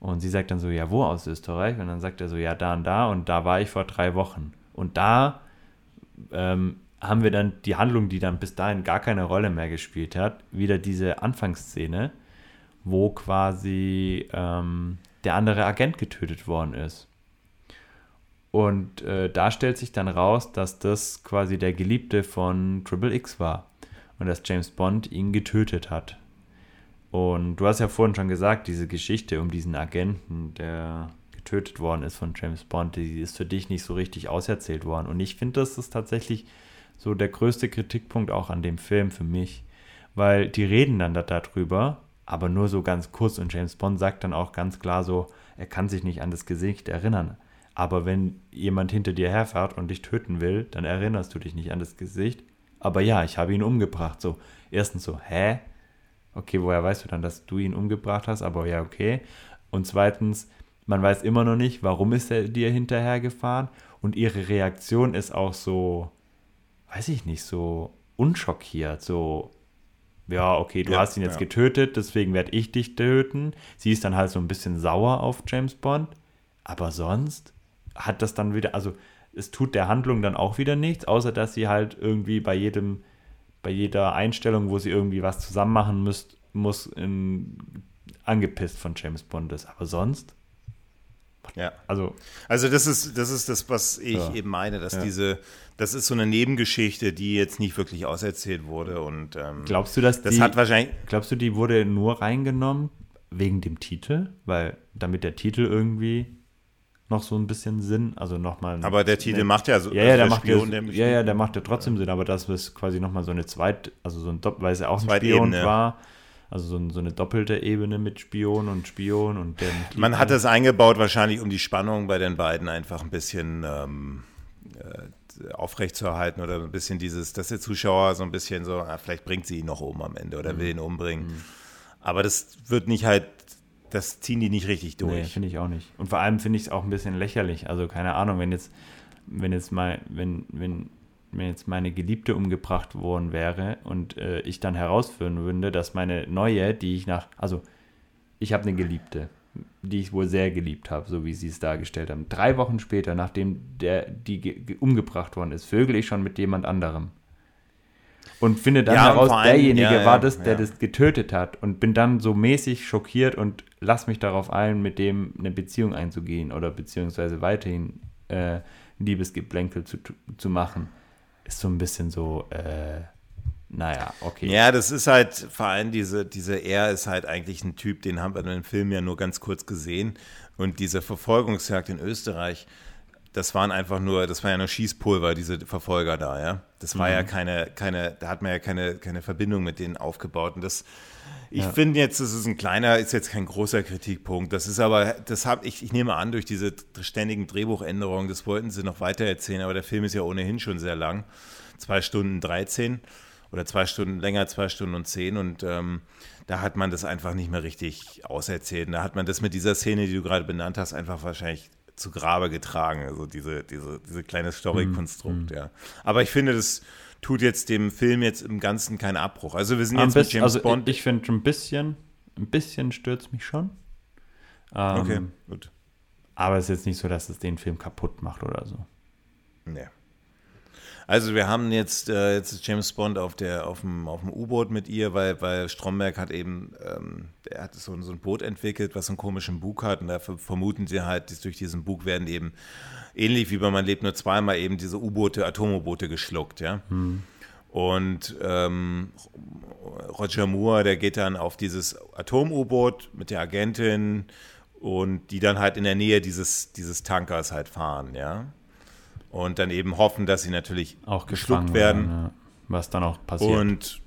Und sie sagt dann so, ja, wo aus Österreich? Und dann sagt er so, ja, da und da. Und da war ich vor drei Wochen. Und da ähm, haben wir dann die Handlung, die dann bis dahin gar keine Rolle mehr gespielt hat, wieder diese Anfangsszene, wo quasi ähm, der andere Agent getötet worden ist. Und äh, da stellt sich dann raus, dass das quasi der Geliebte von Triple X war und dass James Bond ihn getötet hat. Und du hast ja vorhin schon gesagt, diese Geschichte um diesen Agenten, der getötet worden ist von James Bond, die ist für dich nicht so richtig auserzählt worden. Und ich finde, das ist tatsächlich so der größte Kritikpunkt auch an dem Film für mich, weil die reden dann da darüber, aber nur so ganz kurz und James Bond sagt dann auch ganz klar so, er kann sich nicht an das Gesicht erinnern. Aber wenn jemand hinter dir herfährt und dich töten will, dann erinnerst du dich nicht an das Gesicht. Aber ja, ich habe ihn umgebracht. So, erstens so, hä? Okay, woher weißt du dann, dass du ihn umgebracht hast? Aber ja, okay. Und zweitens, man weiß immer noch nicht, warum ist er dir hinterhergefahren. Und ihre Reaktion ist auch so, weiß ich nicht, so unschockiert. So, ja, okay, du ja, hast ihn jetzt ja. getötet, deswegen werde ich dich töten. Sie ist dann halt so ein bisschen sauer auf James Bond. Aber sonst hat das dann wieder, also es tut der Handlung dann auch wieder nichts, außer dass sie halt irgendwie bei jedem, bei jeder Einstellung, wo sie irgendwie was zusammen machen müsst, muss, in, angepisst von James Bond ist. Aber sonst ja. Also, also das ist, das ist das, was ich ja. eben meine, dass ja. diese, das ist so eine Nebengeschichte, die jetzt nicht wirklich auserzählt wurde. Und ähm, glaubst du, dass das die, hat wahrscheinlich. Glaubst du, die wurde nur reingenommen wegen dem Titel? Weil damit der Titel irgendwie noch so ein bisschen Sinn, also nochmal. Aber der Titel ne, macht ja so. Ja, ja, also der, macht Spion, ja, ja, ja, der macht ja trotzdem Sinn, aber das ist quasi nochmal so eine zweit, also so ein Doppel, weil es ja auch ein Spion war also so, so, eine doppelte Ebene mit Spion und Spion und der. Man hat das eingebaut, wahrscheinlich um die Spannung bei den beiden einfach ein bisschen ähm, äh, aufrechtzuerhalten oder ein bisschen dieses, dass der Zuschauer so ein bisschen so, ah, vielleicht bringt sie ihn noch um am Ende oder mhm. will ihn umbringen. Mhm. Aber das wird nicht halt, das ziehen die nicht richtig durch. Nee, finde ich auch nicht. Und vor allem finde ich es auch ein bisschen lächerlich. Also keine Ahnung, wenn jetzt, wenn jetzt mal, wenn, wenn wenn jetzt meine Geliebte umgebracht worden wäre und äh, ich dann herausführen würde, dass meine neue, die ich nach, also ich habe eine Geliebte, die ich wohl sehr geliebt habe, so wie sie es dargestellt haben. Drei Wochen später, nachdem der, die umgebracht worden ist, vögel ich schon mit jemand anderem. Und finde dann ja, heraus, allem, derjenige ja, war das, der das getötet hat. Und bin dann so mäßig schockiert und lass mich darauf ein, mit dem eine Beziehung einzugehen oder beziehungsweise weiterhin äh, Liebesgeplänkel zu, zu machen ist so ein bisschen so, äh, naja, okay. Ja, das ist halt, vor allem diese, diese Er ist halt eigentlich ein Typ, den haben wir in dem Film ja nur ganz kurz gesehen. Und diese Verfolgungsjagd in Österreich, das waren einfach nur, das war ja nur Schießpulver, diese Verfolger da, ja. Das war mhm. ja keine, keine, da hat man ja keine, keine Verbindung mit denen aufgebaut. Und das, ich ja. finde jetzt, das ist ein kleiner, ist jetzt kein großer Kritikpunkt. Das ist aber, das habe ich, ich nehme an, durch diese ständigen Drehbuchänderungen, das wollten sie noch weiter erzählen, aber der Film ist ja ohnehin schon sehr lang. Zwei Stunden 13 oder zwei Stunden länger, zwei Stunden und zehn und ähm, da hat man das einfach nicht mehr richtig auserzählt. Und da hat man das mit dieser Szene, die du gerade benannt hast, einfach wahrscheinlich zu Grabe getragen. Also diese, diese, diese kleine Story-Konstrukt, mhm. ja. Aber ich finde, das tut jetzt dem Film jetzt im Ganzen keinen Abbruch. Also wir sind jetzt mit James also Bond. Ich, ich finde ein bisschen, ein bisschen stört mich schon. Ähm, okay, gut. Aber es ist jetzt nicht so, dass es den Film kaputt macht oder so. Nee. Also wir haben jetzt, äh, jetzt ist James Bond auf, der, auf dem, auf dem U-Boot mit ihr, weil, weil Stromberg hat eben, ähm, er hat so, so ein Boot entwickelt, was einen komischen Bug hat und da vermuten sie halt, dass durch diesen Bug werden eben, ähnlich wie bei Man lebt nur zweimal, eben diese U-Boote, Atom-U-Boote geschluckt, ja. Hm. Und ähm, Roger Moore, der geht dann auf dieses Atom-U-Boot mit der Agentin und die dann halt in der Nähe dieses, dieses Tankers halt fahren, ja und dann eben hoffen, dass sie natürlich auch geschluckt werden. werden ja. Was dann auch passiert. Und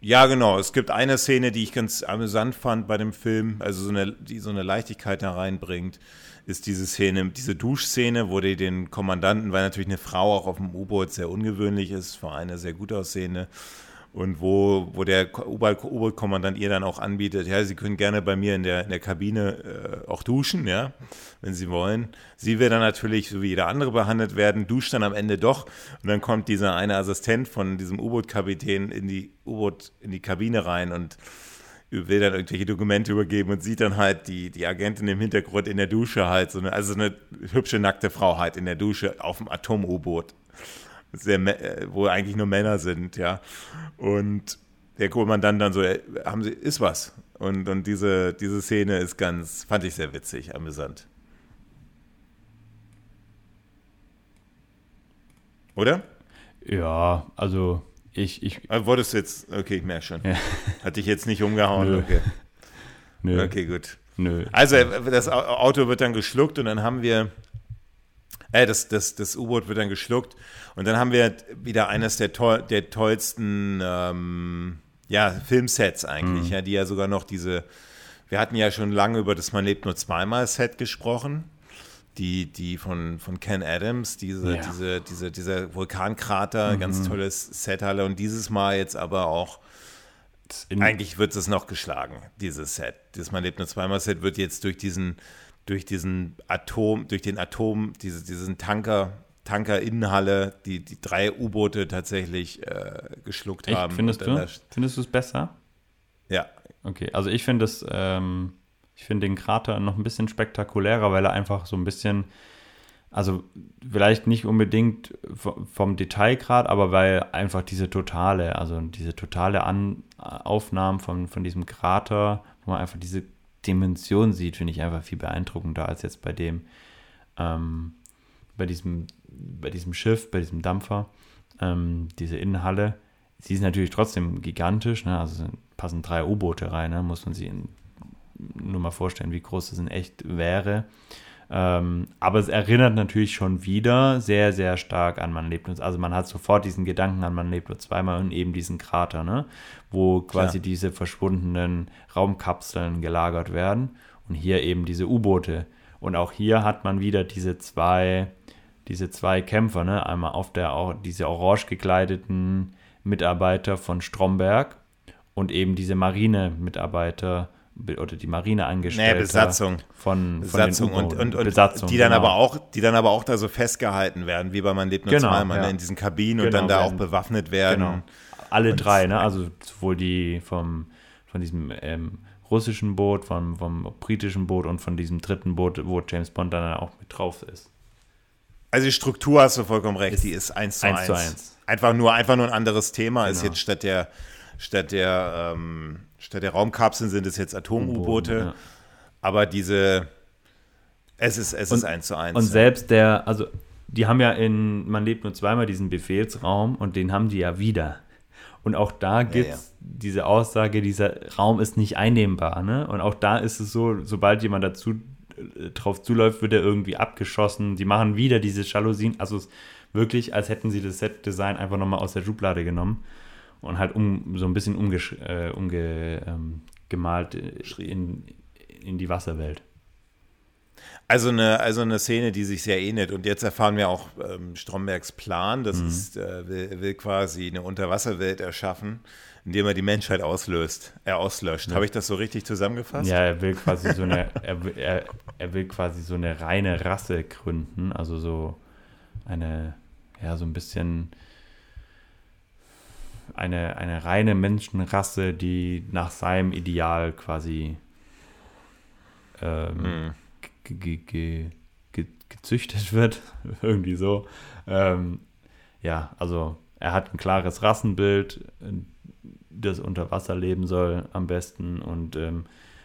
ja, genau. Es gibt eine Szene, die ich ganz amüsant fand bei dem Film, also so eine, die so eine Leichtigkeit da reinbringt, ist diese Szene, diese Duschszene, wo die den Kommandanten, weil natürlich eine Frau auch auf dem U-Boot sehr ungewöhnlich ist, für eine sehr gut aussehende, und wo, wo der U-Boot-Kommandant ihr dann auch anbietet, ja, Sie können gerne bei mir in der, in der Kabine äh, auch duschen, ja, wenn Sie wollen. Sie wird dann natürlich, so wie jeder andere behandelt werden, duscht dann am Ende doch und dann kommt dieser eine Assistent von diesem U-Boot-Kapitän in die U-Boot, in die Kabine rein und will dann irgendwelche Dokumente übergeben und sieht dann halt die, die Agentin im Hintergrund in der Dusche halt, so eine, also eine hübsche nackte Frau halt in der Dusche auf dem Atom-U-Boot sehr, äh, wo eigentlich nur Männer sind, ja. Und der Kommandant dann so, äh, haben Sie, ist was. Und, und diese, diese Szene ist ganz, fand ich sehr witzig, amüsant. Oder? Ja, also ich. ich ah, wolltest du jetzt, okay, ich merke schon. Ja. Hat dich jetzt nicht umgehauen? Nö. Okay. Nö. Okay, gut. Nö. Also das Auto wird dann geschluckt und dann haben wir Äh, das das, das U-Boot wird dann geschluckt. Und dann haben wir wieder eines der, toll, der tollsten ähm, ja, Filmsets eigentlich, mhm. ja, die ja sogar noch diese, wir hatten ja schon lange über das Man lebt nur zweimal Set gesprochen. Die, die von, von Ken Adams, diese, ja. diese, diese, dieser Vulkankrater, mhm. ganz tolles Sethalle. Und dieses Mal jetzt aber auch eigentlich wird es noch geschlagen, dieses Set. Das Man lebt nur zweimal Set wird jetzt durch diesen, durch diesen Atom, durch den Atom, diese, diesen Tanker, Tanker-Innenhalle, die, die drei U-Boote tatsächlich äh, geschluckt Echt? haben. Findest du? Findest du es besser? Ja. Okay, also ich finde es, ähm, ich finde den Krater noch ein bisschen spektakulärer, weil er einfach so ein bisschen also vielleicht nicht unbedingt vom Detailgrad, aber weil einfach diese totale, also diese totale An Aufnahmen von, von diesem Krater, wo man einfach diese Dimension sieht, finde ich einfach viel beeindruckender als jetzt bei dem, ähm, bei diesem, bei diesem Schiff, bei diesem Dampfer, ähm, diese Innenhalle. Sie ist natürlich trotzdem gigantisch, ne? also passen drei U-Boote rein, ne? muss man sich in, nur mal vorstellen, wie groß das in echt wäre. Ähm, aber es erinnert natürlich schon wieder sehr, sehr stark an Man lebt nur. Also man hat sofort diesen Gedanken an Man lebt nur zweimal und eben diesen Krater, ne? wo quasi Klar. diese verschwundenen Raumkapseln gelagert werden und hier eben diese U-Boote. Und auch hier hat man wieder diese zwei, diese zwei Kämpfer, ne? Einmal auf der auch diese orange gekleideten Mitarbeiter von Stromberg und eben diese Marine-Mitarbeiter oder die Marineangestellte nee, Besatzung. von, Besatzung von und, und, und Besatzung, die dann genau. aber auch, die dann aber auch da so festgehalten werden, wie bei man lebt nur genau, zweimal, ne, ja. in diesen Kabinen genau, und dann da auch bewaffnet werden. Genau. Alle und drei, ne? Also sowohl die vom von diesem ähm, russischen Boot, vom, vom britischen Boot und von diesem dritten Boot, wo James Bond dann auch mit drauf ist. Also die Struktur hast du vollkommen recht, ist die ist eins zu eins. Zu eins. Einfach nur, einfach nur ein anderes Thema. Ist genau. jetzt statt der statt der ähm, Statt der Raumkapseln sind es jetzt Atom-U-Boote. Ja. Aber diese, es ist, es und, ist eins zu eins. Und ja. selbst der, also die haben ja in, man lebt nur zweimal diesen Befehlsraum und den haben die ja wieder. Und auch da gibt es ja, diese Aussage, dieser Raum ist nicht einnehmbar. Ne? Und auch da ist es so, sobald jemand dazu äh, drauf zuläuft, wird er irgendwie abgeschossen. Die machen wieder diese Jalousien. Also es ist wirklich, als hätten sie das Set-Design einfach nochmal aus der Schublade genommen und halt um, so ein bisschen umgemalt äh, umge, ähm, in, in die Wasserwelt. Also eine, also eine Szene, die sich sehr ähnelt. Und jetzt erfahren wir auch ähm, Strombergs Plan. Das mhm. ist, äh, will, will, quasi eine Unterwasserwelt erschaffen, indem er die Menschheit auslöst, er auslöscht. Ja. Habe ich das so richtig zusammengefasst? Ja, er will <laughs> quasi so eine, er, er, er will quasi so eine reine Rasse gründen. Also so eine, ja, so ein bisschen eine, eine reine Menschenrasse, die nach seinem Ideal quasi ähm, mhm. gezüchtet wird. <laughs> Irgendwie so. Ähm, ja, also er hat ein klares Rassenbild, das unter Wasser leben soll am besten und ähm,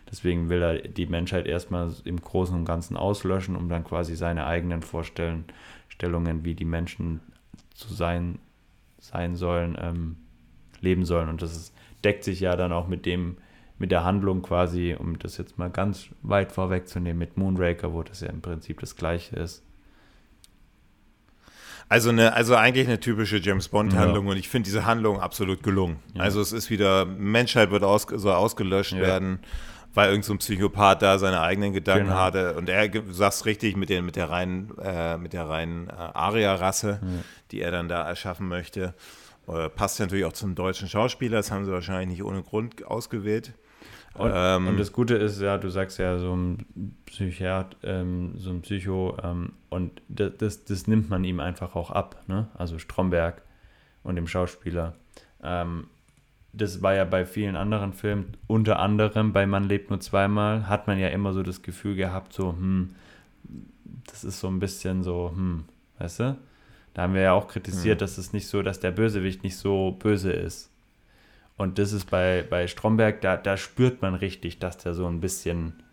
deswegen will er die Menschheit erstmal im Großen und Ganzen auslöschen, um dann quasi seine eigenen Vorstellungen, wie die Menschen zu sein, sein sollen, ähm, leben sollen. Und das ist, deckt sich ja dann auch mit dem, mit der Handlung quasi, um das jetzt mal ganz weit vorwegzunehmen, mit Moonraker, wo das ja im Prinzip das gleiche ist. Also, eine, also eigentlich eine typische James Bond-Handlung ja. und ich finde diese Handlung absolut gelungen. Ja. Also es ist wieder, Menschheit wird aus, soll ausgelöscht ja. werden, weil irgendein so Psychopath da seine eigenen Gedanken genau. hatte. Und er sagt richtig mit, den, mit der reinen, äh, mit der reinen äh, Aria-Rasse, die er dann da erschaffen möchte. Äh, passt natürlich auch zum deutschen Schauspieler, das haben sie wahrscheinlich nicht ohne Grund ausgewählt. Und, ähm, und das Gute ist ja, du sagst ja so ein Psychiat, ähm, so ein Psycho, ähm, und das, das, das, nimmt man ihm einfach auch ab, ne? Also Stromberg und dem Schauspieler. Ähm, das war ja bei vielen anderen Filmen, unter anderem bei Man lebt nur zweimal, hat man ja immer so das Gefühl gehabt, so, hm, das ist so ein bisschen so, hm, weißt du? Da haben wir ja auch kritisiert, mhm. dass es nicht so, dass der Bösewicht nicht so böse ist. Und das ist bei, bei Stromberg, da, da spürt man richtig, dass der so ein bisschen.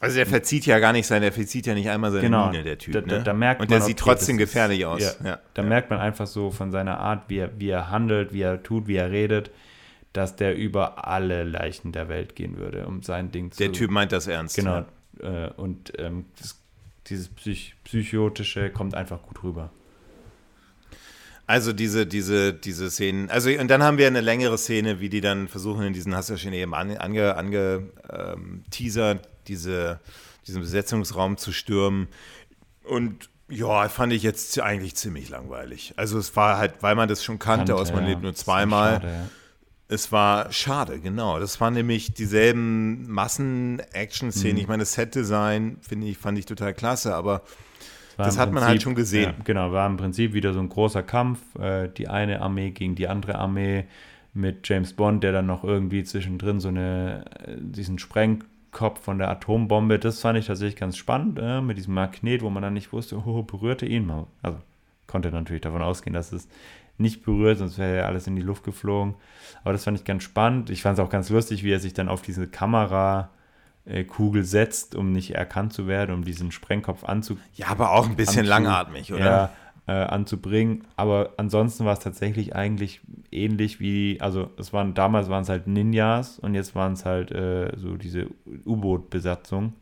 Also der verzieht ja gar nicht sein, der verzieht ja nicht einmal seine genau, Miene, der Typ. Da, da, ne? da merkt Und der man, sieht okay, trotzdem gefährlich ist, aus. Ja, ja, da ja. merkt man einfach so von seiner Art, wie er, wie er handelt, wie er tut, wie er redet, dass der über alle Leichen der Welt gehen würde, um sein Ding zu. Der Typ meint das ernst. Genau. Äh, und ähm, das dieses Psych psychotische kommt einfach gut rüber. Also diese, diese, diese Szenen, also und dann haben wir eine längere Szene, wie die dann versuchen, in diesen, hast du ja schon eben ange, ange, ange ähm, teasert, diese, diesen Besetzungsraum zu stürmen. Und ja, fand ich jetzt eigentlich ziemlich langweilig. Also es war halt, weil man das schon kannte, kannte aus Man ja. lebt nur zweimal. Schade, ja. Es war schade, genau. Das waren nämlich dieselben Massen-Action-Szenen. Mhm. Ich meine, das Set-Design finde ich, fand ich total klasse, aber das hat Prinzip, man halt schon gesehen. Ja, genau, war im Prinzip wieder so ein großer Kampf. Äh, die eine Armee gegen die andere Armee mit James Bond, der dann noch irgendwie zwischendrin so eine, äh, diesen Sprengkopf von der Atombombe, das fand ich tatsächlich ganz spannend, äh, mit diesem Magnet, wo man dann nicht wusste, oh, berührte ihn. Also konnte natürlich davon ausgehen, dass es nicht berührt, sonst wäre ja alles in die Luft geflogen. Aber das fand ich ganz spannend. Ich fand es auch ganz lustig, wie er sich dann auf diese Kamera Kugel setzt, um nicht erkannt zu werden, um diesen Sprengkopf anzubringen. Ja, aber auch ein bisschen langatmig, oder? Ja, äh, anzubringen. Aber ansonsten war es tatsächlich eigentlich ähnlich wie, also es waren damals waren es halt Ninjas und jetzt waren es halt äh, so diese U-Boot-Besatzung,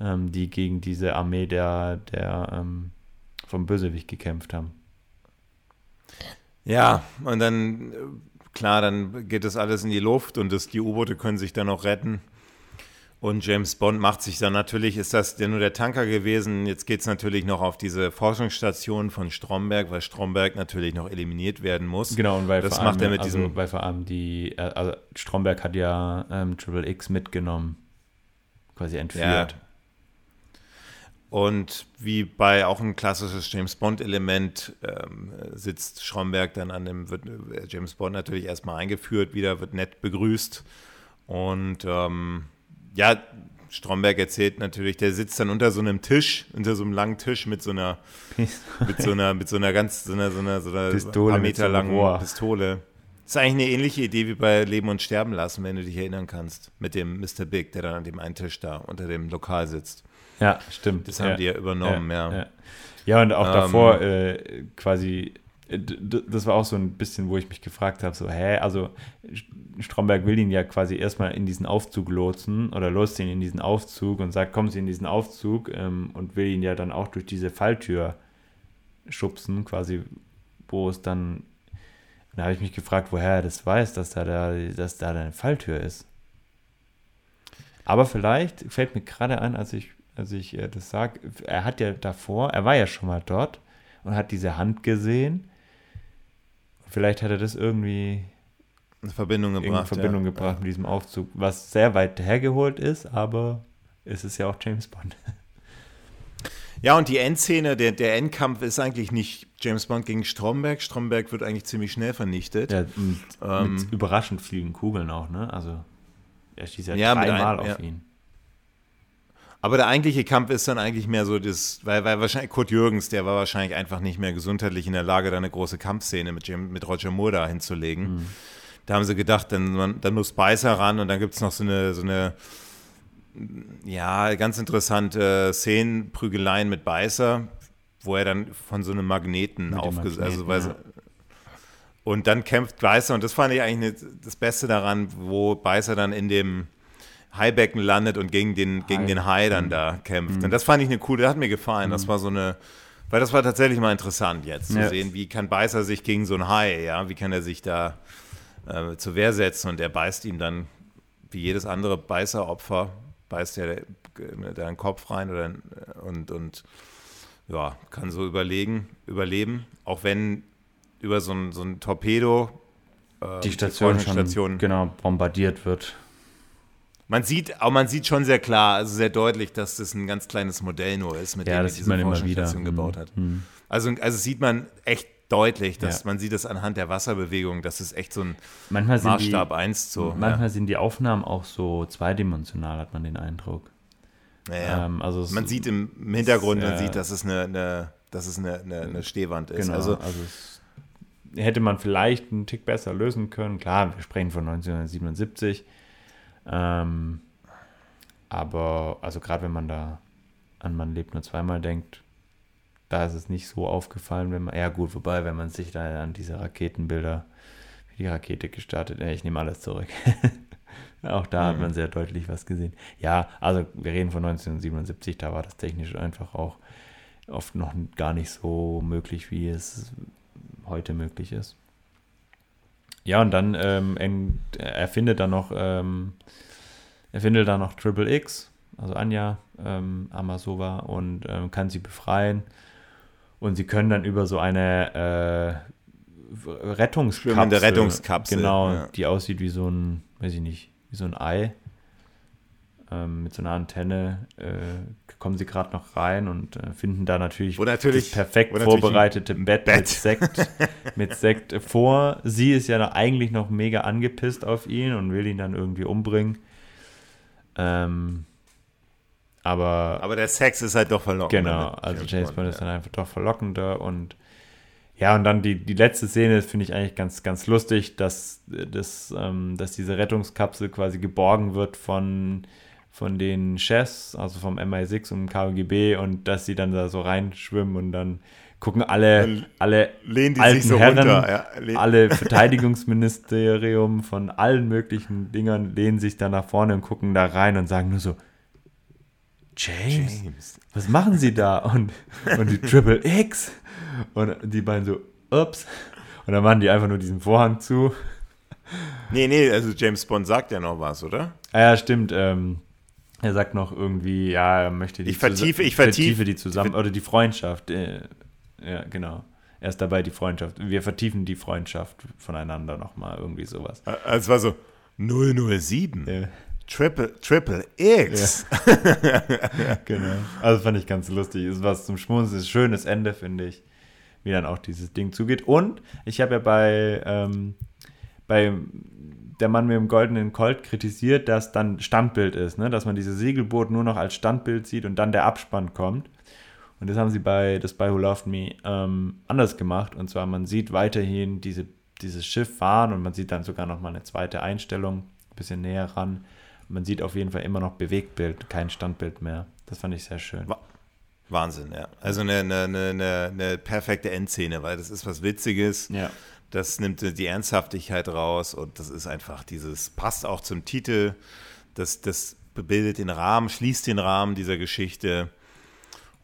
ähm, die gegen diese Armee der, der ähm, vom Bösewicht gekämpft haben. Ja, und dann, klar, dann geht das alles in die Luft und das, die U-Boote können sich dann noch retten. Und James Bond macht sich dann natürlich, ist das ja nur der Tanker gewesen. Jetzt geht es natürlich noch auf diese Forschungsstation von Stromberg, weil Stromberg natürlich noch eliminiert werden muss. Genau, und weil das vor macht allem, er mit also, diesem. Weil vor allem die, äh, also Stromberg hat ja ähm, Triple X mitgenommen, quasi entführt. Ja. Und wie bei auch ein klassisches James Bond-Element ähm, sitzt Stromberg dann an dem, wird äh, James Bond natürlich erstmal eingeführt, wieder wird nett begrüßt und ähm, ja, Stromberg erzählt natürlich, der sitzt dann unter so einem Tisch, unter so einem langen Tisch mit so einer, <laughs> mit so einer, mit so einer ganz, so einer, so einer, so einer Pistole paar Meter langen Rohr. Pistole. Das ist eigentlich eine ähnliche Idee wie bei Leben und Sterben lassen, wenn du dich erinnern kannst, mit dem Mr. Big, der dann an dem einen Tisch da unter dem Lokal sitzt. Ja, stimmt. Das haben ja. die ja übernommen, ja. Ja, ja. ja und auch ähm, davor äh, quasi das war auch so ein bisschen, wo ich mich gefragt habe, so, hä, also Stromberg will ihn ja quasi erstmal in diesen Aufzug lotsen oder lotst ihn in diesen Aufzug und sagt, kommen Sie in diesen Aufzug ähm, und will ihn ja dann auch durch diese Falltür schubsen, quasi, wo es dann, da habe ich mich gefragt, woher er das weiß, dass da, da, dass da eine Falltür ist. Aber vielleicht fällt mir gerade ein, als ich, als ich äh, das sage, er hat ja davor, er war ja schon mal dort und hat diese Hand gesehen Vielleicht hat er das irgendwie in Verbindung gebracht, in Verbindung ja. gebracht mit diesem Aufzug, was sehr weit hergeholt ist, aber es ist ja auch James Bond. <laughs> Ja, und die Endszene, der, der Endkampf ist eigentlich nicht James Bond gegen Stromberg. Stromberg wird eigentlich ziemlich schnell vernichtet. Ja, mit, ähm, mit überraschend vielen Kugeln auch, ne? Also er schießt ja, ja dreimal auf ja. ihn. Aber der eigentliche Kampf ist dann eigentlich mehr so das, weil, weil wahrscheinlich Kurt Jürgens, der war wahrscheinlich einfach nicht mehr gesundheitlich in der Lage, da eine große Kampfszene mit, Jim, mit Roger Moore da hinzulegen. Mhm. Da haben sie gedacht, dann, dann muss Beißer ran und dann gibt es noch so eine, so eine, ja, ganz interessante Szenenprügeleien mit Beißer, wo er dann von so einem Magneten aufgesetzt, also weil ja. und dann kämpft Beißer und das fand ich eigentlich das Beste daran, wo Beißer dann in dem Haibecken landet und gegen den, gegen den Hai dann da kämpft. Mhm. Und das fand ich eine coole, das hat mir gefallen. Mhm. Das war so eine, weil das war tatsächlich mal interessant jetzt zu ja. sehen, wie kann Beißer sich gegen so ein Hai, ja, wie kann er sich da äh, zur Wehr setzen und er beißt ihm dann, wie jedes andere Beißeropfer, beißt er da einen Kopf rein oder, und, und ja, kann so überlegen, überleben, auch wenn über so ein, so ein Torpedo äh, die Station, die schon, genau bombardiert wird. Man sieht, aber man sieht schon sehr klar, also sehr deutlich, dass das ein ganz kleines Modell nur ist, mit ja, dem er diese Forschungsstation gebaut hat. Mhm. Also, also sieht man echt deutlich, dass ja. man sieht es anhand der Wasserbewegung, dass es echt so ein manchmal Maßstab die, 1 so. Manchmal ja. sind die Aufnahmen auch so zweidimensional, hat man den Eindruck. Ja, ähm, also man sieht im, Hintergrund, man sieht, dass es eine, eine dass es eine, eine, eine Stehwand ist. Genau, also, also hätte man vielleicht einen Tick besser lösen können. Klar, wir sprechen von 1977. Ähm, aber, also gerade wenn man da an Man lebt nur zweimal denkt, da ist es nicht so aufgefallen, wenn man, ja gut, wobei, wenn man sich da an diese Raketenbilder, wie die Rakete gestartet, ja, ich nehme alles zurück. <laughs> Auch da hat man sehr deutlich was gesehen. Ja, also wir reden von 1977, da war das technisch einfach auch oft noch gar nicht so möglich, wie es heute möglich ist. Ja, und dann ähm, erfindet er noch, ähm, erfindet dann noch Triple X, also Anja ähm, Amasova, und ähm, kann sie befreien. Und sie können dann über so eine äh, Rettungskapsel, Rettungskapsel, genau, ja. die aussieht wie so ein, weiß ich nicht, wie so ein Ei, ähm, mit so einer Antenne, äh, kommen sie gerade noch rein und äh, finden da natürlich, natürlich das perfekt vorbereitete Bett, Bett, mit Sekt, mit Sekt vor. Sie ist ja eigentlich noch mega angepisst auf ihn und will ihn dann irgendwie umbringen. Ähm, aber, aber der Sex ist halt doch verlockender. Genau, also James Bond ist dann einfach doch verlockender und ja, und dann die, die letzte Szene finde ich eigentlich ganz, ganz lustig, dass, dass, ähm, dass diese Rettungskapsel quasi geborgen wird von von den Chefs, also vom MI6 und KGB und dass sie dann da so reinschwimmen und dann gucken alle, alle alten so Herren, runter, ja. alle Verteidigungsministerium von allen möglichen Dingern lehnen sich da nach vorne und gucken da rein und sagen nur so, James, James. was machen sie da? Und, und die Triple X und die beiden so, ups. Und dann machen die einfach nur diesen Vorhang zu. Nee, nee, also James Bond sagt ja noch was, oder? Ah ja, stimmt. Ähm, er sagt noch irgendwie, ja, er möchte die, ich vertiefe, ich vertiefe die zusammen oder die Freundschaft. Äh, ja, genau. Er ist dabei die Freundschaft. Wir vertiefen die Freundschaft voneinander nochmal, irgendwie sowas. Es war so 007. Ja. Triple, Triple X. Ja. <laughs> genau. Also fand ich ganz lustig. Ist was zum Schmunzeln, ist schönes Ende, finde ich, wie dann auch dieses Ding zugeht. Und ich habe ja bei, ähm, bei der Mann mit dem goldenen Colt kritisiert, dass dann Standbild ist, ne? dass man diese Segelboot nur noch als Standbild sieht und dann der Abspann kommt. Und das haben sie bei das bei Who Loved Me ähm, anders gemacht. Und zwar, man sieht weiterhin diese, dieses Schiff fahren und man sieht dann sogar noch mal eine zweite Einstellung, ein bisschen näher ran. Man sieht auf jeden Fall immer noch Bewegtbild, kein Standbild mehr. Das fand ich sehr schön. Wahnsinn, ja. Also eine, eine, eine, eine perfekte Endszene, weil das ist was Witziges. Ja. Das nimmt die Ernsthaftigkeit raus und das ist einfach dieses, passt auch zum Titel, das, das bildet den Rahmen, schließt den Rahmen dieser Geschichte.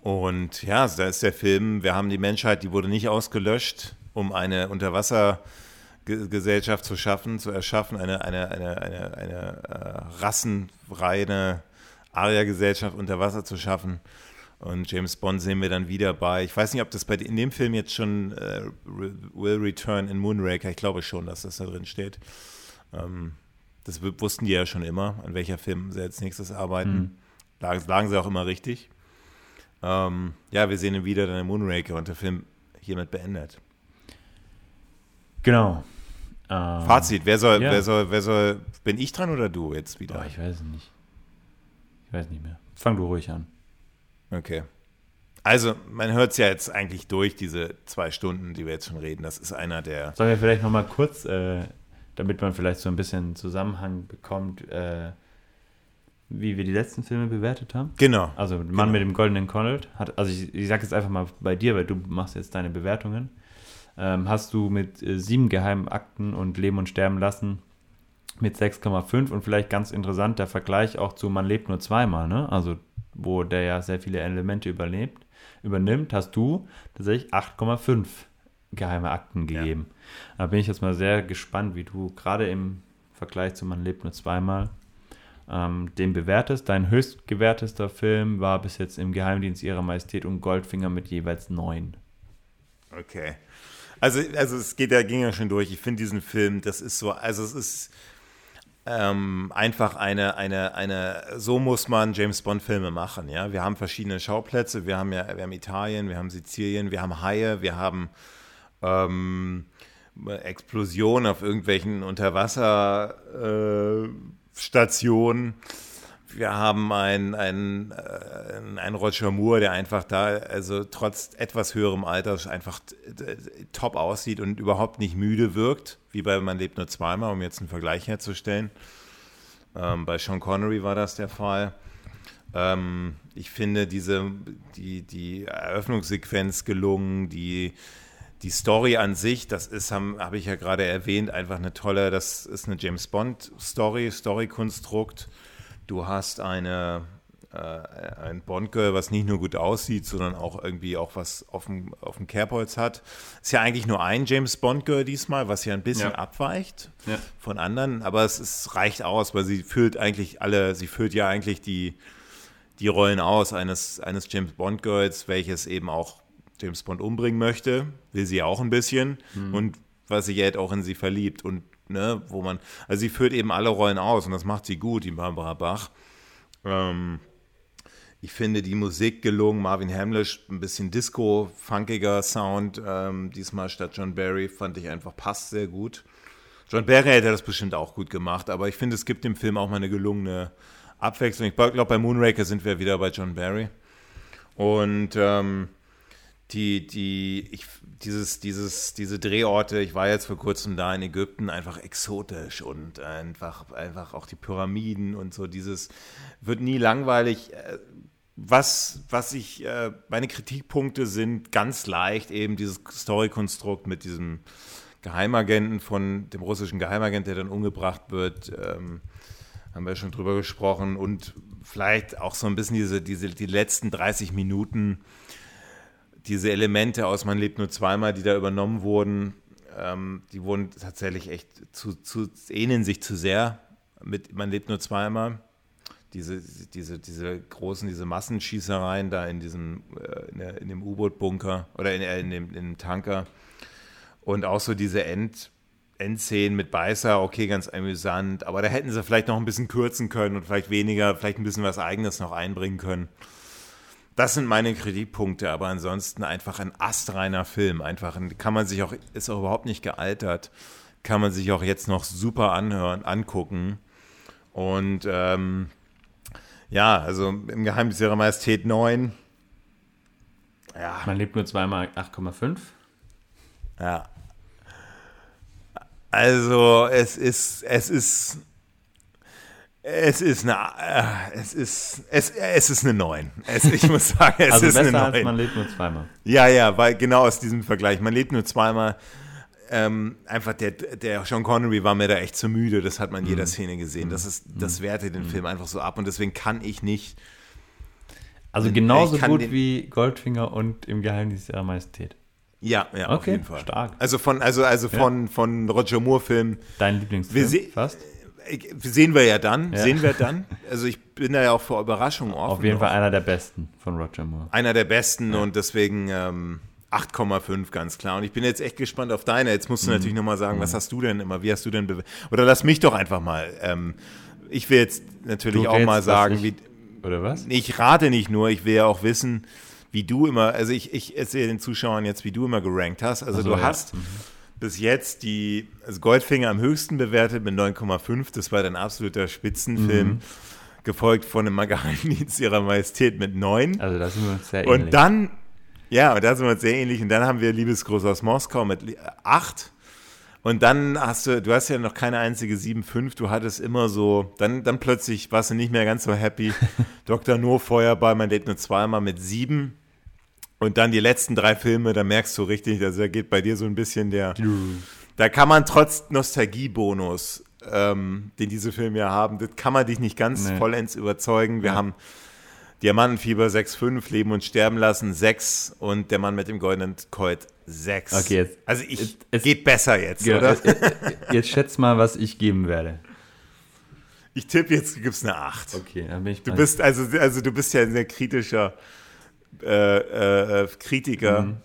Und ja, da ist der Film, wir haben die Menschheit, die wurde nicht ausgelöscht, um eine Unterwassergesellschaft zu schaffen, zu erschaffen, eine, eine, eine, eine, eine äh, rassenreine Aria-Gesellschaft unter Wasser zu schaffen, und James Bond sehen wir dann wieder bei, ich weiß nicht, ob das bei in dem Film jetzt schon äh, Will Return in Moonraker, ich glaube schon, dass das da drin steht. Ähm, das wussten die ja schon immer, an welcher Film sie als nächstes arbeiten. Mhm. Lagen, lagen, sie auch immer richtig. Ähm, ja, wir sehen ihn wieder dann in Moonraker und der Film hiermit beendet. Genau. Ähm, Fazit, wer soll, ja. wer soll, wer soll, bin ich dran oder du jetzt wieder? Oh, ich weiß es nicht. Ich weiß nicht mehr. Fang du ruhig an. Okay. Also, man hört es ja jetzt eigentlich durch, diese zwei Stunden, die wir jetzt schon reden. Das ist einer der. Sollen wir vielleicht nochmal kurz, äh, damit man vielleicht so ein bisschen Zusammenhang bekommt, äh, wie wir die letzten Filme bewertet haben? Genau. Also, Mann genau. mit dem goldenen Connaught hat, also ich, ich sage jetzt einfach mal bei dir, weil du machst jetzt deine Bewertungen. Ähm, hast du mit äh, sieben geheimen Akten und Leben und Sterben lassen mit 6,5 und vielleicht ganz interessant der Vergleich auch zu Man lebt nur zweimal, ne? Also wo der ja sehr viele Elemente überlebt, übernimmt, hast du tatsächlich 8,5 geheime Akten gegeben. Ja. Da bin ich jetzt mal sehr gespannt, wie du gerade im Vergleich zu Man lebt nur zweimal ähm, den bewertest. Dein höchstgewertester Film war bis jetzt im Geheimdienst ihrer Majestät und Goldfinger mit jeweils 9. Okay. Also, also es geht ja, ging ja schon durch. Ich finde diesen Film, das ist so, also es ist ähm, einfach eine, eine, eine, so muss man James Bond-Filme machen. Ja? Wir haben verschiedene Schauplätze, wir haben ja, wir haben Italien, wir haben Sizilien, wir haben Haie, wir haben ähm, Explosionen auf irgendwelchen Unterwasserstationen. Äh, wir haben einen, einen, äh, Roger Moore, der einfach da, also trotz etwas höherem Alter, einfach top aussieht und überhaupt nicht müde wirkt, wie bei Man lebt nur zweimal, um jetzt einen Vergleich herzustellen. Ähm, bei Sean Connery war das der Fall. Ähm, ich finde diese, die, die Eröffnungssequenz gelungen, die, die Story an sich, das ist, habe hab ich ja gerade erwähnt, einfach eine tolle, das ist eine James Bond Story, Story-Konstrukt. Du hast eine, äh, ein Bond-Girl, was nicht nur gut aussieht, sondern auch irgendwie auch was auf dem, auf dem Kerbholz hat. Ist ja eigentlich nur ein James Bond-Girl diesmal, was ja ein bisschen Ja. abweicht Ja. von anderen, aber es ist, reicht aus, weil sie füllt eigentlich alle, sie füllt ja eigentlich die, die Rollen aus eines, eines James Bond Girls, welches eben auch James Bond umbringen möchte, will sie auch ein bisschen und was sich halt auch in sie verliebt und ne, wo man, also sie führt eben alle Rollen aus und das macht sie gut, die Barbara Bach. Ähm, ich finde die Musik gelungen, Marvin Hamlisch, ein bisschen Disco, funkiger Sound, ähm, diesmal statt John Barry, fand ich einfach passt sehr gut. John Barry hätte das bestimmt auch gut gemacht, aber ich finde, es gibt dem Film auch mal eine gelungene Abwechslung. Ich glaube, bei Moonraker sind wir wieder bei John Barry. Und ähm, die, die, ich, dieses, dieses, diese Drehorte, ich war jetzt vor kurzem da in Ägypten, einfach exotisch und einfach, einfach auch die Pyramiden und so, dieses wird nie langweilig. Äh, Was, was ich, äh, meine Kritikpunkte sind ganz leicht eben dieses Story-Konstrukt mit diesem Geheimagenten von dem russischen Geheimagent, der dann umgebracht wird, ähm, haben wir schon drüber gesprochen und vielleicht auch so ein bisschen diese, diese, die letzten 30 Minuten, diese Elemente aus Man lebt nur zweimal, die da übernommen wurden, ähm, die wurden tatsächlich echt zu, zu, ähneln sich zu sehr mit Man lebt nur zweimal. Diese, diese, diese großen, diese Massenschießereien da in diesem, äh, in, der, in dem U-Boot-Bunker oder in, äh, in, dem, in dem Tanker. Und auch so diese End, Endszenen mit Beißer, okay, ganz amüsant, aber da hätten sie vielleicht noch ein bisschen kürzen können und vielleicht weniger, vielleicht ein bisschen was Eigenes noch einbringen können. Das sind meine Kritikpunkte, aber ansonsten einfach ein astreiner Film. Einfach ein, kann man sich auch, ist auch überhaupt nicht gealtert, kann man sich auch jetzt noch super anhören, angucken. Und ähm, ja, also im Geheimnis ihrer Majestät 9. Ja, Man lebt nur zweimal 8,5. ja. Also es ist, es ist, es ist eine, äh, es ist, es, es ist eine 9. Es, ich muss sagen, es also ist eine besser als 9. man lebt nur zweimal. Ja, ja, weil genau aus diesem Vergleich. Man lebt nur zweimal. Ähm, einfach der, der Sean Connery war mir da echt zu müde. Das hat man in Mhm. jeder Szene gesehen. Das ist, das wertet den Film einfach so ab und deswegen kann ich nicht. Also genauso gut wie Goldfinger und im Geheimnis ihrer Majestät. Ja, ja, auf Okay, jeden Fall. stark. Also von, also, also von, von Roger Moore-Filmen Dein Lieblingsfilm? Fast? Sehen wir ja dann, Ja. sehen wir dann. Also ich bin da ja auch vor Überraschungen offen. Auf jeden Fall einer der besten von Roger Moore. einer der besten und deswegen ähm, 8,5 ganz klar. Und ich bin jetzt echt gespannt auf deine. Jetzt Mhm. musst du natürlich nochmal sagen, was hast du denn immer, wie hast du denn? Oder lass mich doch einfach mal. Ähm, ich will jetzt natürlich Du auch mal sagen, wie, Oder was? ich rate nicht nur, ich will ja auch wissen, wie du immer, also ich, ich erzähle den Zuschauern jetzt, wie du immer gerankt hast. Also Ach so, du ja. hast bis jetzt die, also Goldfinger am höchsten bewertet mit 9,5, das war dein absoluter Spitzenfilm, Mhm. gefolgt von dem Geheimdienst ihrer Majestät mit 9. Also da sind wir uns sehr ähnlich. Und dann, ja, da sind wir uns sehr ähnlich. Und dann haben wir Liebesgruß aus Moskau mit 8. Und dann hast du, du hast ja noch keine einzige 7,5, du hattest immer so, dann, dann plötzlich warst du nicht mehr ganz so happy. <laughs> Dr. No Feuerball, man lebt nur zweimal mit 7. Und dann die letzten drei Filme, da merkst du richtig, also da geht bei dir so ein bisschen der, da kann man trotz Nostalgiebonus, ähm, den diese Filme ja haben, das kann man dich nicht ganz Nee. vollends überzeugen. Wir Ja. haben Diamantenfieber 6,5, Leben und Sterben lassen 6 und der Mann mit dem goldenen Colt 6. Okay, jetzt- also ich, jetzt- es- geht besser jetzt, Ja, oder? äh, äh, Jetzt schätz mal, was ich geben werde. Ich tippe jetzt, du gibst eine 8. Okay, dann bin ich Du bist also, also du bist ja ein sehr kritischer äh, äh, Kritiker. Mhm.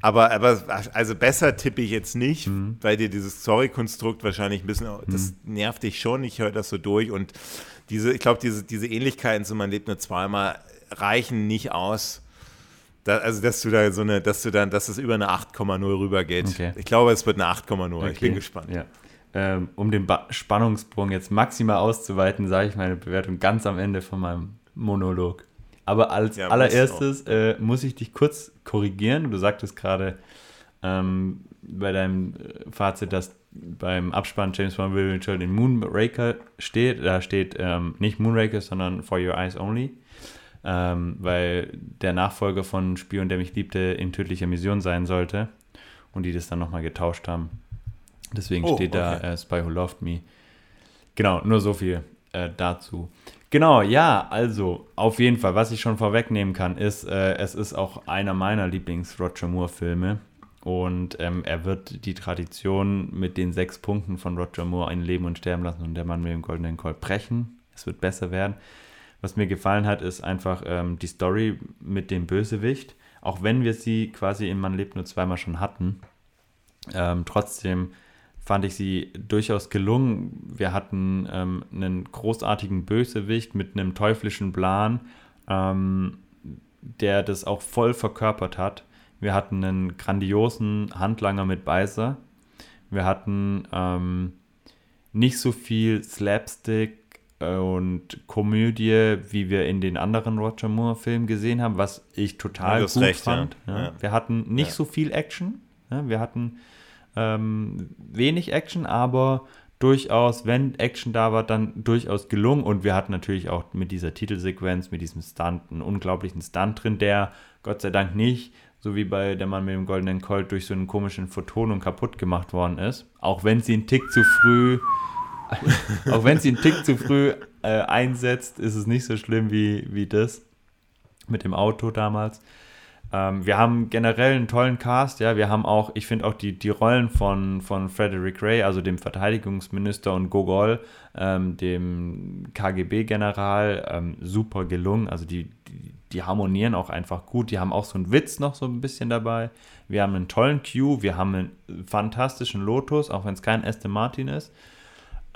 Aber, aber also besser tippe ich jetzt nicht, Mhm. weil dir dieses Story-Konstrukt wahrscheinlich ein bisschen, das nervt dich schon, ich höre das so durch und diese, ich glaube, diese, diese Ähnlichkeiten zu Man lebt nur zweimal reichen nicht aus. Da, also, dass du da so eine, dass du dann, dass es über eine 8,0 rübergeht. Okay. Ich glaube, es wird eine 8,0. Ich Okay, bin gespannt. Ja. Ähm, um den ba Spannungssprung jetzt maximal auszuweiten, sage ich meine Bewertung ganz am Ende von meinem Monolog. Aber als Ja, allererstes äh, muss ich dich kurz korrigieren. Du sagtest gerade ähm, bei deinem äh, Fazit, dass beim Abspann James Bond will Mitchell in Moonraker steht. Da steht ähm, nicht Moonraker, sondern For Your Eyes Only. Ähm, weil der Nachfolger von Spion, der mich liebte, in tödlicher Mission sein sollte. und die das dann nochmal getauscht haben. Deswegen Oh, steht da okay. äh, Spy Who Loved Me. Genau, nur so viel äh, dazu. Genau, ja, also auf jeden Fall, was ich schon vorwegnehmen kann, ist, äh, es ist auch einer meiner Lieblings-Roger Moore-Filme. Und ähm, er wird die Tradition mit den sechs Punkten von Roger Moore ein Leben und sterben lassen und der Mann mit dem goldenen Colt brechen. Es wird besser werden. Was mir gefallen hat, ist einfach ähm, die Story mit dem Bösewicht. Auch wenn wir sie quasi in Man lebt nur zweimal schon hatten, ähm, trotzdem fand ich sie durchaus gelungen. Wir hatten ähm, einen großartigen Bösewicht mit einem teuflischen Plan, ähm, der das auch voll verkörpert hat. Wir hatten einen grandiosen Handlanger mit Beißer. Wir hatten ähm, nicht so viel Slapstick und Komödie, wie wir in den anderen Roger Moore-Filmen gesehen haben, was ich total Ja, gut recht, fand. Ja. Ja. Wir hatten nicht so viel Action. Wir hatten ähm, wenig Action, aber durchaus, wenn Action da war, dann durchaus gelungen. Und wir hatten natürlich auch mit dieser Titelsequenz, mit diesem Stunt, einen unglaublichen Stunt drin, der Gott sei Dank nicht, so wie bei der Mann mit dem goldenen Colt, durch so einen komischen Vertonung kaputt gemacht worden ist. Auch wenn sie einen Tick zu früh, <laughs> auch wenn sie einen Tick zu früh äh, einsetzt, ist es nicht so schlimm wie, wie das mit dem Auto damals. Ähm, wir haben generell einen tollen Cast, ja. Wir haben auch, ich finde auch die, die Rollen von, von Frederick Ray, also dem Verteidigungsminister und Gogol, ähm, dem KGB-General, ähm, super gelungen. Also die, die, die harmonieren auch einfach gut. Die haben auch so einen Witz noch so ein bisschen dabei. Wir haben einen tollen Q, wir haben einen fantastischen Lotus, auch wenn es kein Aston Martin ist.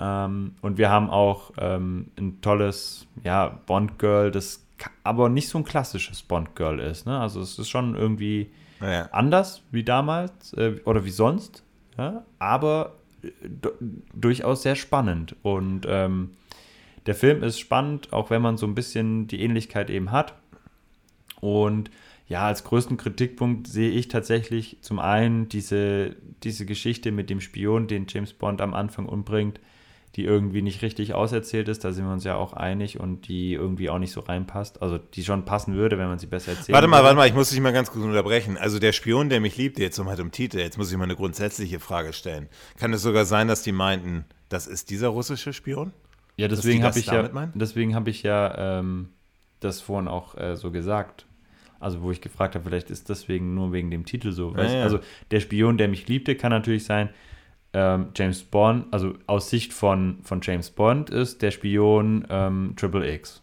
Ähm, und wir haben auch ähm, ein tolles, ja, Bond-Girl, das aber nicht so ein klassisches Bond-Girl ist. Ne? Also es ist schon irgendwie Ja. anders wie damals äh, oder wie sonst, ja? aber äh, du- durchaus sehr spannend. Und ähm, der Film ist spannend, auch wenn man so ein bisschen die Ähnlichkeit eben hat. Und ja, als größten Kritikpunkt sehe ich tatsächlich zum einen diese, diese Geschichte mit dem Spion, den James Bond am Anfang umbringt, die irgendwie nicht richtig auserzählt ist, da sind wir uns ja auch einig und die irgendwie auch nicht so reinpasst. Also die schon passen würde, wenn man sie besser erzählt. Warte mal, warte mal, ich muss dich mal ganz kurz unterbrechen. Also der Spion, der mich liebt, jetzt um halt im Titel, jetzt muss ich mal eine grundsätzliche Frage stellen. Kann es sogar sein, dass die meinten, das ist dieser russische Spion? Ja, deswegen habe ich ja, deswegen habe ich ja ähm, das vorhin auch äh, so gesagt. Also wo ich gefragt habe, vielleicht ist deswegen nur wegen dem Titel so. Weißt? ja. Also der Spion, der mich liebte, kann natürlich sein, ähm, James Bond, also aus Sicht von, von James Bond ist der Spion ähm, Triple X.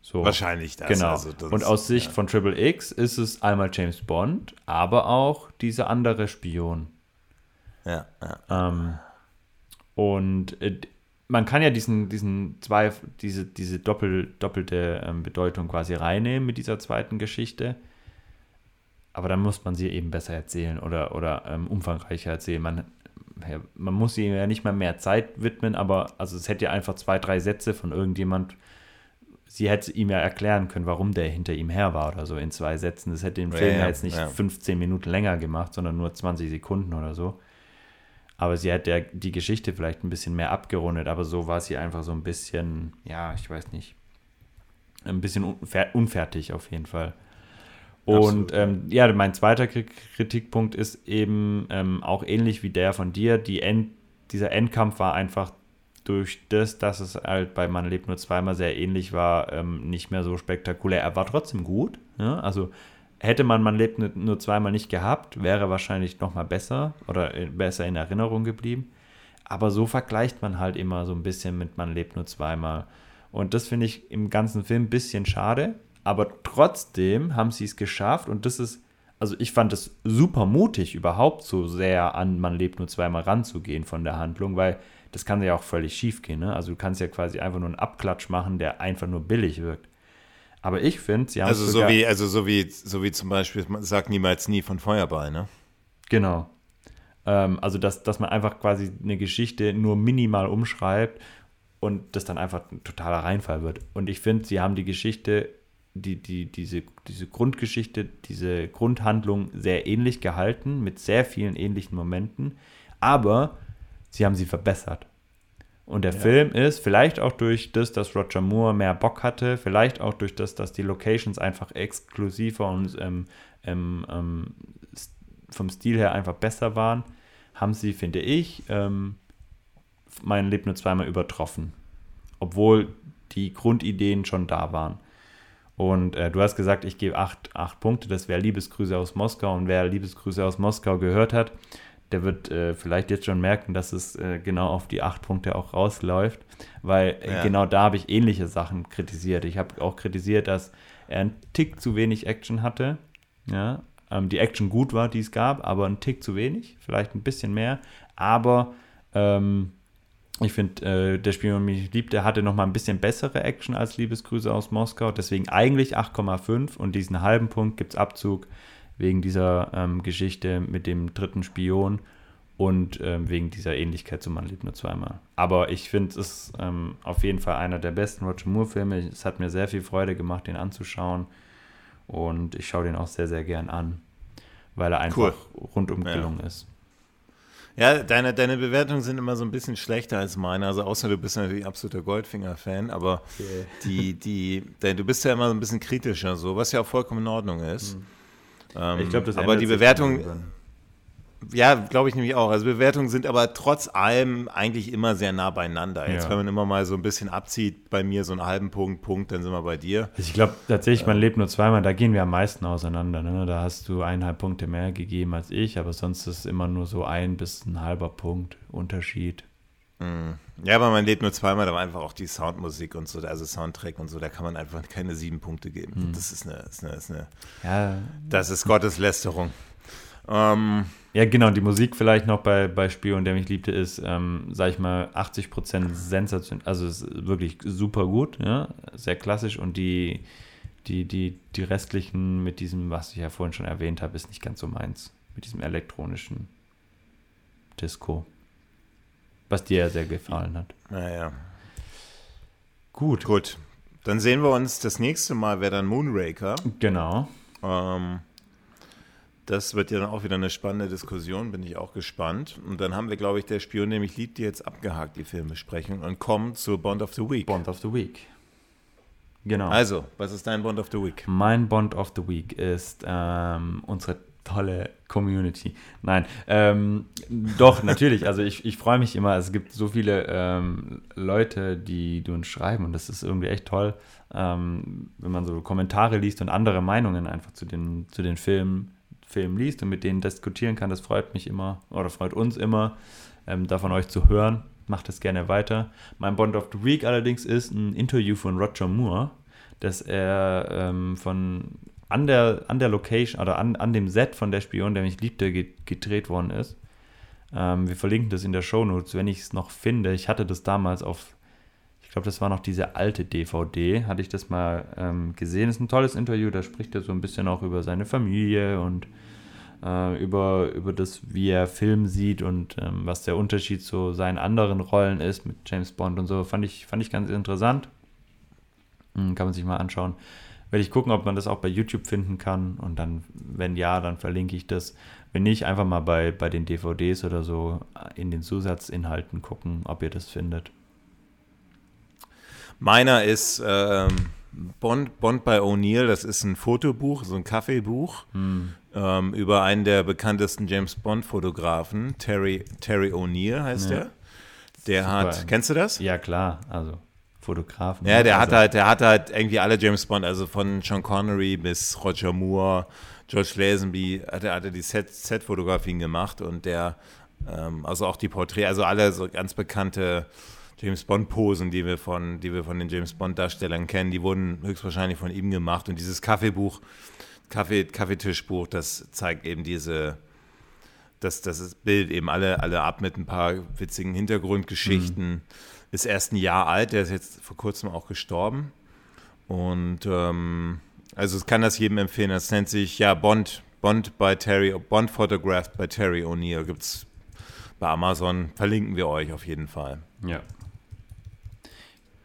So. Wahrscheinlich das. Genau. Also das- und aus Sicht ja. von Triple X ist es einmal James Bond, aber auch dieser andere Spion. Ja, ja. Ähm, und äh, man kann ja diesen, diesen zwei, diese, diese doppel, doppelte ähm, Bedeutung quasi reinnehmen mit dieser zweiten Geschichte. Aber dann muss man sie eben besser erzählen oder, oder ähm, umfangreicher erzählen. Man, ja, man muss ihr ja nicht mal mehr Zeit widmen, aber also es hätte ja einfach zwei, drei Sätze von irgendjemand. Sie hätte ihm ja erklären können, warum der hinter ihm her war oder so in zwei Sätzen. Das hätte den Film ja, ja, jetzt nicht ja. 15 Minuten länger gemacht, sondern nur 20 Sekunden oder so. Aber sie hat ja die Geschichte vielleicht ein bisschen mehr abgerundet, aber so war sie einfach so ein bisschen, ja, ich weiß nicht, ein bisschen unfer unfertig auf jeden Fall. Und ähm, ja, mein zweiter Kri- Kritikpunkt ist eben ähm, auch ähnlich wie der von dir. Die End, dieser Endkampf war einfach durch das, dass es halt bei Man lebt nur zweimal sehr ähnlich war, ähm, nicht mehr so spektakulär. Er war trotzdem gut. Ja? Also hätte man Man lebt nur- zweimal nicht gehabt, wäre wahrscheinlich noch mal besser oder äh, besser in Erinnerung geblieben. Aber so vergleicht man halt immer so ein bisschen mit Man lebt nur zweimal. Und das finde ich im ganzen Film ein bisschen schade. Aber trotzdem haben sie es geschafft und das ist, also ich fand es super mutig, überhaupt so sehr an Man lebt nur zweimal ranzugehen von der Handlung, weil das kann ja auch völlig schief gehen. Ne? Also du kannst ja quasi einfach nur einen Abklatsch machen, der einfach nur billig wirkt. Aber ich finde, sie haben Also es so wie, also so wie, so wie zum Beispiel, man sagt niemals nie von Feuerball, ne? Genau. Ähm, also, dass, dass man einfach quasi eine Geschichte nur minimal umschreibt und das dann einfach ein totaler Reinfall wird. Und ich finde, sie haben die Geschichte, die, die, diese, diese Grundgeschichte, diese Grundhandlung sehr ähnlich gehalten, mit sehr vielen ähnlichen Momenten, aber sie haben sie verbessert. Und der Film ist vielleicht auch durch das, dass Roger Moore mehr Bock hatte, vielleicht auch durch das, dass die Locations einfach exklusiver und ähm, ähm, ähm, vom Stil her einfach besser waren, haben sie, finde ich, ähm, mein Leben nur zweimal übertroffen. Obwohl die Grundideen schon da waren. Und äh, du hast gesagt, ich gebe acht, acht Punkte. Das wäre Liebesgrüße aus Moskau. Und wer Liebesgrüße aus Moskau gehört hat, der wird äh, vielleicht jetzt schon merken, dass es äh, genau auf die acht Punkte auch rausläuft. Weil äh, ja. genau da habe ich ähnliche Sachen kritisiert. Ich habe auch kritisiert, dass er einen Tick zu wenig Action hatte. Ja, ähm, die Action gut war, die es gab, aber ein Tick zu wenig. Vielleicht ein bisschen mehr. Aber ähm, ich finde, äh, der Spiel, der mich liebt, der hatte noch mal ein bisschen bessere Action als Liebesgrüße aus Moskau. Deswegen eigentlich 8,5 und diesen halben Punkt gibt es Abzug wegen dieser ähm, Geschichte mit dem dritten Spion und ähm, wegen dieser Ähnlichkeit zu Man lebt nur zweimal. Aber ich finde, es ist ähm, auf jeden Fall einer der besten Roger Moore-Filme. Es hat mir sehr viel Freude gemacht, den anzuschauen. Und ich schaue den auch sehr, sehr gern an, weil er einfach cool. rundum gelungen ja. ist. Ja, deine, deine Bewertungen sind immer so ein bisschen schlechter als meine. Also außer du bist natürlich absoluter Goldfinger-Fan, aber okay. die, die, du bist ja immer so ein bisschen kritischer, so, was ja auch vollkommen in Ordnung ist. Mhm. Ähm, ich glaube, das Aber die Bewertung, ja, glaube ich nämlich auch. Also Bewertungen sind aber trotz allem eigentlich immer sehr nah beieinander. Jetzt, ja. wenn man immer mal so ein bisschen abzieht, bei mir so einen halben Punkt, Punkt, dann sind wir bei dir. Also ich glaube tatsächlich, man lebt nur zweimal, da gehen wir am meisten auseinander. Ne? Da hast du eineinhalb Punkte mehr gegeben als ich, aber sonst ist es immer nur so ein bis ein halber Punkt Unterschied. Mhm. Ja, aber man lebt nur zweimal, da war einfach auch die Soundmusik und so, also Soundtrack und so, da kann man einfach keine sieben Punkte geben. Mhm. Das ist eine, ist eine, ist eine ja. das ist Gotteslästerung. Ähm, ja, genau, die Musik vielleicht noch bei, bei Spion, der mich liebte, ist, ähm, sag ich mal, 80% sensationell, also ist wirklich super gut, ja, sehr klassisch und die, die, die, die restlichen mit diesem, was ich ja vorhin schon erwähnt habe, ist nicht ganz so meins, mit diesem elektronischen Disco. Was dir ja sehr gefallen hat. Naja. Gut. Gut. Dann sehen wir uns das nächste Mal, wäre dann Moonraker. Genau. Ähm, das wird ja dann auch wieder eine spannende Diskussion, bin ich auch gespannt. Und dann haben wir, glaube ich, der Spion, mich liebt, die jetzt abgehakt, die Filmbesprechung, und kommen zur Bond of the Week. Bond of the Week. Genau. Also, was ist dein Bond of the Week? Mein Bond of the Week ist ähm, unsere tolle Community. Nein, ähm, doch, natürlich. Also ich, ich freue mich immer. Es gibt so viele ähm, Leute, die, die uns schreiben und das ist irgendwie echt toll, ähm, wenn man so Kommentare liest und andere Meinungen einfach zu den, zu den Filmen, Filmen liest und mit denen diskutieren kann. Das freut mich immer oder freut uns immer, ähm, davon euch zu hören. Macht das gerne weiter. Mein Bond of the Week allerdings ist ein Interview von Roger Moore, das er ähm, von an der, an der Location oder an, an dem Set von der Spion, der mich liebte, gedreht worden ist. Ähm, wir verlinken das in der Show Notes, wenn ich es noch finde. Ich hatte das damals auf, glaube, das war noch diese alte DVD, hatte ich das mal ähm, gesehen. Ist ein tolles Interview, da spricht er so ein bisschen auch über seine Familie und äh, über, über das, wie er Film sieht und ähm, was der Unterschied zu seinen anderen Rollen ist mit James Bond und so. Fand ich, fand ich ganz interessant. Hm, kann man sich mal anschauen werde ich gucken, ob man das auch bei YouTube finden kann. Und dann, wenn ja, dann verlinke ich das. Wenn nicht, einfach mal bei, bei den DVDs oder so in den Zusatzinhalten gucken, ob ihr das findet. Meiner ist ähm, Bond, Bond bei O'Neill. Das ist ein Fotobuch, so ein Kaffeebuch hm. ähm, über einen der bekanntesten James Bond-Fotografen, Terry, Terry O'Neill heißt ja. der. Der Super. hat, kennst du das? Ja, klar. Also Fotografen. Ja, der also. hat halt, der hat halt irgendwie alle James Bond, also von Sean Connery bis Roger Moore, George Lazenby, hat er, hat er die Set-Fotografien gemacht und der, ähm, also auch die Porträts, also alle so ganz bekannte James Bond-Posen, die wir von, die wir von den James Bond-Darstellern kennen, die wurden höchstwahrscheinlich von ihm gemacht. Und dieses Kaffeebuch, Kaffee, Kaffeetischbuch, das zeigt eben diese, das, das Bild eben alle, alle ab mit ein paar witzigen Hintergrundgeschichten. Mhm ist erst ein Jahr alt, der ist jetzt vor kurzem auch gestorben. Und ähm, also es kann das jedem empfehlen. Das nennt sich ja Bond, Bond bei Terry, Bond Photographed bei Terry O'Neill. Gibt es bei Amazon. Verlinken wir euch auf jeden Fall. Ja.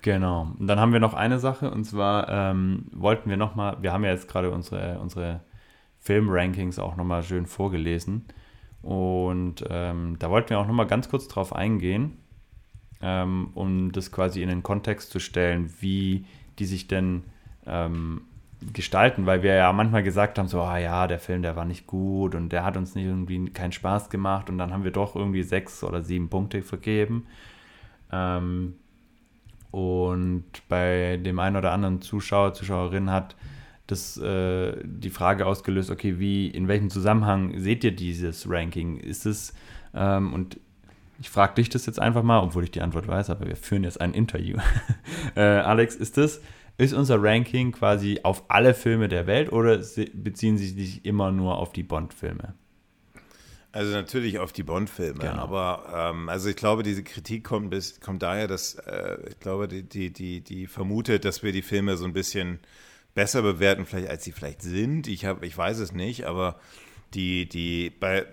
Genau. Und dann haben wir noch eine Sache und zwar ähm, wollten wir nochmal, wir haben ja jetzt gerade unsere, unsere Film-Rankings auch nochmal schön vorgelesen. Und ähm, da wollten wir auch nochmal ganz kurz drauf eingehen ähm, um das quasi in den Kontext zu stellen, wie die sich denn ähm, gestalten, weil wir ja manchmal gesagt haben, so, ah ja, der Film, der war nicht gut und der hat uns nicht irgendwie keinen Spaß gemacht und dann haben wir doch irgendwie sechs oder sieben Punkte vergeben. Ähm, und bei dem einen oder anderen Zuschauer, Zuschauerin hat das äh, die Frage ausgelöst, okay, wie, in welchem Zusammenhang seht ihr dieses Ranking? Ist es, ähm, und ich frage dich das jetzt einfach mal, obwohl ich die Antwort weiß, aber wir führen jetzt ein Interview. <laughs> äh, Alex, ist das, ist unser Ranking quasi auf alle Filme der Welt oder beziehen sie sich immer nur auf die Bond-Filme? Also natürlich auf die Bond-Filme, genau. aber ähm, also ich glaube, diese Kritik kommt, bis, kommt daher, dass äh, ich glaube, die, die, die, die vermutet, dass wir die Filme so ein bisschen besser bewerten, vielleicht als sie vielleicht sind. Ich habe, ich weiß es nicht, aber die, die, bei,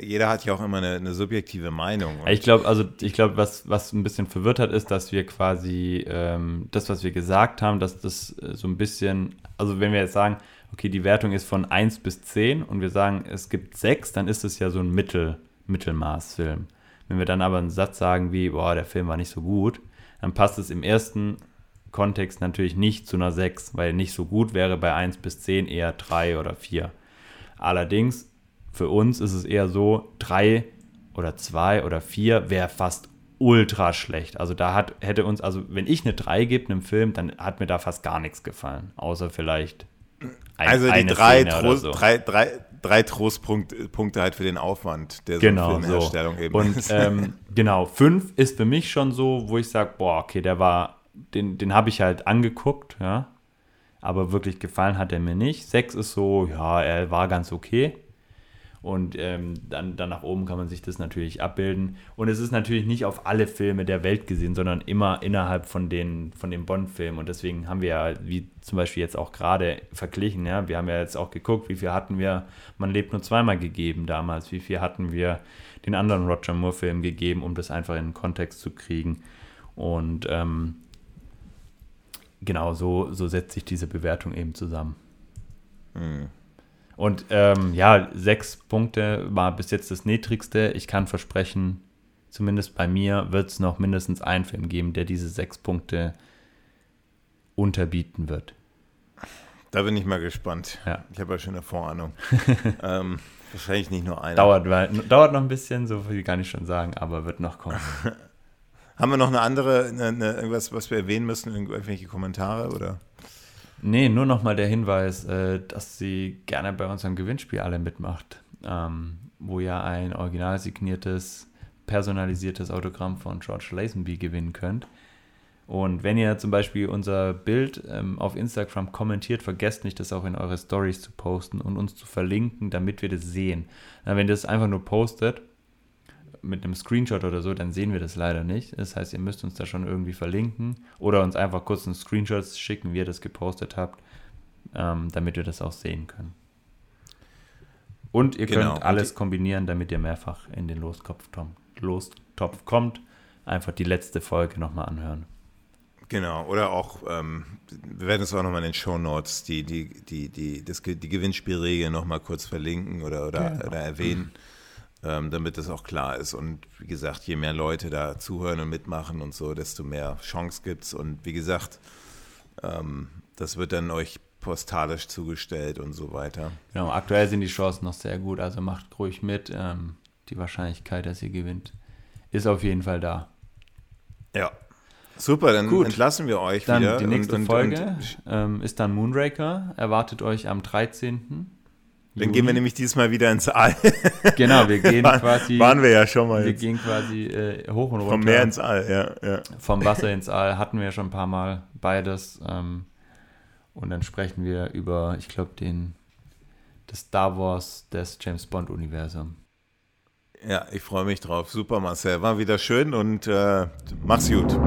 jeder hat ja auch immer eine, eine subjektive Meinung. Ich glaube, also ich glaube, was, was ein bisschen verwirrt hat, ist, dass wir quasi ähm, das, was wir gesagt haben, dass das äh, so ein bisschen, also wenn wir jetzt sagen, okay, die Wertung ist von 1 bis 10 und wir sagen, es gibt 6, dann ist es ja so ein Mittel, Mittelmaßfilm. Wenn wir dann aber einen Satz sagen wie, boah, der Film war nicht so gut, dann passt es im ersten Kontext natürlich nicht zu einer 6, weil nicht so gut wäre bei 1 bis 10 eher 3 oder 4. Allerdings, für uns ist es eher so, drei oder zwei oder vier wäre fast ultra schlecht. Also da hat, hätte uns, also wenn ich eine 3 gebe einem Film, dann hat mir da fast gar nichts gefallen. Außer vielleicht ein, Also die drei, Trost, so. drei, drei, drei Trostpunkte halt für den Aufwand der genau, Filmherstellung so. eben. Und ähm, genau, fünf ist für mich schon so, wo ich sage, boah, okay, der war, den, den habe ich halt angeguckt, ja aber wirklich gefallen hat er mir nicht. 6 ist so, ja, er war ganz okay. Und ähm, dann, dann nach oben kann man sich das natürlich abbilden. Und es ist natürlich nicht auf alle Filme der Welt gesehen, sondern immer innerhalb von den, von den Bond-Filmen. Und deswegen haben wir ja, wie zum Beispiel jetzt auch gerade verglichen, ja, wir haben ja jetzt auch geguckt, wie viel hatten wir Man lebt nur zweimal gegeben damals, wie viel hatten wir den anderen Roger Moore-Film gegeben, um das einfach in den Kontext zu kriegen. Und ähm, genau so, so setzt sich diese Bewertung eben zusammen. Mhm. Und ähm, ja, sechs Punkte war bis jetzt das niedrigste. Ich kann versprechen, zumindest bei mir wird es noch mindestens einen Film geben, der diese sechs Punkte unterbieten wird. Da bin ich mal gespannt. Ja. Ich habe ja schon eine Vorahnung. <laughs> ähm, wahrscheinlich nicht nur einer. Dauert, dauert noch ein bisschen, so viel kann ich schon sagen, aber wird noch kommen. <laughs> Haben wir noch eine andere, eine, eine, irgendwas, was wir erwähnen müssen, irgendwelche Kommentare oder? Nee, nur nochmal der Hinweis, äh, dass sie gerne bei unserem Gewinnspiel alle mitmacht, ähm, wo ihr ein original signiertes, personalisiertes Autogramm von George Lazenby gewinnen könnt. Und wenn ihr zum Beispiel unser Bild ähm, auf Instagram kommentiert, vergesst nicht, das auch in eure Stories zu posten und uns zu verlinken, damit wir das sehen. wenn ihr das einfach nur postet, mit einem Screenshot oder so, dann sehen wir das leider nicht. Das heißt, ihr müsst uns da schon irgendwie verlinken oder uns einfach kurz einen Screenshot schicken, wie ihr das gepostet habt, ähm, damit wir das auch sehen können. Und ihr genau. könnt alles kombinieren, damit ihr mehrfach in den Lostopf, Lostopf kommt. Einfach die letzte Folge nochmal anhören. Genau, oder auch, ähm, wir werden es auch nochmal in den Show Notes, die, die, die, die, das, die Gewinnspielregeln nochmal kurz verlinken oder, oder, genau. oder erwähnen. Mhm ähm, damit das auch klar ist. Und wie gesagt, je mehr Leute da zuhören und mitmachen und so, desto mehr Chance gibt es. Und wie gesagt, ähm, das wird dann euch postalisch zugestellt und so weiter. Genau, aktuell sind die Chancen noch sehr gut, also macht ruhig mit. Ähm, die Wahrscheinlichkeit, dass ihr gewinnt, ist auf jeden Fall da. Ja. Super, dann Gut. entlassen wir euch dann wieder. Die nächste und, Folge und, ähm, ist dann Moonraker, erwartet euch am 13. Dann Juli. gehen wir nämlich diesmal wieder ins All. <laughs> Genau, wir gehen <laughs> War, quasi. Waren wir ja schon mal. Wir jetzt. gehen quasi äh, hoch und runter. Vom Meer ins All, ja, ja. Vom Wasser ins All hatten wir ja schon ein paar Mal beides. Ähm, und dann sprechen wir über, ich glaube, den das Star Wars des James Bond Universum. Ja, ich freue mich drauf. Super, Marcel. War wieder schön und äh, mach's gut.